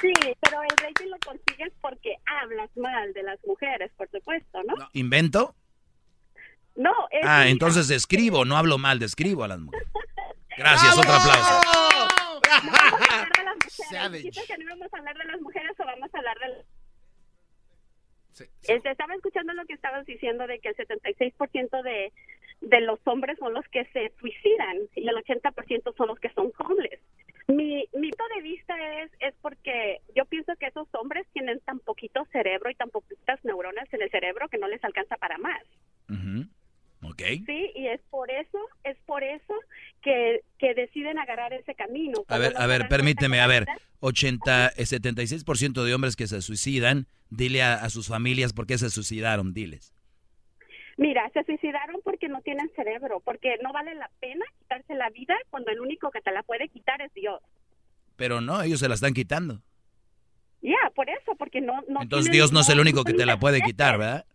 Sí, pero el rating lo consigues porque hablas mal de las mujeres, por supuesto, ¿no? No, ¿Invento? es Ah, mira, entonces describo, no hablo mal, describo a las mujeres. Gracias, otro aplauso. no vamos a hablar de las mujeres. ¿Dijiste que no íbamos a hablar de las mujeres o vamos a hablar de las Este, estaba escuchando lo que estabas diciendo de que el 76% de, de los hombres son los que se suicidan y el 80% son los que son homeless. Mi, mi punto de vista es, es porque yo pienso que esos hombres tienen tan poquito cerebro y tan poquitas neuronas en el cerebro que no les alcanza para más. Ok. Sí, y es por eso, es por eso que, que deciden agarrar ese camino. A ver, a ver, permíteme, a ver. cuenta- 80, eh, 76% de hombres que se suicidan, dile a, a sus familias por qué se suicidaron, diles. Mira, se suicidaron porque no tienen cerebro, porque no vale la pena quitarse la vida cuando el único que te la puede quitar es Dios. Pero no, ellos se la están quitando. Ya, por eso, porque no... no Entonces Dios no es el único que te la puede quitar, ¿verdad?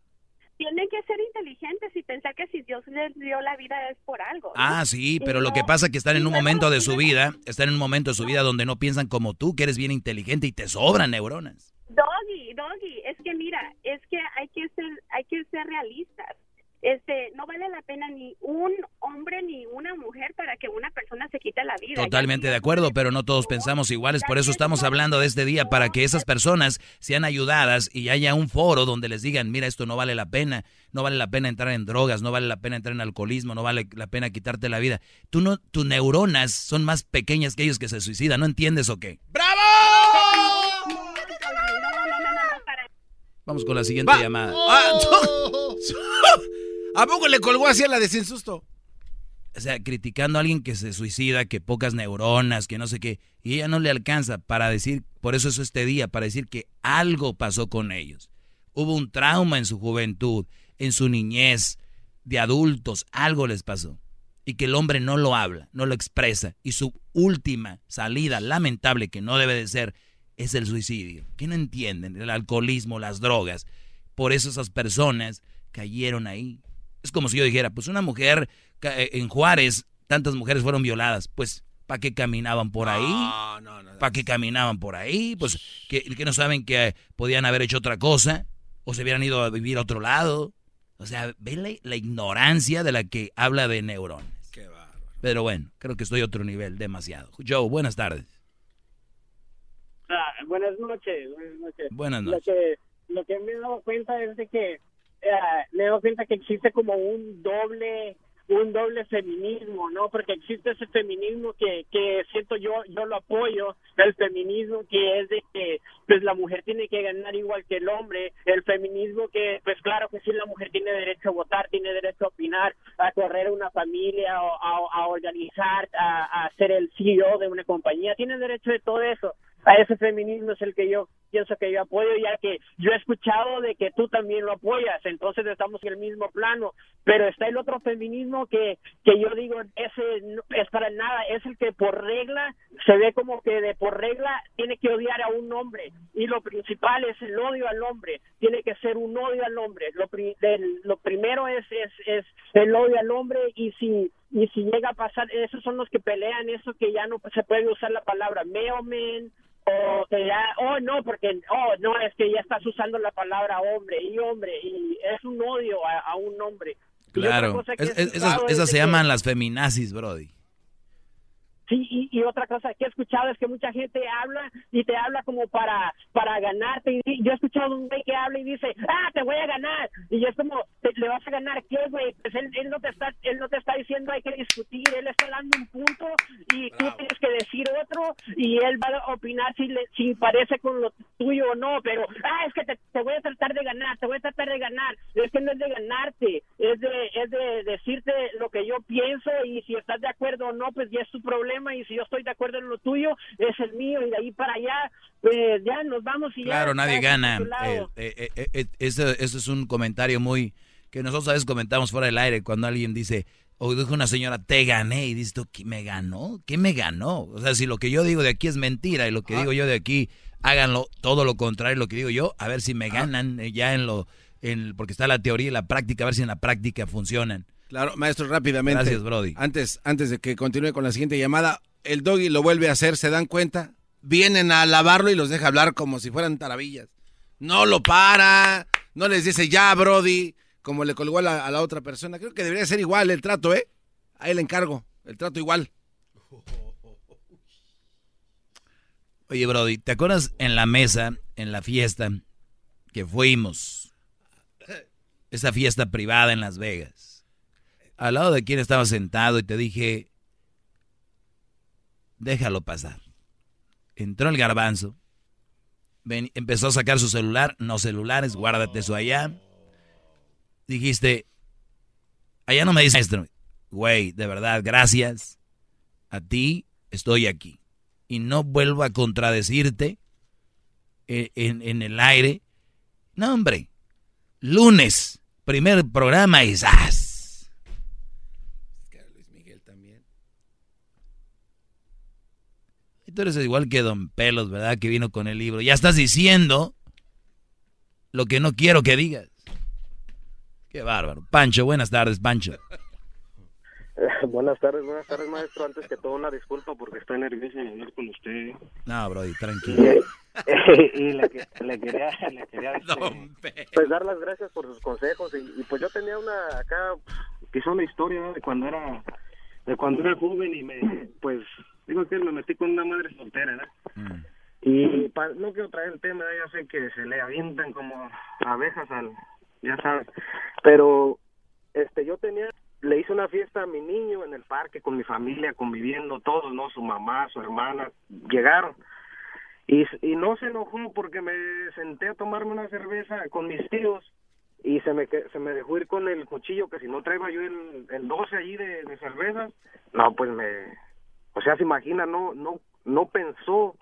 Tienen que ser inteligentes y pensar que si Dios les dio la vida es por algo. ¿no? Ah, sí, pero lo que pasa es que están en un momento de su vida, están en un momento de su vida donde no piensan como tú, que eres bien inteligente y te sobran neuronas. Doggy, Doggy, es que mira, es que hay que ser, hay que ser realistas. Este, no vale la pena ni un hombre ni una mujer para que una persona se quite la vida. Totalmente de acuerdo, pero no todos pensamos iguales, por eso estamos hablando de este día, para que esas personas sean ayudadas y haya un foro donde les digan, mira, esto no vale la pena, no vale la pena entrar en drogas, no vale la pena entrar en alcoholismo, no vale la pena quitarte la vida. Tú no, tus neuronas son más pequeñas que ellos que se suicidan, ¿no entiendes o qué? Vamos con la siguiente Va. llamada. Ah, ¿A poco le colgó así a la de sin susto? o sea, criticando a alguien que se suicida, que pocas neuronas, que no sé qué, y ella no le alcanza para decir, por eso es este día, para decir que algo pasó con ellos. Hubo un trauma en su juventud, en su niñez, de adultos, algo les pasó. Y que el hombre no lo habla, no lo expresa. Y su última salida, lamentable, que no debe de ser, es el suicidio. ¿Qué no entienden? El alcoholismo, las drogas. Por eso esas personas cayeron ahí. Es como si yo dijera, pues una mujer eh, en Juárez, tantas mujeres fueron violadas, pues ¿para qué caminaban por ahí? No, no, no. ¿Para qué caminaban por ahí? Pues que, que no saben que eh, podían haber hecho otra cosa o se hubieran ido a vivir a otro lado. O sea, ve la, la ignorancia de la que habla de neuronas. Pero bueno, creo que estoy a otro nivel, demasiado. Joe, buenas tardes. Ah, buenas noches, buenas noches. Buenas Lo noches. que, lo que me he dado cuenta es de que eh, me dado cuenta que existe como un doble un doble feminismo, ¿no? Porque existe ese feminismo que, que siento yo, yo lo apoyo, el feminismo que es de que pues la mujer tiene que ganar igual que el hombre, el feminismo que pues claro que sí la mujer tiene derecho a votar, tiene derecho a opinar, a correr una familia, o a, a organizar, a, a ser el CEO de una compañía, tiene derecho de todo eso. A ese feminismo es el que yo pienso que yo apoyo, ya que yo he escuchado de que tú también lo apoyas, entonces estamos en el mismo plano, pero está el otro feminismo que, que yo digo, ese es para nada, es el que por regla se ve como que de por regla tiene que odiar a un hombre, y lo principal es el odio al hombre, tiene que ser un odio al hombre, lo, pri- lo primero es, es, es el odio al hombre, y si y si llega a pasar, esos son los que pelean eso que ya no se puede usar la palabra mailman o que ya, oh no, porque, oh no, es que ya estás usando la palabra hombre y hombre y es un odio a, a un hombre. Claro. Es- es- esas se que- llaman las feminazis, Brody. Sí, y, y otra cosa que he escuchado es que mucha gente habla y te habla como para para ganarte. Y yo he escuchado un güey que habla y dice, ah, te voy a ganar. Y es como, ¿te- ¿le vas a ganar qué, güey? Pues él, él no te está él no te está diciendo hay que discutir, él está dando un punto y tú tienes que decir otro y él va a opinar si, le, si parece con lo tuyo o no, pero, ah, es que te, te voy a tratar de ganar, te voy a tratar de ganar. Es que no es de ganarte, es de, es de decirte lo que yo pienso y si estás de acuerdo o no, pues ya es tu problema y si yo estoy de acuerdo en lo tuyo, es el mío y de ahí para allá, pues ya nos vamos y ya. Claro, nadie gana. Eh, eh, eh, eh, eso, eso es un comentario muy que nosotros a veces comentamos fuera del aire cuando alguien dice, o dijo una señora, te gané, y dices tú, ¿qué me ganó? ¿Qué me ganó? O sea, si lo que yo digo de aquí es mentira y lo que digo yo de aquí, háganlo todo lo contrario lo que digo yo, a ver si me ganan eh, ya en lo, en, porque está la teoría y la práctica, a ver si en la práctica funcionan. Claro, maestro, rápidamente. Gracias, Brody. Antes, antes de que continúe con la siguiente llamada, el doggy lo vuelve a hacer, ¿se dan cuenta? Vienen a alabarlo y los deja hablar como si fueran taravillas. No lo para, no les dice ya, Brody, como le colgó a la, a la otra persona. Creo que debería ser igual el trato, ¿eh? Ahí le encargo, el trato igual. Oye, Brody, ¿te acuerdas en la mesa, en la fiesta que fuimos? Esa fiesta privada en Las Vegas. Al lado de quien estaba sentado y te dije, déjalo pasar. Entró el garbanzo, empezó a sacar su celular, no celulares, guárdate eso allá. Dijiste, allá no me dice maestro, güey, de verdad, gracias. A ti estoy aquí. Y no vuelvo a contradecirte en, en- en el aire. No, hombre. Lunes, primer programa y ¡zas! Y tú eres igual que Don Pelos, ¿verdad? Que vino con el libro. Ya estás diciendo lo que no quiero que digas. Qué bárbaro. Pancho, buenas tardes, Pancho. buenas tardes, buenas tardes, maestro. Antes que todo, una disculpa porque estoy nervioso de hablar con usted. No, Brody, tranquilo. y le, que- le quería, le quería este, pues dar las gracias por sus consejos. Y, y, pues yo tenía una acá, quizá una historia de cuando era de cuando era joven y me, pues, digo que me metí con una madre soltera, ¿no? Y pa- no quiero traer el tema, ya sé que se le avientan como abejas al, ya sabes, pero este yo tenía, le hice una fiesta a mi niño en el parque con mi familia, conviviendo todos, ¿no? Su mamá, su hermana, llegaron. Y, y no se enojó porque me senté a tomarme una cerveza con mis tíos y se me se me dejó ir con el cuchillo que si no traía yo el, el 12 allí de, de cervezas, no, pues me, o sea, se imagina, no, no, no pensó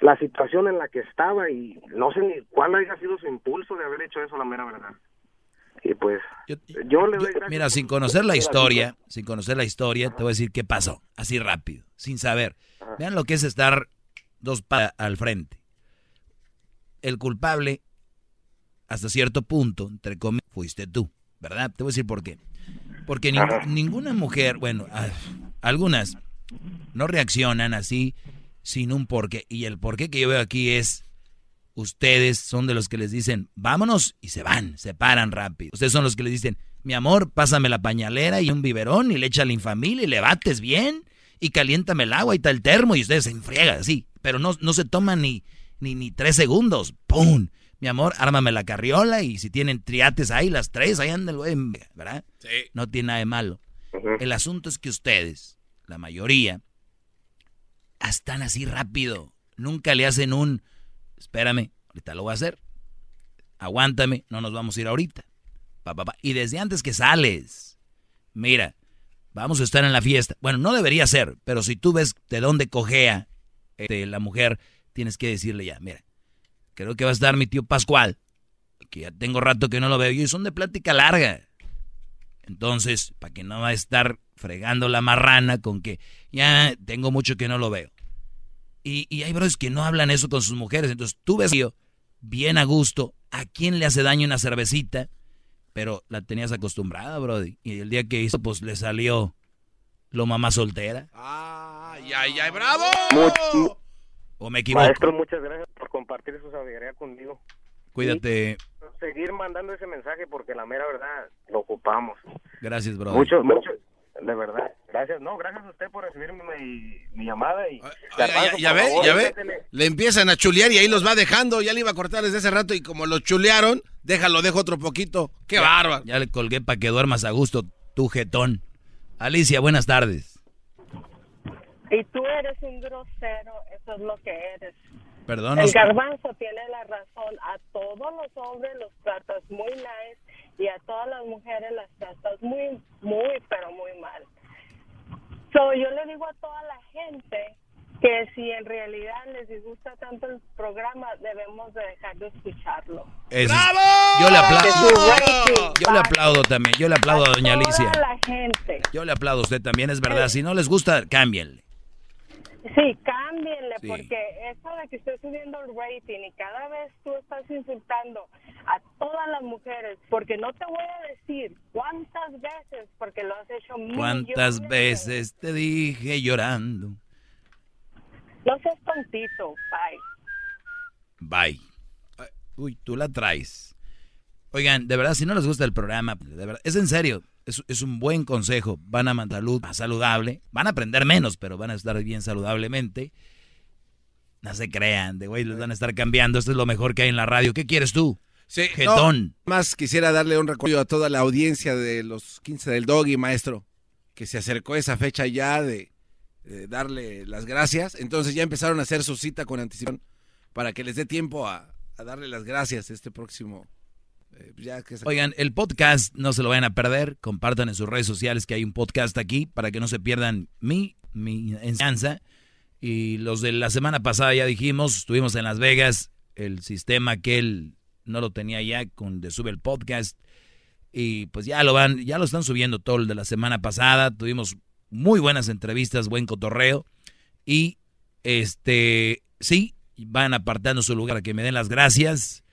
la situación en la que estaba y no sé ni cuál haya sido su impulso de haber hecho eso, la mera verdad. Y pues, yo, le doy gracias. Mira, sin conocer la historia, sin conocer la historia, te voy a decir qué pasó, así rápido, sin saber. Vean lo que es estar dos pa al frente. El culpable, hasta cierto punto, entre comillas, fuiste tú, ¿verdad? Te voy a decir por qué. Porque ninguna mujer, bueno, algunas no reaccionan así sin un porqué. Y el porqué que yo veo aquí es, ustedes son de los que les dicen, vámonos, y se van, se paran rápido. Ustedes son los que les dicen, mi amor, pásame la pañalera y un biberón y le echa la infamil y le bates bien y caliéntame el agua y tal termo y ustedes se enfriegan así. Pero no, no se toman ni, ni, ni tres segundos. ¡Pum! Mi amor, ármame la carriola y si tienen triates ahí, las tres, ahí andan, güey, ¿verdad? Sí. No tiene nada de malo. El asunto es que ustedes, la mayoría, están así rápido. Nunca le hacen un, espérame, ahorita lo voy a hacer. Aguántame, no nos vamos a ir ahorita. Pa. Y desde antes que sales, mira, vamos a estar en la fiesta. Bueno, no debería ser, pero si tú ves de dónde cojea este, la mujer, tienes que decirle ya, mira, creo que va a estar mi tío Pascual, que ya tengo rato que no lo veo, y son de plática larga. Entonces, para que no va a estar fregando la marrana con que ya tengo mucho que no lo veo. Y, y hay brothers que no hablan eso con sus mujeres. Entonces tú ves tío, bien a gusto, ¿a quién le hace daño una cervecita? Pero la tenías acostumbrada, Brody. Y el día que hizo, pues le salió lo mamá soltera. Ay, ay, ay, bravo. Much- ¿O me equivoco? Maestro, muchas gracias por compartir su sabiduría conmigo. Cuídate. Seguir mandando ese mensaje porque la mera verdad lo ocupamos. Gracias, Brody. Mucho, mucho, de verdad. Gracias, no, gracias a usted por recibirme mi, mi llamada y... Ya, ya- ya ve, ya ve. Le empiezan a chulear y ahí los va dejando. Ya le iba a cortar desde hace rato y como lo chulearon, déjalo, dejo otro poquito. ¡Qué bárbaro! Ya le colgué para que duermas a gusto, tu jetón. Alicia, buenas tardes. Y tú eres un grosero, eso es lo que eres. Perdón. El garbanzo tiene la razón. A todos los hombres los tratas muy nice y a todas las mujeres las tratas muy, muy, pero muy mal. So, yo le digo a toda la gente que si en realidad les disgusta tanto el programa, debemos de dejar de escucharlo. ¡Bravo! Yo le aplaudo. Yo le aplaudo también. Yo le aplaudo a, doña Alicia. la gente. Yo le aplaudo a usted también, es verdad. Si no les gusta, cámbienle. Sí, cámbienle, porque eso de que esté subiendo el rating y cada vez tú estás insultando a todas las mujeres, porque no te voy a decir cuántas veces, porque lo has hecho ¿Cuántas veces te dije llorando? No seas tontito, bye. Bye. Uy, tú la traes. Oigan, de verdad, si no les gusta el programa, de verdad, es en serio, es, un buen consejo. Van a mandar luz más saludable, van a aprender menos, pero van a estar bien saludablemente. No se crean, de güey, les van a estar cambiando. Esto es lo mejor que hay en la radio. ¿Qué quieres tú? Sí, más quisiera darle un recuerdo a toda la audiencia de los 15 del Doggy, maestro, que se acercó esa fecha ya de darle las gracias. Entonces ya empezaron a hacer su cita con anticipación para que les dé tiempo a, darle las gracias este próximo. Eh, Oigan, el podcast no se lo vayan a perder. Compartan en sus redes sociales que hay un podcast aquí para que no se pierdan mi, mi enseñanza. Y los de la semana pasada ya dijimos, estuvimos en Las Vegas, el sistema que él no lo tenía ya con de sube el podcast y pues ya lo van, ya lo están subiendo todo el de la semana pasada. Tuvimos muy buenas entrevistas, buen cotorreo. Y este, sí, van apartando su lugar que me den las gracias.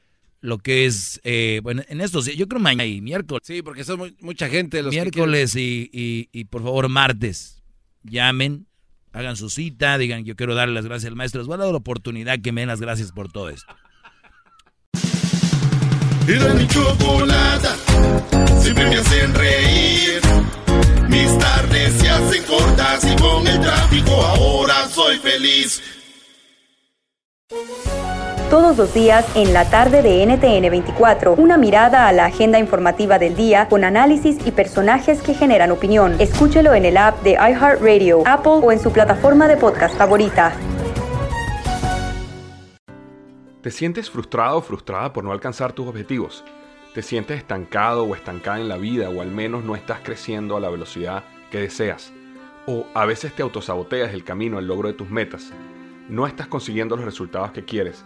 Lo que es, eh, bueno, en estos yo creo mañana y miércoles. Sí, porque son mucha gente. Los miércoles y, y, por favor martes, llamen, hagan su cita, digan yo quiero darle las gracias al maestro. Les voy a dar la oportunidad que me den las gracias por todo esto. Era mi chocolata, siempre me hacen reír. Mis tardes se hacen cortas y con el tráfico ahora soy feliz. Todos los días en la tarde de NTN 24, una mirada a la agenda informativa del día con análisis y personajes que generan opinión. Escúchelo en el app de iHeartRadio, Apple o en su plataforma de podcast favorita. ¿Te sientes frustrado o frustrada por no alcanzar tus objetivos? te sientes estancado o estancada en la vida o al menos no estás creciendo a la velocidad que deseas. O a veces te autosaboteas el camino al logro de tus metas. No estás consiguiendo los resultados que quieres.